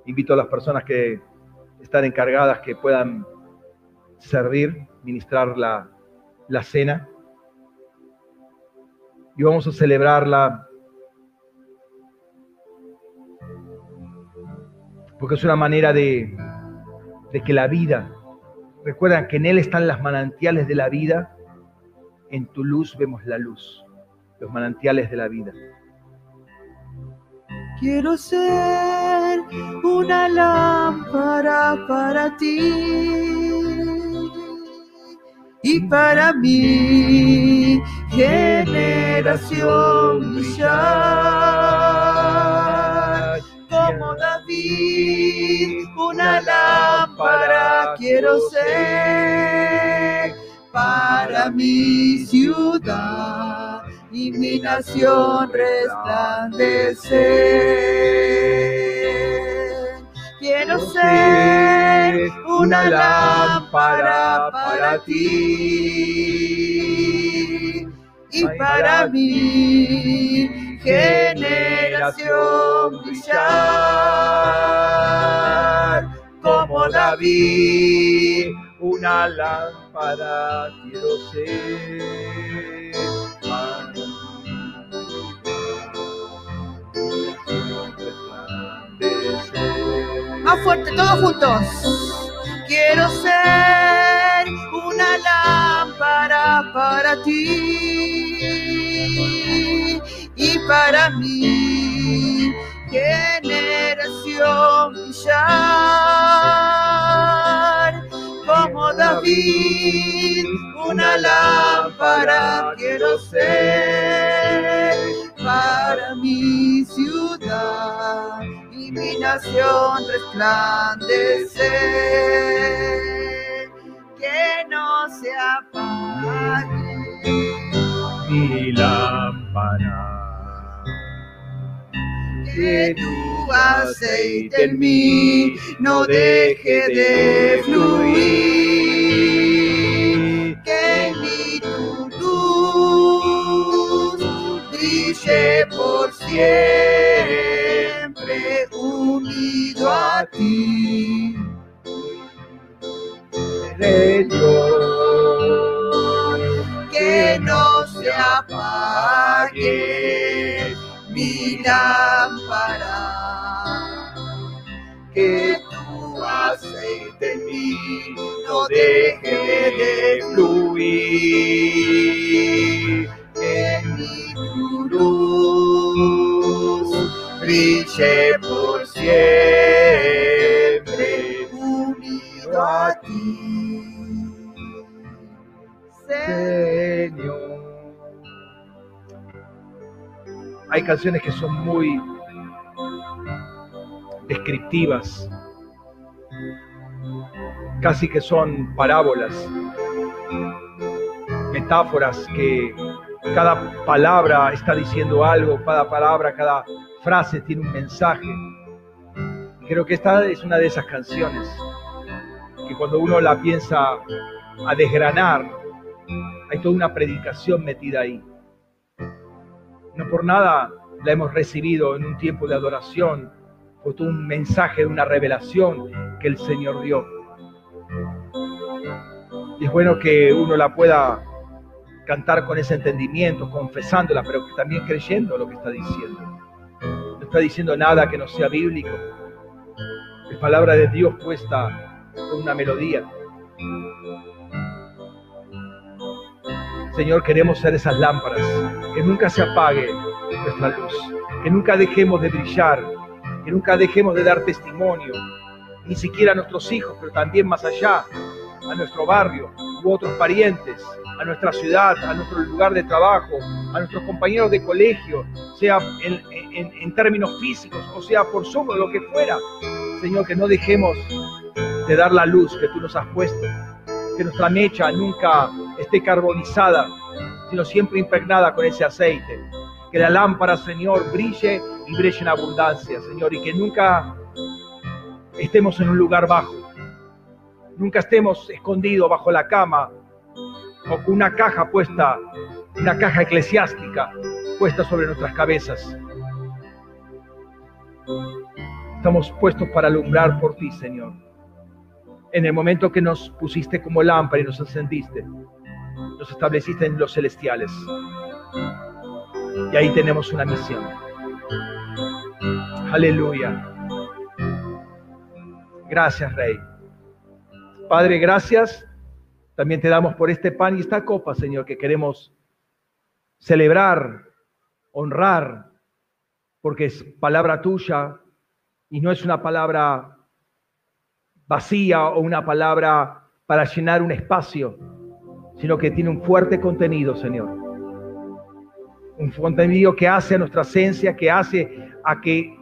Invito a las personas que están encargadas que puedan servir, ministrar la, la cena. Y vamos a celebrarla porque es una manera de, de que la vida, recuerdan que en Él están las manantiales de la vida, en tu luz vemos la luz, los manantiales de la vida. Quiero ser una lámpara para ti y para mi generación brillar. Como David, una lámpara quiero ser para mi ciudad y mi nación resplandecer. Quiero ser una lámpara para ti y para mi generación brillar como David. Una lámpara quiero ser. Más fuerte, todos juntos. Quiero ser una lámpara para ti y para mi generación brillar. Como David, una lámpara quiero ser para mi ciudad y mi nación resplandecer. Que no se apague Mi lámpara. que tu aceite en mí no deje de fluir. Que en mí tu luz brille por siempre a ti. Señor, que no se apague mi lámpara, que tu aceite en mí no deje de fluir, que mi luz brille por siempre Hay canciones que son muy descriptivas, casi que son parábolas, metáforas que cada palabra está diciendo algo, cada palabra, cada frase tiene un mensaje. Creo que esta es una de esas canciones que cuando uno la piensa a desgranar, hay toda una predicación metida ahí. No por nada la hemos recibido en un tiempo de adoración, fue todo un mensaje de una revelación que el Señor dio. Y es bueno que uno la pueda cantar con ese entendimiento, confesándola, pero que también creyendo lo que está diciendo. No está diciendo nada que no sea bíblico. Es palabra de Dios puesta con una melodía. Señor, queremos ser esas lámparas, que nunca se apague nuestra luz, que nunca dejemos de brillar, que nunca dejemos de dar testimonio, ni siquiera a nuestros hijos, pero también más allá, a nuestro barrio u otros parientes, a nuestra ciudad, a nuestro lugar de trabajo, a nuestros compañeros de colegio, sea en, términos físicos o sea por sobre lo que fuera. Señor, que no dejemos de dar la luz que tú nos has puesto, que nuestra mecha nunca esté carbonizada, sino siempre impregnada con ese aceite. Que la lámpara, Señor, brille y brille en abundancia, Señor, y que nunca estemos en un lugar bajo, nunca estemos escondidos bajo la cama o con una caja puesta, una caja eclesiástica puesta sobre nuestras cabezas. Estamos puestos para alumbrar por ti, Señor. En el momento que nos pusiste como lámpara y nos encendiste, estableciste en los celestiales. Y ahí tenemos una misión. Aleluya. Gracias, Rey. Padre, gracias. También te damos por este pan y esta copa, Señor, que queremos celebrar, honrar porque es palabra tuya y no es una palabra vacía o una palabra para llenar un espacio, sino que tiene un fuerte contenido, Señor. Un contenido que hace a nuestra esencia, que hace a que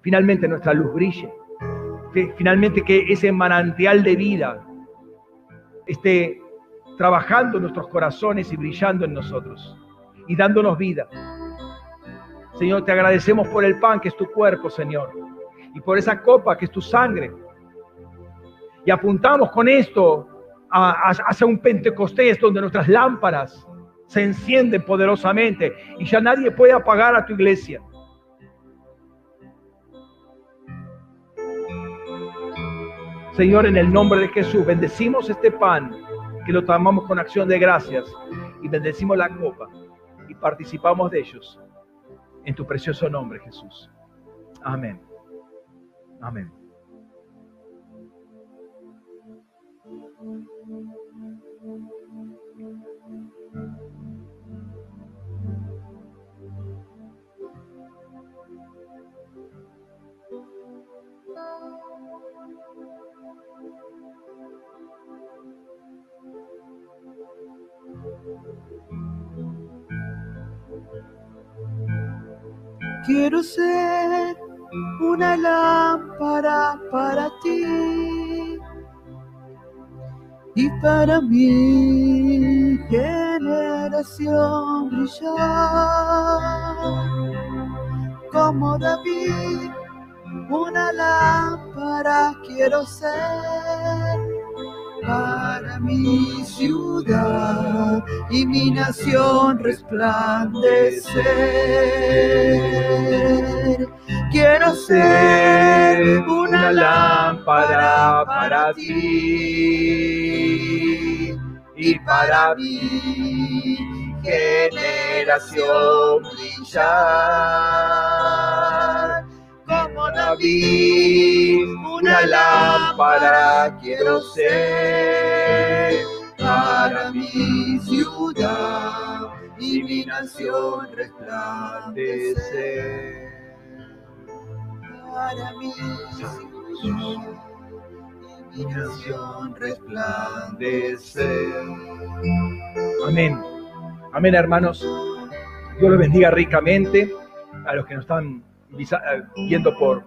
finalmente nuestra luz brille. Que finalmente que ese manantial de vida esté trabajando en nuestros corazones y brillando en nosotros y dándonos vida. Señor, te agradecemos por el pan que es tu cuerpo, Señor, y por esa copa que es tu sangre. Y apuntamos con esto hacia un Pentecostés donde nuestras lámparas se encienden poderosamente y ya nadie puede apagar a tu iglesia. Señor, en el nombre de Jesús, bendecimos este pan que lo tomamos con acción de gracias y bendecimos la copa y participamos de ellos en tu precioso nombre, Jesús. Amén. Amén. Quiero ser una lámpara para ti y para mi generación brillar como David. Una lámpara quiero ser mi ciudad y mi nación resplandecer. Quiero ser una lámpara para ti y para mi generación brillar como David, una lámpara quiero ser para mi ciudad y mi nación resplandecer. Para mi ciudad y mi nación resplandecer. Amén. Amén, hermanos. Dios los bendiga ricamente a los que nos están eh, viendo por,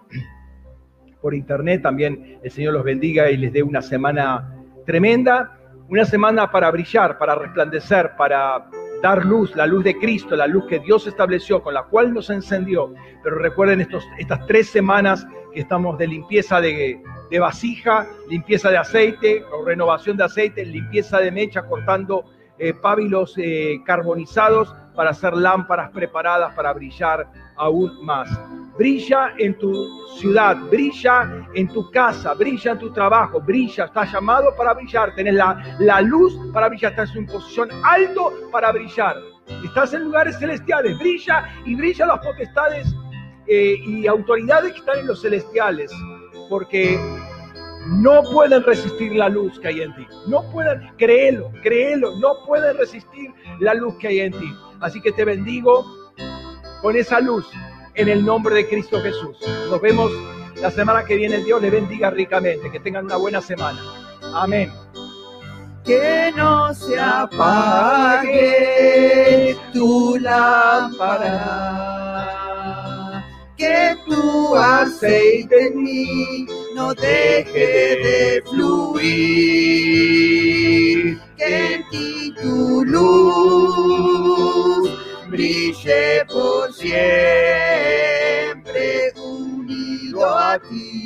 por internet. También el Señor los bendiga y les dé una semana tremenda, una semana para brillar, para resplandecer, para dar luz, la luz de Cristo, la luz que Dios estableció, con la cual nos encendió. Pero recuerden estos, estas tres semanas que estamos de limpieza de, de vasija, limpieza de aceite, o renovación de aceite, limpieza de mecha, cortando eh, pábilos eh, carbonizados para hacer lámparas preparadas para brillar aún más. Brilla en tu ciudad, brilla en tu casa, brilla en tu trabajo, brilla, estás llamado para brillar, tenés la, la luz para brillar, estás en posición alto para brillar. Estás en lugares celestiales, brilla y brilla las potestades eh, y autoridades que están en los celestiales, porque no pueden resistir la luz que hay en ti. No pueden, créelo, créelo, no pueden resistir la luz que hay en ti. Así que te bendigo con esa luz en el nombre de Cristo Jesús. Nos vemos la semana que viene. Dios le bendiga ricamente. Que tengan una buena semana. Amén. Que no se apague tu lámpara que tu aceite en mí no deje de fluir, que en ti tu luz brille por siempre unido a ti.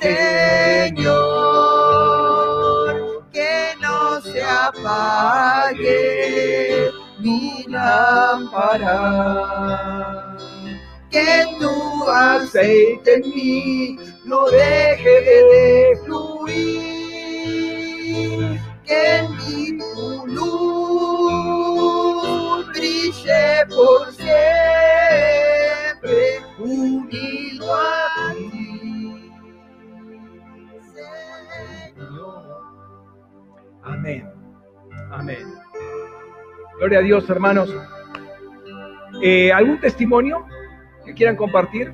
Señor, que no se apague mi lámpara. Que tu aceite en mí no deje de fluir. Que en mi luz brille por siempre unido a ti. Amén. Amén. Gloria a Dios, hermanos. Eh, ¿Algún testimonio que quieran compartir?